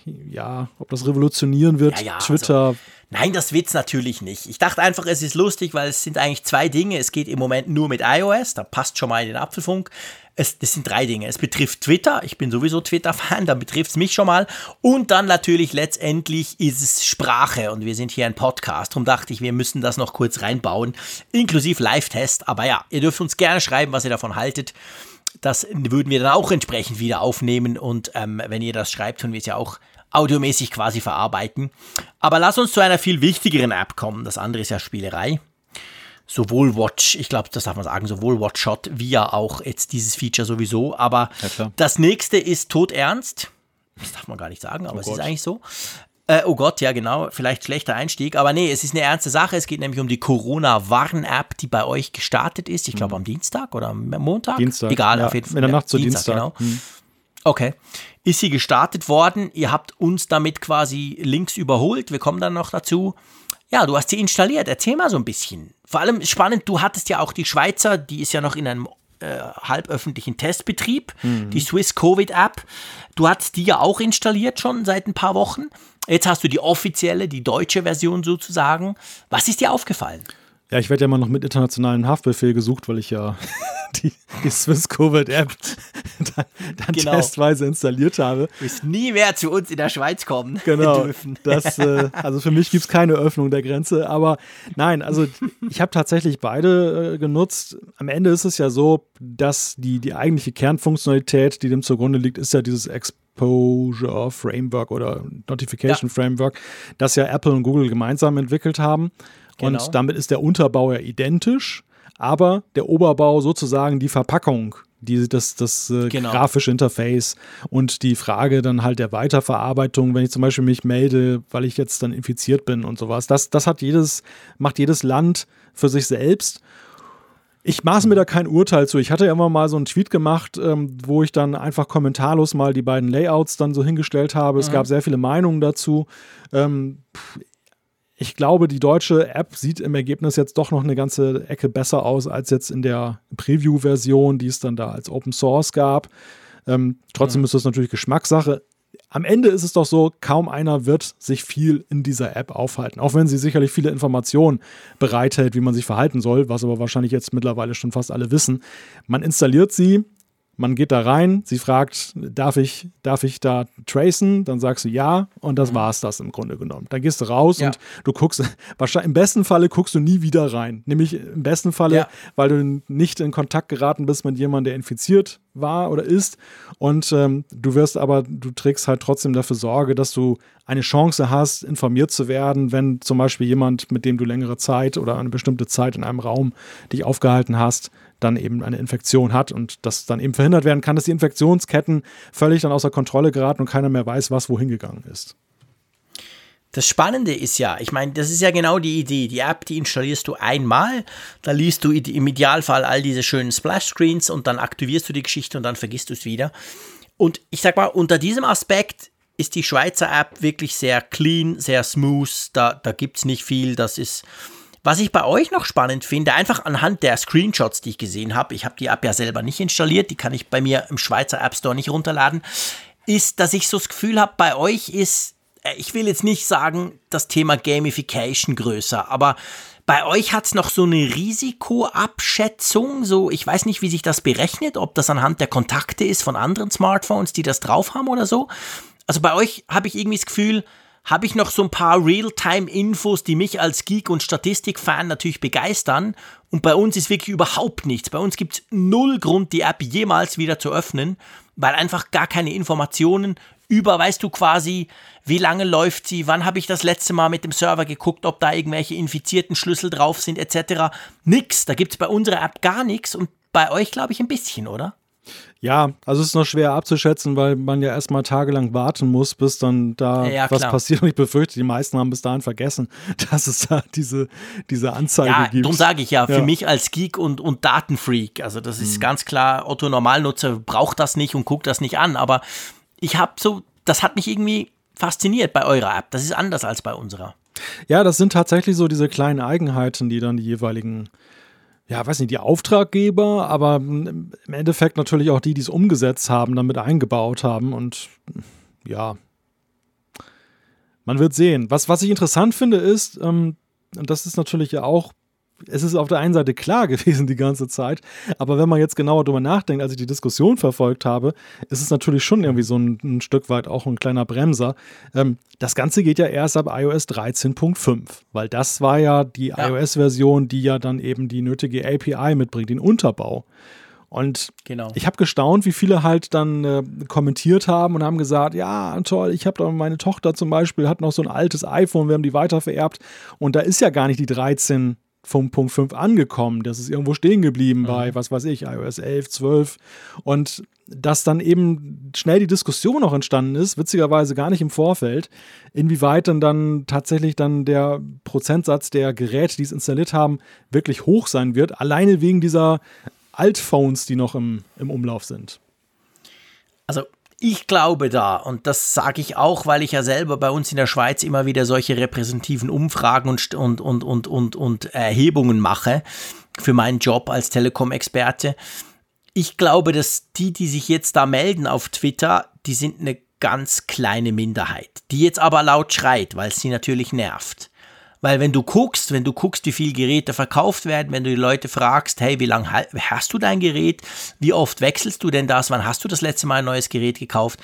ja, ob das revolutionieren wird, ja, ja, also Twitter. Also, nein, das wird's natürlich nicht. Ich dachte einfach, es ist lustig, weil es sind eigentlich zwei Dinge. Es geht im Moment nur mit iOS, da passt schon mal in den Apfelfunk. Es, das sind drei Dinge. Es betrifft Twitter. Ich bin sowieso Twitter-Fan, dann betrifft es mich schon mal. Und dann natürlich letztendlich ist es Sprache. Und wir sind hier ein Podcast. Darum dachte ich, wir müssen das noch kurz reinbauen. Inklusive Live-Test. Aber ja, ihr dürft uns gerne schreiben, was ihr davon haltet. Das würden wir dann auch entsprechend wieder aufnehmen und ähm, wenn ihr das schreibt, tun wir es ja auch audiomäßig quasi verarbeiten. Aber lass uns zu einer viel wichtigeren App kommen. Das andere ist ja Spielerei. Sowohl Watch, ich glaube, das darf man sagen, sowohl Watchshot wie ja auch jetzt dieses Feature sowieso. Aber ja, das nächste ist todernst. Das darf man gar nicht sagen, aber oh es Gott. ist eigentlich so. Äh, oh Gott, ja genau, vielleicht schlechter Einstieg. Aber nee, es ist eine ernste Sache. Es geht nämlich um die Corona-Warn-App, die bei euch gestartet ist. Ich glaube mhm. am Dienstag oder am Montag. Dienstag. Egal, ja, auf jeden Fall. In der Nacht zu Dienstag. Dienstag. Genau. Mhm. Okay. Ist sie gestartet worden? Ihr habt uns damit quasi links überholt. Wir kommen dann noch dazu. Ja, du hast sie installiert. Erzähl mal so ein bisschen. Vor allem spannend, du hattest ja auch die Schweizer, die ist ja noch in einem äh, halböffentlichen Testbetrieb, mhm. die Swiss Covid App. Du hattest die ja auch installiert schon seit ein paar Wochen. Jetzt hast du die offizielle, die deutsche Version sozusagen. Was ist dir aufgefallen? Ja, ich werde ja immer noch mit internationalen Haftbefehl gesucht, weil ich ja die, die Swiss Covid App dann, dann genau. testweise installiert habe. Du wirst nie mehr zu uns in der Schweiz kommen genau, dürfen. Das, äh, also für mich gibt es keine Öffnung der Grenze. Aber nein, also ich habe tatsächlich beide äh, genutzt. Am Ende ist es ja so, dass die, die eigentliche Kernfunktionalität, die dem zugrunde liegt, ist ja dieses Exposure Framework oder Notification ja. Framework, das ja Apple und Google gemeinsam entwickelt haben. Genau. Und damit ist der Unterbau ja identisch, aber der Oberbau sozusagen die Verpackung, die, das, das äh, genau. grafische Interface und die Frage dann halt der Weiterverarbeitung, wenn ich zum Beispiel mich melde, weil ich jetzt dann infiziert bin und sowas. Das, das hat jedes, macht jedes Land für sich selbst. Ich maße mir da kein Urteil zu. Ich hatte ja immer mal so einen Tweet gemacht, ähm, wo ich dann einfach kommentarlos mal die beiden Layouts dann so hingestellt habe. Mhm. Es gab sehr viele Meinungen dazu. Ähm, ich glaube, die deutsche App sieht im Ergebnis jetzt doch noch eine ganze Ecke besser aus als jetzt in der Preview-Version, die es dann da als Open Source gab. Ähm, trotzdem ja. ist das natürlich Geschmackssache. Am Ende ist es doch so, kaum einer wird sich viel in dieser App aufhalten. Auch wenn sie sicherlich viele Informationen bereithält, wie man sich verhalten soll, was aber wahrscheinlich jetzt mittlerweile schon fast alle wissen. Man installiert sie, man geht da rein, sie fragt, darf ich, darf ich da tracen? Dann sagst du ja und das mhm. war es das im Grunde genommen. Dann gehst du raus ja. und du guckst, wahrscheinlich im besten Falle guckst du nie wieder rein. Nämlich im besten Falle, ja. weil du nicht in Kontakt geraten bist mit jemandem, der infiziert war oder ist. Und ähm, du wirst aber, du trägst halt trotzdem dafür Sorge, dass du eine Chance hast, informiert zu werden, wenn zum Beispiel jemand, mit dem du längere Zeit oder eine bestimmte Zeit in einem Raum dich aufgehalten hast, dann eben eine Infektion hat und das dann eben verhindert werden kann, dass die Infektionsketten völlig dann außer Kontrolle geraten und keiner mehr weiß, was wohin gegangen ist. Das Spannende ist ja, ich meine, das ist ja genau die Idee. Die App, die installierst du einmal, da liest du im Idealfall all diese schönen Splash-Screens und dann aktivierst du die Geschichte und dann vergisst du es wieder. Und ich sag mal, unter diesem Aspekt ist die Schweizer App wirklich sehr clean, sehr smooth. Da, da gibt es nicht viel. Das ist, was ich bei euch noch spannend finde, einfach anhand der Screenshots, die ich gesehen habe, ich habe die App ja selber nicht installiert, die kann ich bei mir im Schweizer App Store nicht runterladen, ist, dass ich so das Gefühl habe, bei euch ist, äh, ich will jetzt nicht sagen, das Thema Gamification größer, aber bei euch hat es noch so eine Risikoabschätzung, so ich weiß nicht, wie sich das berechnet, ob das anhand der Kontakte ist von anderen Smartphones, die das drauf haben oder so. Also bei euch habe ich irgendwie das Gefühl, habe ich noch so ein paar Realtime-Infos, die mich als Geek- und Statistik-Fan natürlich begeistern. Und bei uns ist wirklich überhaupt nichts. Bei uns gibt es null Grund, die App jemals wieder zu öffnen, weil einfach gar keine Informationen über, weißt du quasi, wie lange läuft sie, wann habe ich das letzte Mal mit dem Server geguckt, ob da irgendwelche infizierten Schlüssel drauf sind, etc. Nix. Da gibt es bei unserer App gar nichts und bei euch, glaube ich, ein bisschen, oder? Ja, also es ist noch schwer abzuschätzen, weil man ja erstmal tagelang warten muss, bis dann da ja, was passiert. Und ich befürchte, die meisten haben bis dahin vergessen, dass es da diese, diese Anzeige ja, gibt. Darum sage ich ja, für ja. mich als Geek und, und Datenfreak, also das ist mhm. ganz klar, Otto Normalnutzer braucht das nicht und guckt das nicht an, aber ich habe so, das hat mich irgendwie fasziniert bei eurer App. Das ist anders als bei unserer. Ja, das sind tatsächlich so diese kleinen Eigenheiten, die dann die jeweiligen ja, weiß nicht, die Auftraggeber, aber im Endeffekt natürlich auch die, die es umgesetzt haben, damit eingebaut haben. Und ja, man wird sehen. Was, was ich interessant finde, ist, ähm, und das ist natürlich ja auch es ist auf der einen Seite klar gewesen die ganze Zeit, aber wenn man jetzt genauer darüber nachdenkt, als ich die Diskussion verfolgt habe, ist es natürlich schon irgendwie so ein, ein Stück weit auch ein kleiner Bremser. Ähm, das Ganze geht ja erst ab iOS 13.5, weil das war ja die ja. iOS-Version, die ja dann eben die nötige API mitbringt, den Unterbau. Und genau. ich habe gestaunt, wie viele halt dann äh, kommentiert haben und haben gesagt, ja, toll, ich habe da meine Tochter zum Beispiel, hat noch so ein altes iPhone, wir haben die weitervererbt und da ist ja gar nicht die 13 vom Punkt 5 angekommen. Das ist irgendwo stehen geblieben mhm. bei, was weiß ich, iOS 11, 12. Und dass dann eben schnell die Diskussion auch entstanden ist, witzigerweise gar nicht im Vorfeld, inwieweit denn dann tatsächlich dann der Prozentsatz der Geräte, die es installiert haben, wirklich hoch sein wird, alleine wegen dieser Altphones, die noch im, im Umlauf sind. Also ich glaube da, und das sage ich auch, weil ich ja selber bei uns in der Schweiz immer wieder solche repräsentativen Umfragen und, und, und, und, und, und Erhebungen mache für meinen Job als Telekom-Experte ich glaube, dass die, die sich jetzt da melden auf Twitter, die sind eine ganz kleine Minderheit, die jetzt aber laut schreit, weil es sie natürlich nervt. Weil wenn du guckst, wenn du guckst, wie viele Geräte verkauft werden, wenn du die Leute fragst, hey, wie lange hast du dein Gerät? Wie oft wechselst du denn das? Wann hast du das letzte Mal ein neues Gerät gekauft?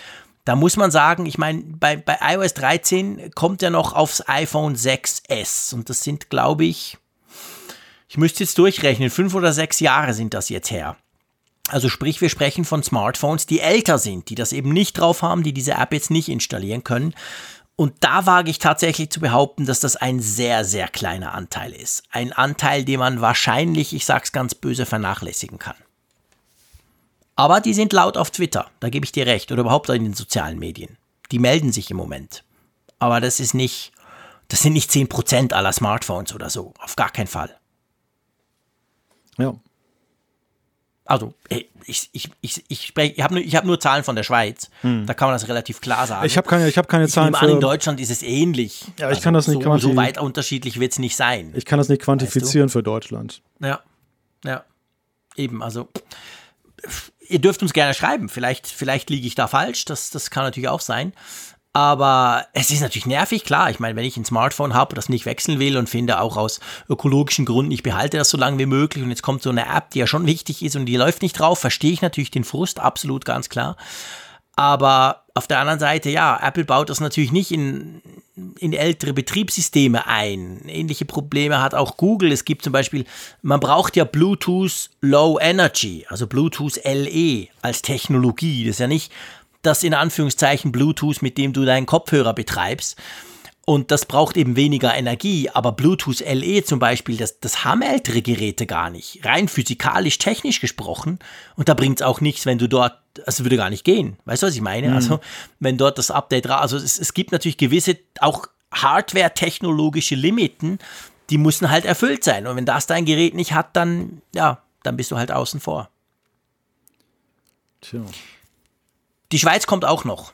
Da muss man sagen, ich meine, bei, bei iOS 13 kommt ja noch aufs iPhone 6S und das sind, glaube ich, ich müsste jetzt durchrechnen, fünf oder sechs Jahre sind das jetzt her. Also sprich, wir sprechen von Smartphones, die älter sind, die das eben nicht drauf haben, die diese App jetzt nicht installieren können. Und da wage ich tatsächlich zu behaupten, dass das ein sehr, sehr kleiner Anteil ist. Ein Anteil, den man wahrscheinlich, ich sag's ganz böse, vernachlässigen kann. Aber die sind laut auf Twitter, da gebe ich dir recht, oder überhaupt in den sozialen Medien. Die melden sich im Moment. Aber das ist nicht, das sind nicht 10% aller Smartphones oder so, auf gar keinen Fall. Ja, also ich, ich, ich, ich, spreche, ich habe nur, hab nur Zahlen von der Schweiz. Hm. Da kann man das relativ klar sagen. Ich habe keine, ich hab keine ich Zahlen. Nehme an, in Deutschland ist es ähnlich. Ja, ich also kann das nicht so, so weit unterschiedlich wird es nicht sein. Ich kann das nicht quantifizieren weißt du? für Deutschland. Ja, ja. Eben, also ihr dürft uns gerne schreiben. Vielleicht, vielleicht liege ich da falsch. Das, das kann natürlich auch sein. Aber es ist natürlich nervig, klar. Ich meine, wenn ich ein Smartphone habe, das nicht wechseln will und finde auch aus ökologischen Gründen, ich behalte das so lange wie möglich und jetzt kommt so eine App, die ja schon wichtig ist und die läuft nicht drauf, verstehe ich natürlich den Frust, absolut ganz klar. Aber auf der anderen Seite, ja, Apple baut das natürlich nicht in, in ältere Betriebssysteme ein. Ähnliche Probleme hat auch Google. Es gibt zum Beispiel, man braucht ja Bluetooth Low Energy, also Bluetooth LE als Technologie. Das ist ja nicht das in Anführungszeichen Bluetooth, mit dem du deinen Kopfhörer betreibst. Und das braucht eben weniger Energie, aber Bluetooth LE zum Beispiel, das, das haben ältere Geräte gar nicht. Rein physikalisch, technisch gesprochen. Und da bringt es auch nichts, wenn du dort, also würde gar nicht gehen. Weißt du, was ich meine? Mhm. Also, wenn dort das Update, also es, es gibt natürlich gewisse, auch Hardware-technologische Limiten, die müssen halt erfüllt sein. Und wenn das dein Gerät nicht hat, dann, ja, dann bist du halt außen vor. Tja. Die Schweiz kommt auch noch.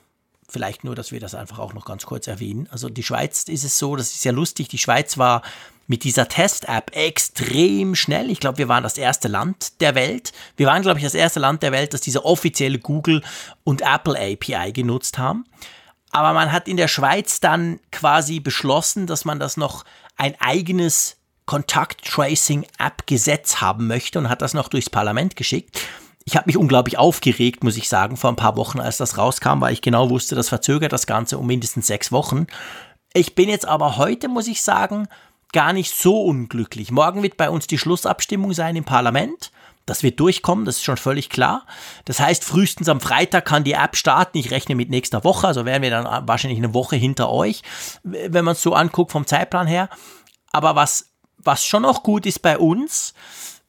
Vielleicht nur, dass wir das einfach auch noch ganz kurz erwähnen. Also die Schweiz ist es so, das ist ja lustig, die Schweiz war mit dieser Test-App extrem schnell. Ich glaube, wir waren das erste Land der Welt. Wir waren, glaube ich, das erste Land der Welt, das diese offizielle Google und Apple API genutzt haben. Aber man hat in der Schweiz dann quasi beschlossen, dass man das noch ein eigenes Kontakt-Tracing-App-Gesetz haben möchte und hat das noch durchs Parlament geschickt ich habe mich unglaublich aufgeregt, muss ich sagen, vor ein paar Wochen, als das rauskam, weil ich genau wusste, das verzögert das Ganze um mindestens sechs Wochen. Ich bin jetzt aber heute, muss ich sagen, gar nicht so unglücklich. Morgen wird bei uns die Schlussabstimmung sein im Parlament. Das wird durchkommen, das ist schon völlig klar. Das heißt, frühestens am Freitag kann die App starten. Ich rechne mit nächster Woche, also wären wir dann wahrscheinlich eine Woche hinter euch, wenn man es so anguckt vom Zeitplan her. Aber was, was schon noch gut ist bei uns,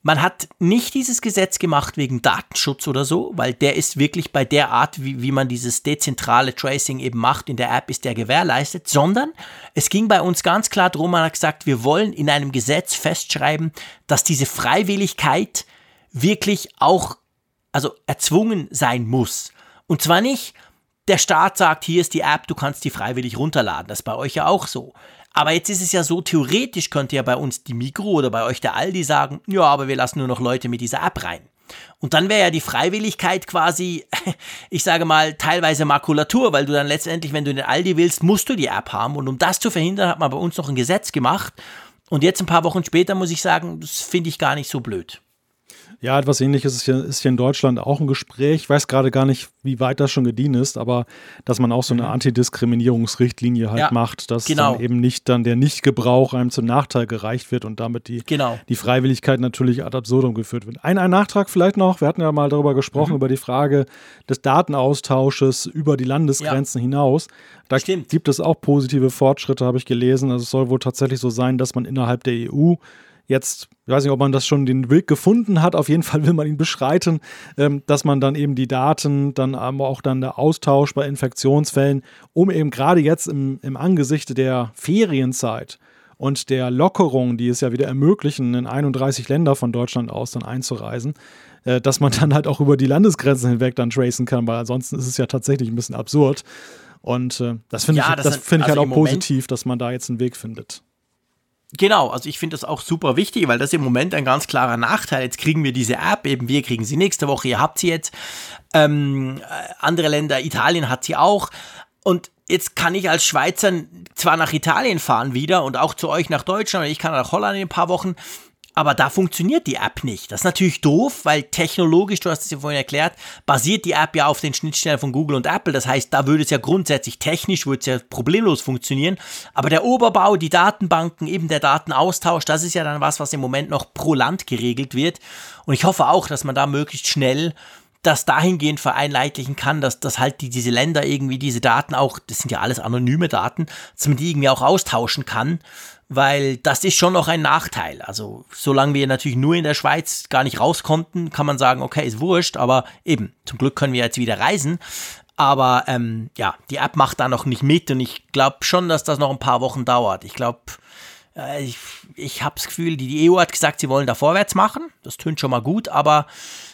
man hat nicht dieses Gesetz gemacht wegen Datenschutz oder so, weil der ist wirklich bei der Art, wie, wie man dieses dezentrale Tracing eben macht in der App, ist der gewährleistet, sondern es ging bei uns ganz klar darum, man hat gesagt, wir wollen in einem Gesetz festschreiben, dass diese Freiwilligkeit wirklich auch, also erzwungen sein muss. Und zwar nicht, der Staat sagt, hier ist die App, du kannst die freiwillig runterladen. Das ist bei euch ja auch so. Aber jetzt ist es ja so, theoretisch könnte ja bei uns die Mikro oder bei euch der Aldi sagen, ja, aber wir lassen nur noch Leute mit dieser App rein. Und dann wäre ja die Freiwilligkeit quasi, ich sage mal, teilweise Makulatur, weil du dann letztendlich, wenn du in den Aldi willst, musst du die App haben. Und um das zu verhindern, hat man bei uns noch ein Gesetz gemacht. Und jetzt ein paar Wochen später muss ich sagen, das finde ich gar nicht so blöd. Ja, etwas ähnliches ist hier, ist hier in Deutschland auch ein Gespräch. Ich weiß gerade gar nicht, wie weit das schon gedient ist, aber dass man auch so eine mhm. Antidiskriminierungsrichtlinie halt ja, macht, dass genau. dann eben nicht dann der Nichtgebrauch einem zum Nachteil gereicht wird und damit die, genau. die Freiwilligkeit natürlich ad absurdum geführt wird. Ein, ein Nachtrag vielleicht noch, wir hatten ja mal darüber gesprochen, mhm. über die Frage des Datenaustausches über die Landesgrenzen ja. hinaus. Da Stimmt. gibt es auch positive Fortschritte, habe ich gelesen. Also es soll wohl tatsächlich so sein, dass man innerhalb der EU jetzt, ich weiß nicht, ob man das schon den Weg gefunden hat, auf jeden Fall will man ihn beschreiten, ähm, dass man dann eben die Daten, dann aber auch dann der Austausch bei Infektionsfällen, um eben gerade jetzt im, im Angesicht der Ferienzeit und der Lockerung, die es ja wieder ermöglichen, in 31 Länder von Deutschland aus dann einzureisen, äh, dass man dann halt auch über die Landesgrenzen hinweg dann tracen kann, weil ansonsten ist es ja tatsächlich ein bisschen absurd. Und äh, das finde ja, ich, das find ich also halt auch positiv, dass man da jetzt einen Weg findet. Genau, also ich finde das auch super wichtig, weil das im Moment ein ganz klarer Nachteil. Jetzt kriegen wir diese App, eben wir kriegen sie nächste Woche, ihr habt sie jetzt. Ähm, äh, andere Länder, Italien hat sie auch. Und jetzt kann ich als Schweizer zwar nach Italien fahren wieder und auch zu euch nach Deutschland, ich kann nach Holland in ein paar Wochen, aber da funktioniert die App nicht. Das ist natürlich doof, weil technologisch, du hast es ja vorhin erklärt, basiert die App ja auf den Schnittstellen von Google und Apple. Das heißt, da würde es ja grundsätzlich technisch, würde es ja problemlos funktionieren. Aber der Oberbau, die Datenbanken, eben der Datenaustausch, das ist ja dann was, was im Moment noch pro Land geregelt wird. Und ich hoffe auch, dass man da möglichst schnell das dahingehend vereinheitlichen kann, dass, dass halt die, diese Länder irgendwie diese Daten auch, das sind ja alles anonyme Daten, dass man die irgendwie auch austauschen kann weil das ist schon noch ein Nachteil. Also solange wir natürlich nur in der Schweiz gar nicht raus konnten, kann man sagen, okay, ist wurscht, aber eben, zum Glück können wir jetzt wieder reisen. Aber ähm, ja, die App macht da noch nicht mit und ich glaube schon, dass das noch ein paar Wochen dauert. Ich glaube, äh, ich, ich habe das Gefühl, die, die EU hat gesagt, sie wollen da vorwärts machen. Das tönt schon mal gut, aber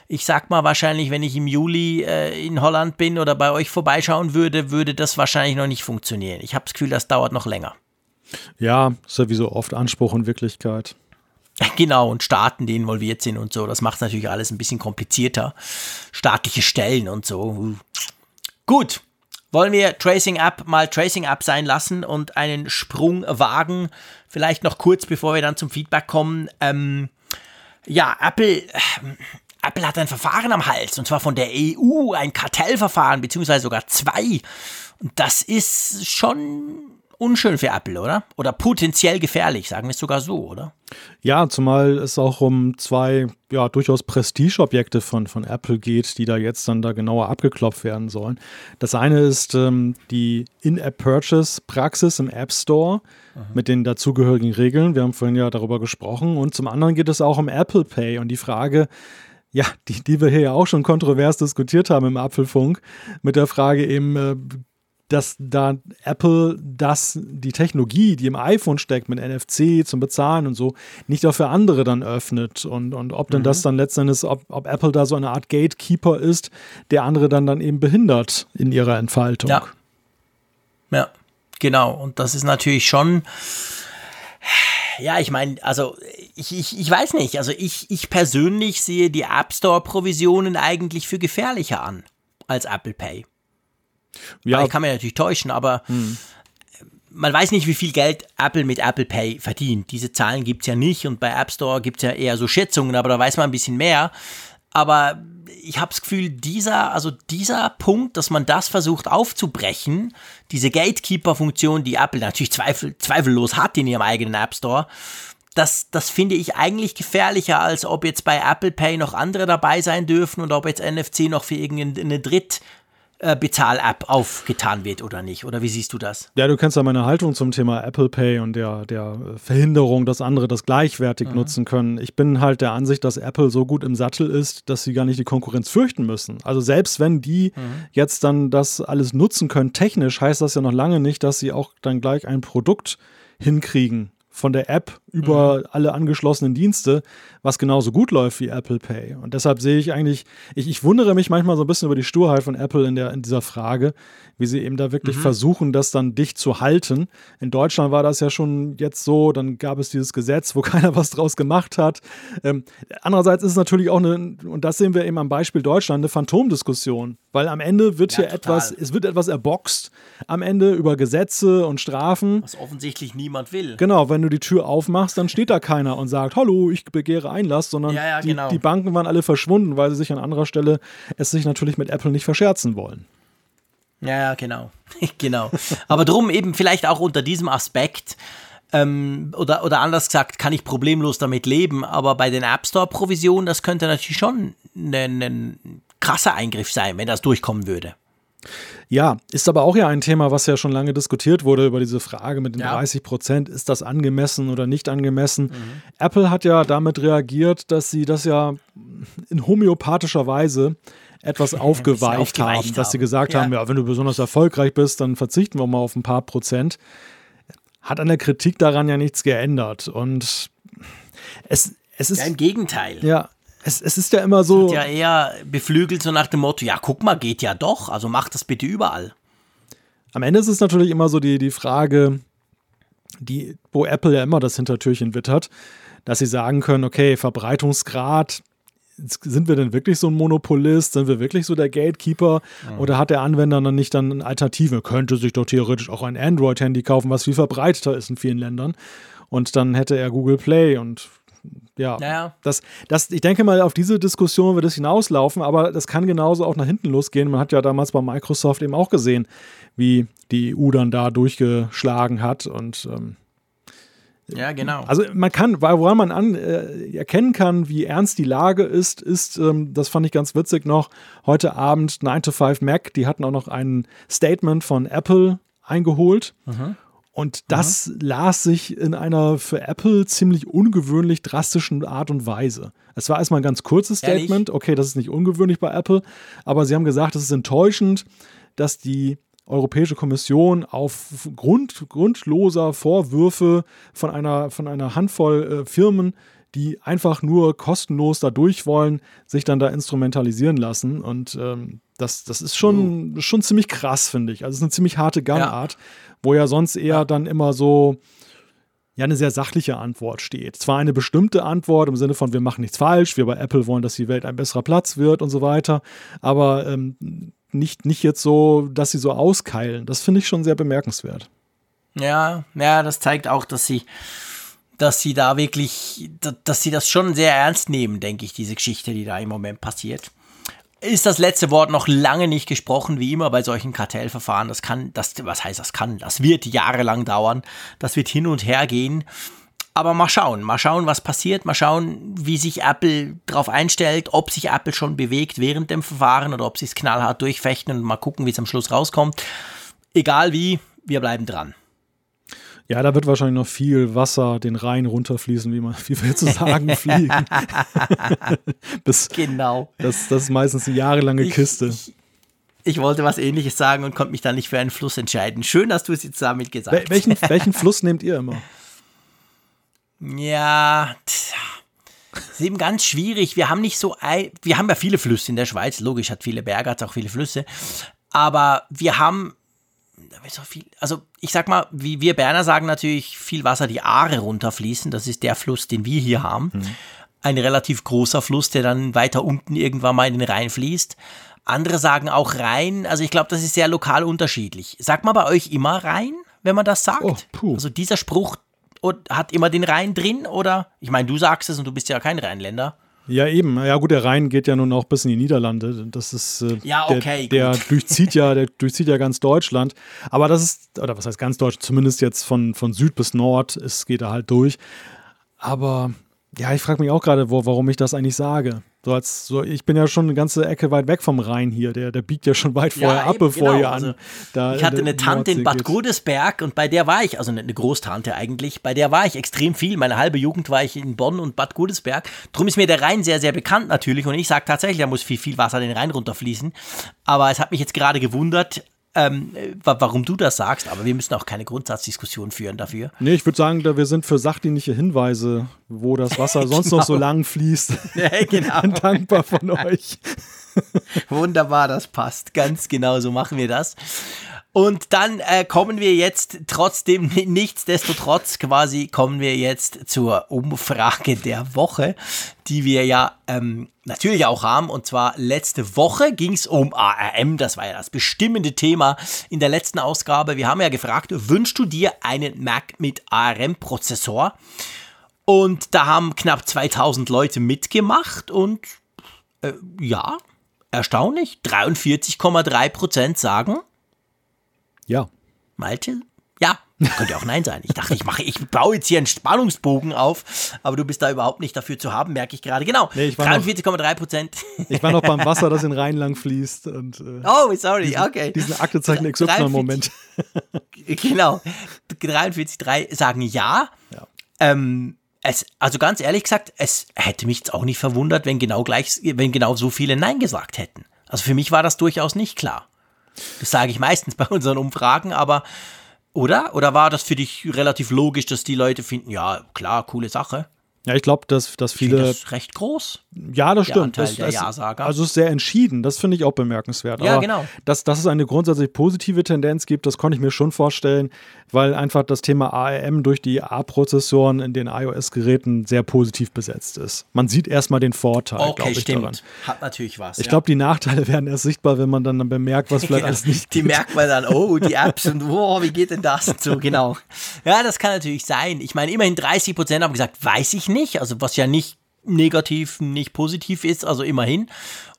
ich sag mal wahrscheinlich, wenn ich im Juli äh, in Holland bin oder bei euch vorbeischauen würde, würde das wahrscheinlich noch nicht funktionieren. Ich habe das Gefühl, das dauert noch länger. Ja, ist ja wie so oft Anspruch und Wirklichkeit. Genau, und Staaten, die involviert sind und so. Das macht natürlich alles ein bisschen komplizierter. Staatliche Stellen und so. Gut. Wollen wir Tracing App mal Tracing App sein lassen und einen Sprung wagen? Vielleicht noch kurz, bevor wir dann zum Feedback kommen. Ähm, ja, Apple, äh, Apple hat ein Verfahren am Hals und zwar von der EU, ein Kartellverfahren, beziehungsweise sogar zwei. Und das ist schon unschön für Apple, oder? Oder potenziell gefährlich, sagen wir es sogar so, oder? Ja, zumal es auch um zwei ja durchaus Prestigeobjekte von, von Apple geht, die da jetzt dann da genauer abgeklopft werden sollen. Das eine ist ähm, die In-App-Purchase-Praxis im App Store Aha. mit den dazugehörigen Regeln. Wir haben vorhin ja darüber gesprochen. Und zum anderen geht es auch um Apple Pay und die Frage, ja, die, die wir hier ja auch schon kontrovers diskutiert haben im Apfelfunk, mit der Frage eben, äh, dass da Apple das, die Technologie, die im iPhone steckt, mit NFC zum Bezahlen und so, nicht auch für andere dann öffnet. Und, und ob denn mhm. das dann letztendlich, ob, ob Apple da so eine Art Gatekeeper ist, der andere dann dann eben behindert in ihrer Entfaltung. Ja. Ja, genau. Und das ist natürlich schon. Ja, ich meine, also ich, ich, ich weiß nicht. Also ich, ich persönlich sehe die App Store-Provisionen eigentlich für gefährlicher an als Apple Pay. Ja. Ich kann mich natürlich täuschen, aber hm. man weiß nicht, wie viel Geld Apple mit Apple Pay verdient. Diese Zahlen gibt es ja nicht und bei App Store gibt es ja eher so Schätzungen, aber da weiß man ein bisschen mehr. Aber ich habe das Gefühl, dieser, also dieser Punkt, dass man das versucht aufzubrechen, diese Gatekeeper-Funktion, die Apple natürlich zweifel, zweifellos hat in ihrem eigenen App Store, das, das finde ich eigentlich gefährlicher, als ob jetzt bei Apple Pay noch andere dabei sein dürfen und ob jetzt NFC noch für irgendeine Dritt, äh, Bezahl-App aufgetan wird oder nicht. Oder wie siehst du das? Ja, du kennst ja meine Haltung zum Thema Apple Pay und der, der Verhinderung, dass andere das gleichwertig mhm. nutzen können. Ich bin halt der Ansicht, dass Apple so gut im Sattel ist, dass sie gar nicht die Konkurrenz fürchten müssen. Also selbst wenn die mhm. jetzt dann das alles nutzen können, technisch heißt das ja noch lange nicht, dass sie auch dann gleich ein Produkt hinkriegen, von der App über mhm. alle angeschlossenen Dienste, was genauso gut läuft wie Apple Pay. Und deshalb sehe ich eigentlich, ich, ich wundere mich manchmal so ein bisschen über die Sturheit von Apple in, der, in dieser Frage, wie sie eben da wirklich mhm. versuchen, das dann dicht zu halten. In Deutschland war das ja schon jetzt so, dann gab es dieses Gesetz, wo keiner was draus gemacht hat. Ähm, andererseits ist es natürlich auch eine, und das sehen wir eben am Beispiel Deutschland, eine Phantomdiskussion, weil am Ende wird ja, hier total. etwas, es wird etwas erboxt am Ende über Gesetze und Strafen. Was offensichtlich niemand will. Genau, wenn du die Tür aufmachst, dann steht da keiner und sagt, hallo, ich begehre Einlass, sondern ja, ja, die, genau. die Banken waren alle verschwunden, weil sie sich an anderer Stelle es sich natürlich mit Apple nicht verscherzen wollen. Ja, ja, genau. genau. Aber drum eben vielleicht auch unter diesem Aspekt, ähm, oder, oder anders gesagt, kann ich problemlos damit leben, aber bei den App Store-Provisionen, das könnte natürlich schon ein, ein krasser Eingriff sein, wenn das durchkommen würde. Ja, ist aber auch ja ein Thema, was ja schon lange diskutiert wurde über diese Frage mit den Ja. 30 Prozent. Ist das angemessen oder nicht angemessen? Apple hat ja damit reagiert, dass sie das ja in homöopathischer Weise etwas aufgeweicht aufgeweicht haben, dass sie haben. gesagt Ja. haben, ja, wenn du besonders erfolgreich bist, dann verzichten wir mal auf ein paar Prozent. Hat an der Kritik daran ja nichts geändert. Und es, es ist, Ja, im Gegenteil. ja, es, es ist ja immer so. Ja, eher beflügelt so nach dem Motto, ja, guck mal, geht ja doch, also mach das bitte überall. Am Ende ist es natürlich immer so die, die Frage, die, wo Apple ja immer das Hintertürchen wittert, dass sie sagen können, okay, Verbreitungsgrad, sind wir denn wirklich so ein Monopolist? Sind wir wirklich so der Gatekeeper? Oder hat der Anwender dann nicht dann eine Alternative? Könnte sich doch theoretisch auch ein Android-Handy kaufen, was viel verbreiteter ist in vielen Ländern. Und dann hätte er Google Play und ja, Naja. das, das, ich denke mal, auf diese Diskussion wird es hinauslaufen, aber das kann genauso auch nach hinten losgehen. Man hat ja damals bei Microsoft eben auch gesehen, wie die EU dann da durchgeschlagen hat. Und ähm, Ja, genau. also man kann, woran man an, äh, erkennen kann, wie ernst die Lage ist, ist, ähm, das fand ich ganz witzig noch, heute Abend 9 to 5 Mac, die hatten auch noch ein Statement von Apple eingeholt. Und das las sich in einer für Apple ziemlich ungewöhnlich drastischen Art und Weise. Es war erstmal ein ganz kurzes Ehrlich? Statement. Okay, das ist nicht ungewöhnlich bei Apple, aber sie haben gesagt, es ist enttäuschend, dass die Europäische Kommission auf Grund, grundloser Vorwürfe von einer, von einer Handvoll äh, Firmen, die einfach nur kostenlos da durch wollen, sich dann da instrumentalisieren lassen. Und ähm, das, das ist schon, schon ziemlich krass, finde ich. Also es ist eine ziemlich harte Gangart, wo ja sonst eher dann immer so ja eine sehr sachliche Antwort steht. Zwar eine bestimmte Antwort im Sinne von, wir machen nichts falsch, wir bei Apple wollen, dass die Welt ein besserer Platz wird und so weiter, aber ähm, nicht, nicht jetzt so, dass sie so auskeilen. Das finde ich schon sehr bemerkenswert. Ja, ja, das zeigt auch, dass sie, dass sie da wirklich, da- dass sie das schon sehr ernst nehmen, denke ich, diese Geschichte, die da im Moment passiert. Ist das letzte Wort noch lange nicht gesprochen, wie immer bei solchen Kartellverfahren. Das kann, das, was heißt das kann? Das wird jahrelang dauern. Das wird hin und her gehen. Aber mal schauen, mal schauen, was passiert, mal schauen, wie sich Apple darauf einstellt, ob sich Apple schon bewegt während dem Verfahren oder ob sie es knallhart durchfechten und mal gucken, wie es am Schluss rauskommt. Egal wie, wir bleiben dran. Ja, da wird wahrscheinlich noch viel Wasser den Rhein runterfließen, wie, man, wie wir zu sagen fliegen. Bis, Genau. das, das ist meistens eine jahrelange Ich- Kiste. Ich, ich wollte was ähnliches sagen und konnte mich dann nicht für einen Fluss entscheiden. Schön, dass du es jetzt damit gesagt Wel welchen, welchen Fluss nehmt ihr immer? Ja, tja. ist eben ganz schwierig. Wir haben nicht so ein, wir haben ja viele Flüsse in der Schweiz. Logisch, hat viele Berge, hat auch viele Flüsse. Aber wir haben da wird so viel, also ich sag mal, wie wir Berner sagen natürlich viel Wasser die Aare runterfließen. Das ist der Fluss, den wir hier haben. Ein relativ großer Fluss, der dann weiter unten irgendwann mal in den Rhein fließt. Andere sagen auch Rhein. Also ich glaube, das ist sehr lokal unterschiedlich. Sagt man bei euch immer Rhein, wenn man das sagt? Oh. Also dieser Spruch hat immer den Rhein drin oder? Ich meine, du sagst es und du bist ja kein Rheinländer. Ja, eben. Ja, gut, der Rhein geht ja nun auch bis in die Niederlande. Das ist äh, Ja, okay, der, der durchzieht ja, der durchzieht ja ganz Deutschland. Aber das ist, oder was heißt ganz Deutschland, zumindest jetzt von, von Süd bis Nord, es geht er halt durch. Aber ja, ich frage mich auch gerade, warum ich das eigentlich sage. So als, so, ich bin ja schon eine ganze Ecke weit weg vom Rhein hier. Der, der biegt ja schon weit vorher ab, eben, bevor genau. ihr an. Also, da ich hatte in eine Tante in Bad geht. Godesberg und bei der war ich, also eine Großtante eigentlich, bei der war ich extrem viel. Meine halbe Jugend war ich in Bonn und Bad Godesberg. Drum ist mir der Rhein sehr, sehr bekannt natürlich und ich sage tatsächlich, da muss viel, viel Wasser den Rhein runterfließen. Aber es hat mich jetzt gerade gewundert, ähm, wa- warum du das sagst, aber wir müssen auch keine Grundsatzdiskussion führen dafür. Nee, ich würde sagen, da wir sind für sachdienliche Hinweise, wo das Wasser sonst noch so Genau. lang fließt, Ja, genau. dankbar von euch. Wunderbar, das passt. Ganz genau so machen wir das. Und dann äh, kommen wir jetzt trotzdem, nichtsdestotrotz quasi, kommen wir jetzt zur Umfrage der Woche, die wir ja ähm, natürlich auch haben. Und zwar letzte Woche ging es um ARM, das war ja das bestimmende Thema in der letzten Ausgabe. Wir haben ja gefragt, wünschst du dir einen Mac mit ARM-Prozessor? Und da haben knapp 2000 Leute mitgemacht und äh, ja, erstaunlich. 43,3 Prozent sagen, Ja. Malte? Ja, Könnte auch Nein sein. Ich dachte, ich mache, ich baue jetzt hier einen Spannungsbogen auf, aber du bist da überhaupt nicht dafür zu haben, merke ich gerade. Genau. Nee, 43,3 Prozent. Ich war noch beim Wasser, das in Rhein lang fließt. Und, äh, oh, sorry, diesen, okay. Diesen Aktezeichen XY-Moment. genau. 43,3 sagen ja. ja. Ähm, es, also ganz ehrlich gesagt, es hätte mich jetzt auch nicht verwundert, wenn genau gleich, wenn genau so viele Nein gesagt hätten. Also für mich war das durchaus nicht klar. Das sage ich meistens bei unseren Umfragen, aber oder? Oder war das für dich relativ logisch, dass die Leute finden, ja, klar, coole Sache? Ja, ich glaube, dass, dass viele. Das ist recht groß. Ja, das stimmt. Das, der. Also es ist sehr entschieden. Das finde ich auch bemerkenswert. Ja, Aber genau. Dass, dass es eine grundsätzlich positive Tendenz gibt, das konnte ich mir schon vorstellen, weil einfach das Thema ARM durch die A-Prozessoren in den iOS-Geräten sehr positiv besetzt ist. Man sieht erstmal den Vorteil, okay, ich, stimmt. daran. Hat natürlich was. Ich ja. glaube, die Nachteile werden erst sichtbar, wenn man dann, dann bemerkt, was vielleicht alles nicht Die merkt man dann, oh, die Apps und oh, wie geht denn das und so, genau. Ja, das kann natürlich sein. Ich meine, immerhin 30 Prozent haben gesagt, weiß ich nicht, also was ja nicht negativ, nicht positiv ist, also immerhin.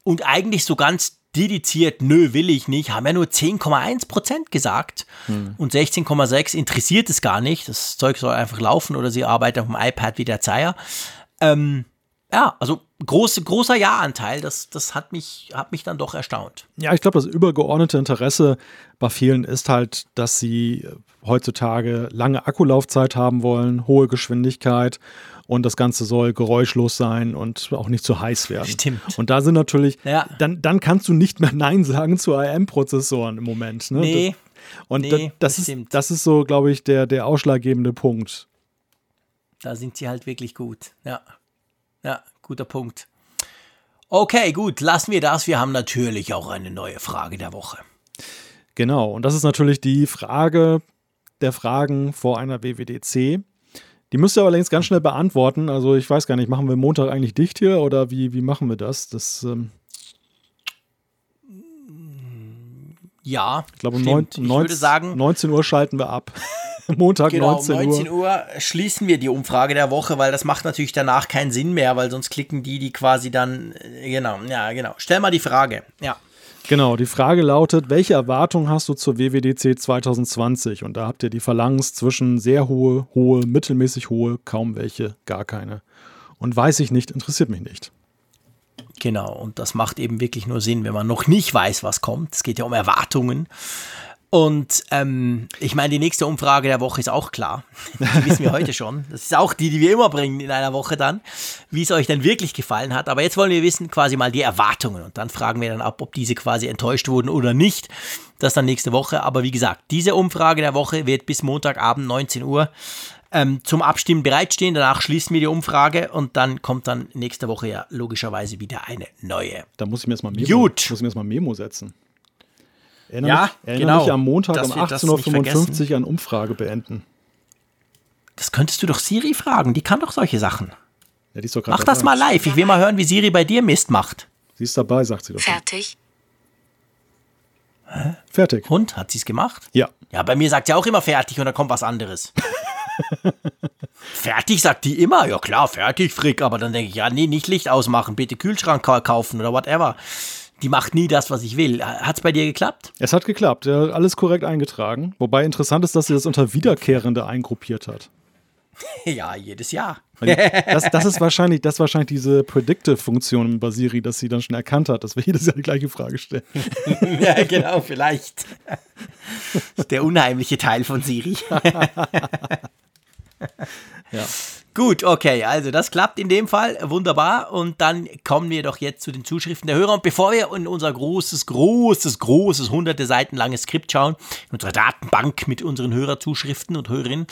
Und eigentlich so ganz dediziert, nö, will ich nicht, haben ja nur 10,1 Prozent gesagt. Hm. Und 16,6 interessiert es gar nicht. Das Zeug soll einfach laufen oder sie arbeiten auf dem iPad wie der Zeier. Ähm, ja, also große, großer Ja-Anteil, das, das hat, mich, hat mich dann doch erstaunt. Ja, ich glaube, das übergeordnete Interesse bei vielen ist halt, dass sie heutzutage lange Akkulaufzeit haben wollen, hohe Geschwindigkeit und das Ganze soll geräuschlos sein und auch nicht zu heiß werden. Stimmt. Und da sind natürlich, ja. dann, dann kannst du nicht mehr Nein sagen zu ARM-Prozessoren im Moment. Ne? Nee. Und nee, das, das, ist, das ist so, glaube ich, der, der ausschlaggebende Punkt. Da sind sie halt wirklich gut. Ja. Ja, guter Punkt. Okay, gut, lassen wir das. Wir haben natürlich auch eine neue Frage der Woche. Genau, und das ist natürlich die Frage der Fragen vor einer WWDC. Die müsst ihr aber längst ganz schnell beantworten. Also ich weiß gar nicht, machen wir Montag eigentlich dicht hier oder wie, wie machen wir das? Das ähm ja, ich glaube um 9, ich würde sagen, 19 Uhr schalten wir ab. Montag genau, 19 Uhr. 19 Uhr schließen wir die Umfrage der Woche, weil das macht natürlich danach keinen Sinn mehr, weil sonst klicken die, die quasi dann, äh, genau, ja, genau. Stell mal die Frage, ja. Genau, die Frage lautet, welche Erwartungen hast du zur WWDC 2020? Und da habt ihr die Verlangens zwischen sehr hohe, hohe, mittelmäßig hohe, kaum welche, gar keine. Und weiß ich nicht, interessiert mich nicht. Genau, und das macht eben wirklich nur Sinn, wenn man noch nicht weiß, was kommt. Es geht ja um Erwartungen. Und ähm, ich meine, die nächste Umfrage der Woche ist auch klar. Die wissen wir heute schon. Das ist auch die, die wir immer bringen in einer Woche dann, wie es euch denn wirklich gefallen hat. Aber jetzt wollen wir wissen quasi mal die Erwartungen und dann fragen wir dann ab, ob diese quasi enttäuscht wurden oder nicht. Das dann nächste Woche. Aber wie gesagt, diese Umfrage der Woche wird bis Montagabend 19 Uhr ähm, zum Abstimmen bereitstehen. Danach schließen wir die Umfrage und dann kommt dann nächste Woche ja logischerweise wieder eine neue. Da muss ich mir erstmal Memo, Gut. Muss ich mir erstmal Memo setzen. Erinnere ja, mich, erinnere genau. mich am Montag um 18.55 Uhr an Umfrage beenden. Das könntest du doch Siri fragen, die kann doch solche Sachen. Ja, die ist doch Mach dabei. das mal live, ich will mal hören, wie Siri bei dir Mist macht. Sie ist dabei, sagt sie doch. Fertig. Hä? Fertig. Und? Hat sie es gemacht? Ja. Ja, bei mir sagt sie auch immer fertig und dann kommt was anderes. fertig sagt die immer. Ja klar, fertig, Frick. Aber dann denke ich, ja, nee, nicht Licht ausmachen, bitte Kühlschrank kaufen oder whatever die macht nie das, was ich will. Hat es bei dir geklappt? Es hat geklappt, ja, alles korrekt eingetragen. Wobei interessant ist, dass sie das unter Wiederkehrende eingruppiert hat. Ja, jedes Jahr. Das, das, ist wahrscheinlich, das ist wahrscheinlich diese Predictive-Funktion bei Siri, dass sie dann schon erkannt hat, dass wir jedes Jahr die gleiche Frage stellen. Ja, genau, vielleicht. Der unheimliche Teil von Siri. Ja. Gut, okay, also das klappt in dem Fall wunderbar und dann kommen wir doch jetzt zu den Zuschriften der Hörer und bevor wir in unser großes, großes, großes, hunderte Seiten langes Skript schauen, in unserer Datenbank mit unseren Hörerzuschriften und Hörerinnen,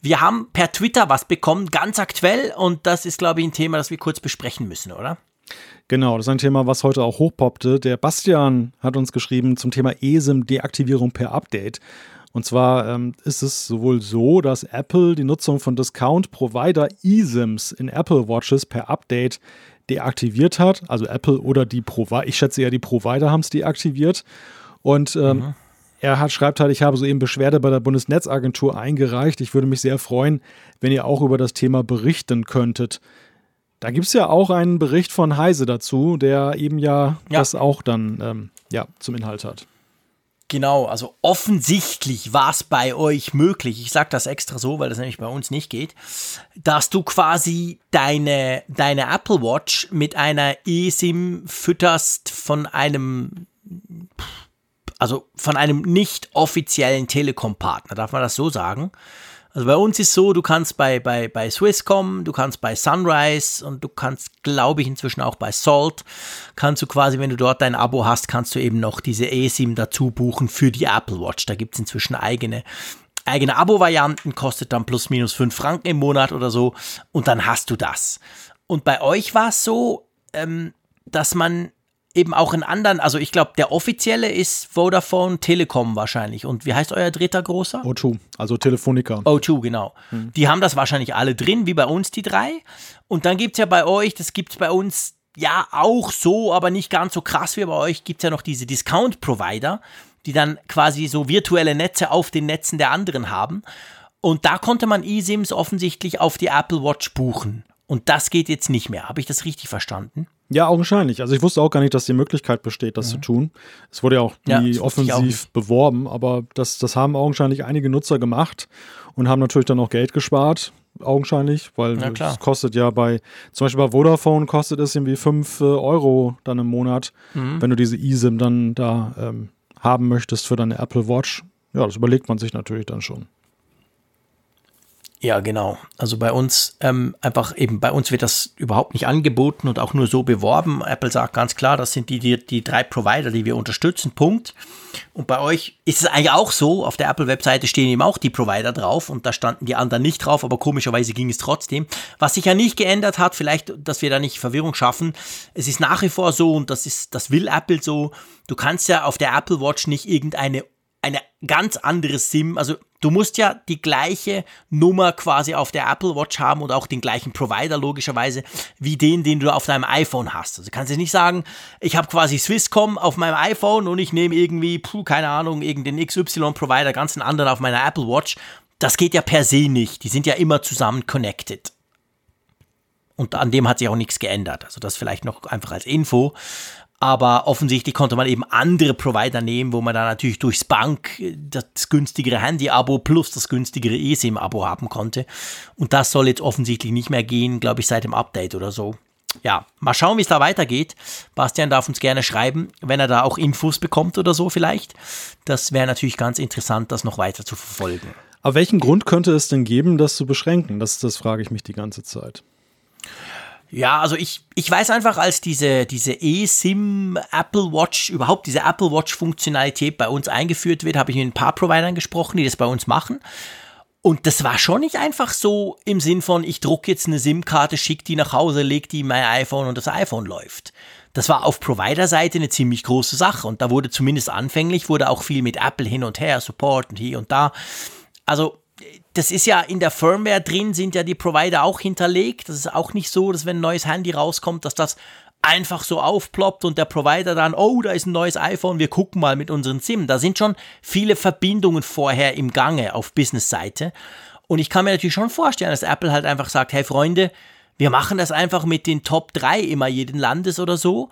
wir haben per Twitter was bekommen, ganz aktuell und das ist, glaube ich, ein Thema, das wir kurz besprechen müssen, oder? Genau, das ist ein Thema, was heute auch hochpoppte. Der Bastian hat uns geschrieben zum Thema ESIM-Deaktivierung per Update. Und zwar ähm, ist es sowohl so, dass Apple die Nutzung von Discount-Provider eSIMs in Apple Watches per Update deaktiviert hat. Also Apple oder die Provider, ich schätze eher die Provider haben es deaktiviert. Und ähm, mhm. er hat, schreibt halt, ich habe soeben Beschwerde bei der Bundesnetzagentur eingereicht. Ich würde mich sehr freuen, wenn ihr auch über das Thema berichten könntet. Da gibt es ja auch einen Bericht von Heise dazu, der eben ja, ja. das auch dann ähm, ja, zum Inhalt hat. Genau, also offensichtlich war es bei euch möglich, ich sage das extra so, weil das nämlich bei uns nicht geht, dass du quasi deine, deine Apple Watch mit einer eSIM fütterst von einem, also von einem nicht offiziellen Telekom-Partner, darf man das so sagen? Also bei uns ist so, du kannst bei, bei, bei Swisscom, du kannst bei Sunrise und du kannst, glaube ich, inzwischen auch bei Salt, kannst du quasi, wenn du dort dein Abo hast, kannst du eben noch diese eSIM dazu buchen für die Apple Watch. Da gibt es inzwischen eigene eigene Abo-Varianten, kostet dann plus minus 5 Franken im Monat oder so und dann hast du das. Und bei euch war es so, ähm, dass man eben auch in anderen, also ich glaube, der offizielle ist Vodafone Telekom wahrscheinlich. Und wie heißt euer dritter großer? O2, also Telefonica. O2, genau. Hm. Die haben das wahrscheinlich alle drin, wie bei uns die drei. Und dann gibt es ja bei euch, das gibt es bei uns ja auch so, aber nicht ganz so krass wie bei euch, gibt es ja noch diese Discount-Provider, die dann quasi so virtuelle Netze auf den Netzen der anderen haben. Und da konnte man eSIMs offensichtlich auf die Apple Watch buchen. Und das geht jetzt nicht mehr. Habe ich das richtig verstanden? Ja, augenscheinlich. Also ich wusste auch gar nicht, dass die Möglichkeit besteht, das ja. zu tun. Es wurde ja auch nie ja, offensiv auch beworben, aber das, das haben augenscheinlich einige Nutzer gemacht und haben natürlich dann auch Geld gespart, augenscheinlich, weil es kostet ja bei, zum Beispiel bei Vodafone kostet es irgendwie 5 äh, Euro dann im Monat, mhm. wenn du diese eSIM dann da ähm, haben möchtest für deine Apple Watch. Ja, das überlegt man sich natürlich dann schon. Ja, genau. Also bei uns ähm, einfach eben, bei uns wird das überhaupt nicht angeboten und auch nur so beworben. Apple sagt ganz klar, das sind die, die, die drei Provider, die wir unterstützen, Punkt. Und bei euch ist es eigentlich auch so, auf der Apple-Webseite stehen eben auch die Provider drauf und da standen die anderen nicht drauf, aber komischerweise ging es trotzdem. Was sich ja nicht geändert hat, vielleicht, dass wir da nicht Verwirrung schaffen, es ist nach wie vor so und das ist, das will Apple so, du kannst ja auf der Apple Watch nicht irgendeine eine ganz andere SIM. Also du musst ja die gleiche Nummer quasi auf der Apple Watch haben und auch den gleichen Provider logischerweise wie den, den du auf deinem iPhone hast. Also kannst du nicht sagen, ich habe quasi Swisscom auf meinem iPhone und ich nehme irgendwie, puh, keine Ahnung, irgendeinen XY-Provider, ganz einen anderen auf meiner Apple Watch. Das geht ja per se nicht. Die sind ja immer zusammen connected. Und an dem hat sich auch nichts geändert. Also das vielleicht noch einfach als Info. Aber offensichtlich konnte man eben andere Provider nehmen, wo man dann natürlich durchs Bank das günstigere Handy-Abo plus das günstigere eSIM-Abo haben konnte. Und das soll jetzt offensichtlich nicht mehr gehen, glaube ich, seit dem Update oder so. Ja, mal schauen, wie es da weitergeht. Bastian darf uns gerne schreiben, wenn er da auch Infos bekommt oder so vielleicht. Das wäre natürlich ganz interessant, das noch weiter zu verfolgen. Aber welchen Grund könnte es denn geben, das zu beschränken? Das, das frage ich mich die ganze Zeit. Ja, also ich, ich weiß einfach, als diese, diese eSIM Apple Watch, überhaupt diese Apple Watch Funktionalität bei uns eingeführt wird, habe ich mit ein paar Providern gesprochen, die das bei uns machen. Und das war schon nicht einfach so im Sinn von, ich drucke jetzt eine SIM-Karte, schicke die nach Hause, lege die in mein iPhone und das iPhone läuft. Das war auf Provider-Seite eine ziemlich große Sache und da wurde zumindest anfänglich, wurde auch viel mit Apple hin und her, Support und hier und da. Also das ist ja in der Firmware drin, sind ja die Provider auch hinterlegt. Das ist auch nicht so, dass wenn ein neues Handy rauskommt, dass das einfach so aufploppt und der Provider dann, oh, da ist ein neues iPhone, wir gucken mal mit unseren SIM. Da sind schon viele Verbindungen vorher im Gange auf Business-Seite. Und ich kann mir natürlich schon vorstellen, dass Apple halt einfach sagt, hey Freunde, wir machen das einfach mit den Top 3 immer jeden Landes oder so.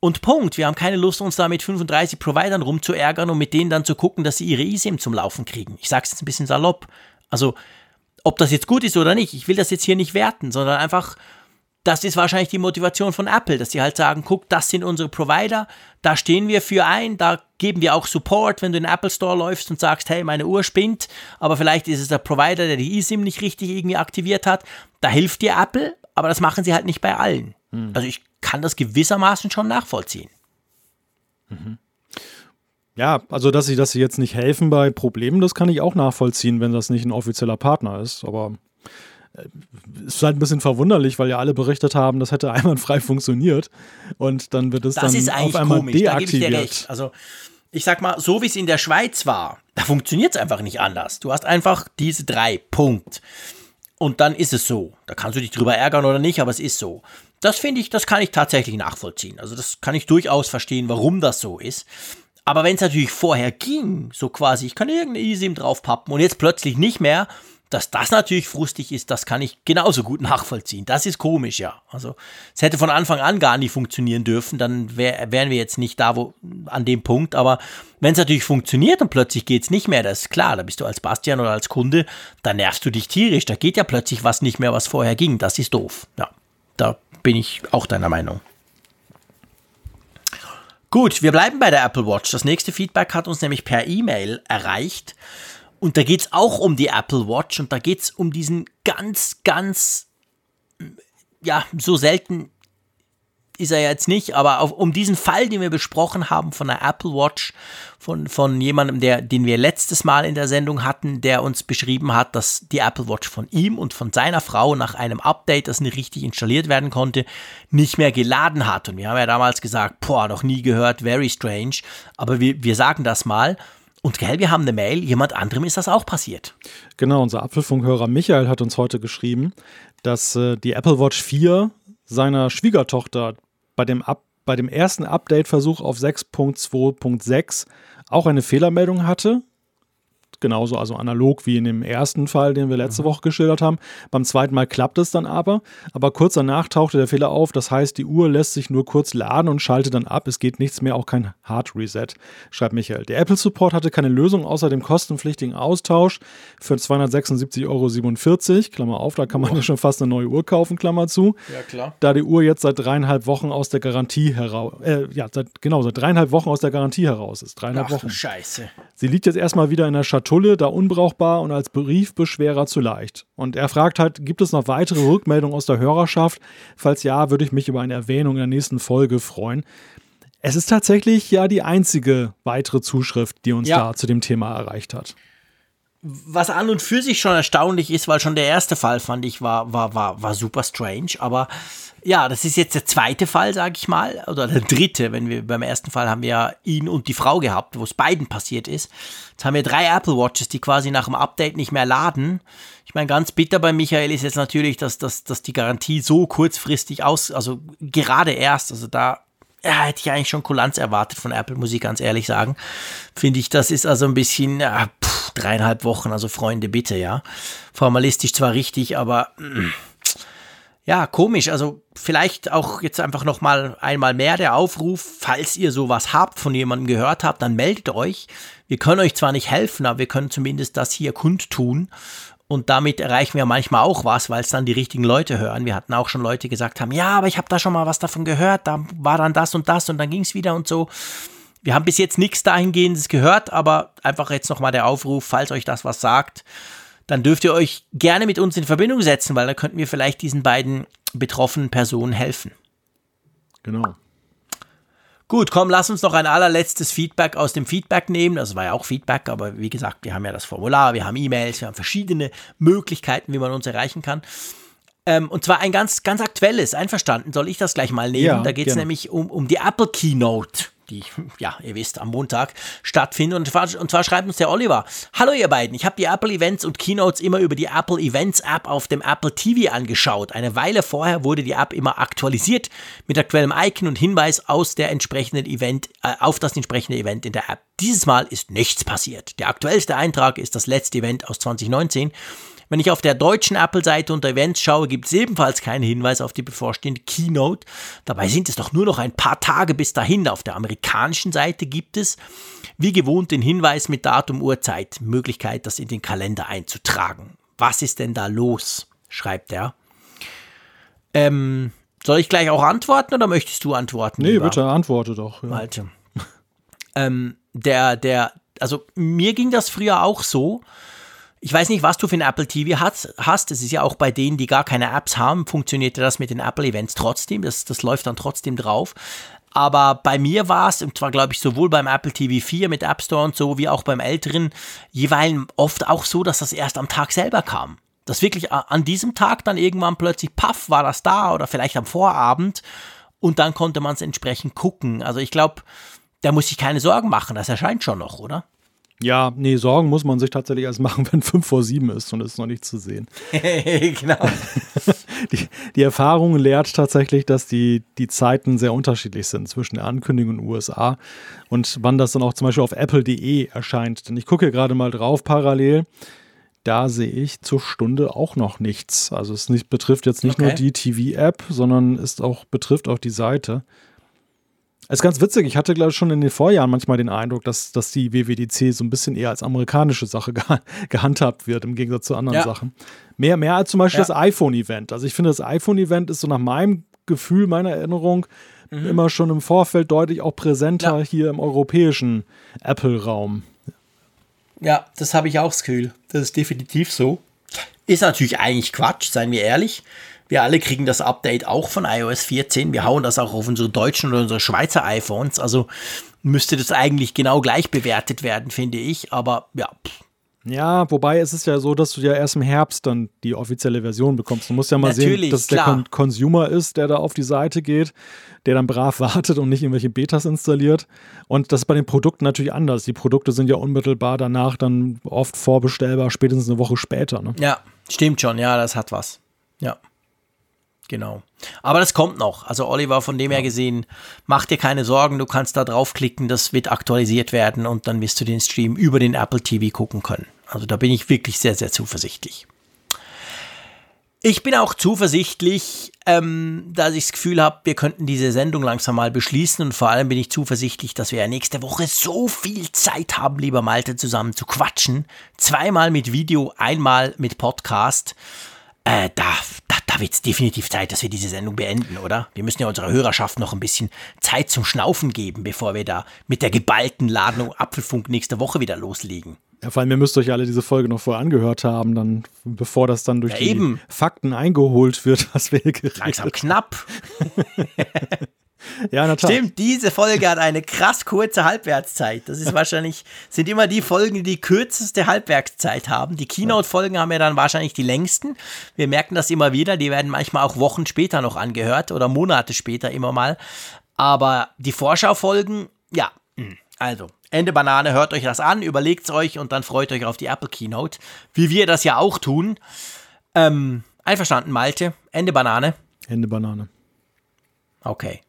Und Punkt. Wir haben keine Lust, uns da mit 35 Providern rumzuärgern und mit denen dann zu gucken, dass sie ihre eSIM zum Laufen kriegen. Ich sage es jetzt ein bisschen salopp. Also, ob das jetzt gut ist oder nicht, ich will das jetzt hier nicht werten, sondern einfach, das ist wahrscheinlich die Motivation von Apple, dass sie halt sagen, guck, das sind unsere Provider, da stehen wir für ein, da geben wir auch Support, wenn du in den Apple Store läufst und sagst, hey, meine Uhr spinnt, aber vielleicht ist es der Provider, der die eSIM nicht richtig irgendwie aktiviert hat, da hilft dir Apple, aber das machen sie halt nicht bei allen. Hm. Also ich kann das gewissermaßen schon nachvollziehen. Mhm. Ja, also dass sie, dass sie jetzt nicht helfen bei Problemen, das kann ich auch nachvollziehen, wenn das nicht ein offizieller Partner ist. Aber äh, es ist halt ein bisschen verwunderlich, weil ja alle berichtet haben, das hätte einwandfrei funktioniert. Und dann wird es das dann auf einmal komisch. deaktiviert. Ich also ich sag mal, so wie es in der Schweiz war, da funktioniert es einfach nicht anders. Du hast einfach diese drei, Punkt. Und dann ist es so. Da kannst du dich drüber ärgern oder nicht, aber es ist so. Das finde ich, das kann ich tatsächlich nachvollziehen. Also das kann ich durchaus verstehen, warum das so ist. Aber wenn es natürlich vorher ging, so quasi, ich kann irgendeine eSIM draufpappen und jetzt plötzlich nicht mehr, Dass das natürlich frustig ist, das kann ich genauso gut nachvollziehen. Das ist komisch, ja. Also es hätte von Anfang an gar nicht funktionieren dürfen, dann wär, wären wir jetzt nicht da wo, an dem Punkt. Aber wenn es natürlich funktioniert und plötzlich geht es nicht mehr, das ist klar, da bist du als Bastian oder als Kunde, da nervst du dich tierisch. Da geht ja plötzlich was nicht mehr, was vorher ging. Das ist doof. Ja, da bin ich auch deiner Meinung. Gut, wir bleiben bei der Apple Watch. Das nächste Feedback hat uns nämlich per E-Mail erreicht. Und da geht es auch um die Apple Watch und da geht es um diesen ganz, ganz, ja, so selten ist er jetzt nicht, aber auf, um diesen Fall, den wir besprochen haben von der Apple Watch, von, von jemandem, der, den wir letztes Mal in der Sendung hatten, der uns beschrieben hat, dass die Apple Watch von ihm und von seiner Frau nach einem Update, das nicht richtig installiert werden konnte, nicht mehr geladen hat. Und wir haben ja damals gesagt, boah, noch nie gehört, very strange. Aber wir, wir sagen das mal. Und gell, wir haben eine Mail, jemand anderem ist das auch passiert. Genau, unser Apfelfunkhörer Michael hat uns heute geschrieben, dass äh, die Apple Watch 4 seiner Schwiegertochter bei dem, Up bei dem ersten Update-Versuch auf 6.2.6 auch eine Fehlermeldung hatte genauso, also analog wie in dem ersten Fall, den wir letzte mhm. Woche geschildert haben. Beim zweiten Mal klappt es dann aber, aber kurz danach tauchte der Fehler auf. Das heißt, die Uhr lässt sich nur kurz laden und schaltet dann ab. Es geht nichts mehr, auch kein Hard Reset, schreibt Michael. Der Apple Support hatte keine Lösung außer dem kostenpflichtigen Austausch für 276,47 Euro. Klammer auf, da kann man ja schon fast eine neue Uhr kaufen, Klammer zu. Ja, klar. Da die Uhr jetzt seit dreieinhalb Wochen aus der Garantie heraus, äh, ja, seit, genau, seit dreieinhalb Wochen aus der Garantie heraus ist. Dreieinhalb Ach, Wochen. Scheiße. Sie liegt jetzt erstmal wieder in der Schatulle Schatulle, da unbrauchbar und als Briefbeschwerer zu leicht. Und er fragt halt, gibt es noch weitere Rückmeldungen aus der Hörerschaft? Falls ja, würde ich mich über eine Erwähnung in der nächsten Folge freuen. Es ist tatsächlich ja die einzige weitere Zuschrift, die uns ja. da zu dem Thema erreicht hat was an und für sich schon erstaunlich ist, weil schon der erste Fall fand ich war war war war super strange, aber ja, das ist jetzt der zweite Fall, sage ich mal, oder der dritte, wenn wir beim ersten Fall haben wir ja ihn und die Frau gehabt, wo es beiden passiert ist. Jetzt haben wir drei Apple Watches, die quasi nach dem Update nicht mehr laden. Ich meine, ganz bitter bei Michael ist jetzt natürlich, dass, dass, dass die Garantie so kurzfristig aus, also gerade erst, also da ja, hätte ich eigentlich schon Kulanz erwartet von Apple, muss ich ganz ehrlich sagen. Finde ich, das ist also ein bisschen, ja, pff, dreieinhalb Wochen, also Freunde, bitte, ja. Formalistisch zwar richtig, aber. Mh mm, ja, komisch. Also vielleicht auch jetzt einfach noch mal einmal mehr der Aufruf, falls ihr sowas habt, von jemandem gehört habt, dann meldet euch. Wir können euch zwar nicht helfen, aber wir können zumindest das hier kundtun. Und damit erreichen wir manchmal auch was, weil es dann die richtigen Leute hören. Wir hatten auch schon Leute gesagt haben, ja, aber ich habe da schon mal was davon gehört, da war dann das und das und dann ging es wieder und so. Wir haben bis jetzt nichts dahingehendes gehört, aber einfach jetzt nochmal der Aufruf, falls euch das was sagt, dann dürft ihr euch gerne mit uns in Verbindung setzen, weil da könnten wir vielleicht diesen beiden betroffenen Personen helfen. Genau. Gut, komm, lass uns noch ein allerletztes Feedback aus dem Feedback nehmen. Das war ja auch Feedback, aber wie gesagt, wir haben ja das Formular, wir haben E-Mails, wir haben verschiedene Möglichkeiten, wie man uns erreichen kann. Ähm, und zwar ein ganz, ganz aktuelles, einverstanden, soll ich das gleich mal nehmen? Ja, da geht es nämlich um, um die Apple Keynote die, ja, ihr wisst, am Montag stattfinden. Und zwar, und zwar schreibt uns der Oliver. Hallo ihr beiden, ich habe die Apple Events und Keynotes immer über die Apple Events App auf dem Apple TV angeschaut. Eine Weile vorher wurde die App immer aktualisiert mit aktuellem Icon und Hinweis aus der entsprechenden Event, äh, auf das entsprechende Event in der App. Dieses Mal ist nichts passiert. Der aktuellste Eintrag ist das letzte Event aus 2019 wenn ich auf der deutschen Apple-Seite unter Events schaue, gibt es ebenfalls keinen Hinweis auf die bevorstehende Keynote. Dabei sind es doch nur noch ein paar Tage bis dahin. Auf der amerikanischen Seite gibt es, wie gewohnt, den Hinweis mit Datum, Uhrzeit, Möglichkeit, das in den Kalender einzutragen. Was ist denn da los? schreibt er. Ähm, soll ich gleich auch antworten oder möchtest du antworten? Nee, lieber? bitte antworte doch. Ja. Malte. ähm, der, der, also mir ging das früher auch so. Ich weiß nicht, was du für ein Apple TV hast. hast. Es ist ja auch bei denen, die gar keine Apps haben, funktionierte das mit den Apple Events trotzdem. Das, das läuft dann trotzdem drauf. Aber bei mir war es, und zwar glaube ich sowohl beim Apple TV 4 mit App Store und so, wie auch beim älteren, jeweils oft auch so, dass das erst am Tag selber kam. Dass wirklich an diesem Tag dann irgendwann plötzlich, paff, war das da oder vielleicht am Vorabend und dann konnte man es entsprechend gucken. Also ich glaube, da muss ich keine Sorgen machen, das erscheint schon noch, oder? Ja, nee, Sorgen muss man sich tatsächlich erst machen, wenn 5 vor 7 ist und es ist noch nicht zu sehen. genau. Die, die, Erfahrung lehrt tatsächlich, dass die, die Zeiten sehr unterschiedlich sind zwischen der Ankündigung in den USA und wann das dann auch zum Beispiel auf apple.de erscheint. Denn ich gucke hier gerade mal drauf parallel. da sehe ich zur Stunde auch noch nichts. Also es nicht, betrifft jetzt nicht okay. nur die TV-App, sondern es auch, betrifft auch die Seite. Es ist ganz witzig, ich hatte, glaube ich, schon in den Vorjahren manchmal den Eindruck, dass, dass die WWDC so ein bisschen eher als amerikanische Sache ge gehandhabt wird, im Gegensatz zu anderen ja. Sachen. Mehr, mehr als zum Beispiel ja. das iPhone-Event. Also ich finde, das iPhone-Event ist so nach meinem Gefühl, meiner Erinnerung, mhm. immer schon im Vorfeld deutlich auch präsenter ja. hier im europäischen Apple-Raum. Ja, das habe ich auch das Gefühl. Das ist definitiv so. Ist natürlich eigentlich Quatsch, seien wir ehrlich. Wir alle kriegen das Update auch von iOS 14. Wir hauen das auch auf unsere deutschen oder unsere Schweizer iPhones. Also müsste das eigentlich genau gleich bewertet werden, finde ich. Aber ja. Ja, wobei es ist ja so, dass du ja erst im Herbst dann die offizielle Version bekommst. Du musst ja mal Natürlich, sehen, dass es der Con Consumer ist, der da auf die Seite geht, der dann brav wartet und nicht irgendwelche Betas installiert. Und das ist bei den Produkten natürlich anders. Die Produkte sind ja unmittelbar danach dann oft vorbestellbar, spätestens eine Woche später. Ne? Ja, stimmt schon. Ja, das hat was. Ja. Genau. Aber das kommt noch. Also Oliver, von dem her gesehen, mach dir keine Sorgen, du kannst da draufklicken, das wird aktualisiert werden und dann wirst du den Stream über den Apple TV gucken können. Also da bin ich wirklich sehr, sehr zuversichtlich. Ich bin auch zuversichtlich, ähm, dass ich das Gefühl habe, wir könnten diese Sendung langsam mal beschließen und vor allem bin ich zuversichtlich, dass wir ja nächste Woche so viel Zeit haben, lieber Malte, zusammen zu quatschen. Zweimal mit Video, einmal mit Podcast. Äh, da, da, da wird es definitiv Zeit, dass wir diese Sendung beenden, oder? Wir müssen ja unserer Hörerschaft noch ein bisschen Zeit zum Schnaufen geben, bevor wir da mit der geballten Ladung Apfelfunk nächste Woche wieder loslegen. Ja, vor allem, ihr müsst euch alle diese Folge noch vorher angehört haben, dann, bevor das dann durch ja, die eben. Fakten eingeholt wird, was wir geredet Langsam knapp. Ja, Tat. Stimmt, diese Folge hat eine krass kurze Halbwertszeit. Das ist wahrscheinlich, sind immer die Folgen, die die kürzeste Halbwertszeit haben. Die Keynote-Folgen haben ja dann wahrscheinlich die längsten. Wir merken das immer wieder. Die werden manchmal auch Wochen später noch angehört oder Monate später immer mal. Aber die Vorschau-Folgen, ja, hm, also. Ende Banane, hört euch das an, überlegt es euch und dann freut euch auf die Apple Keynote, wie wir das ja auch tun. Ähm, einverstanden, Malte. Ende Banane. Ende Banane. Okay.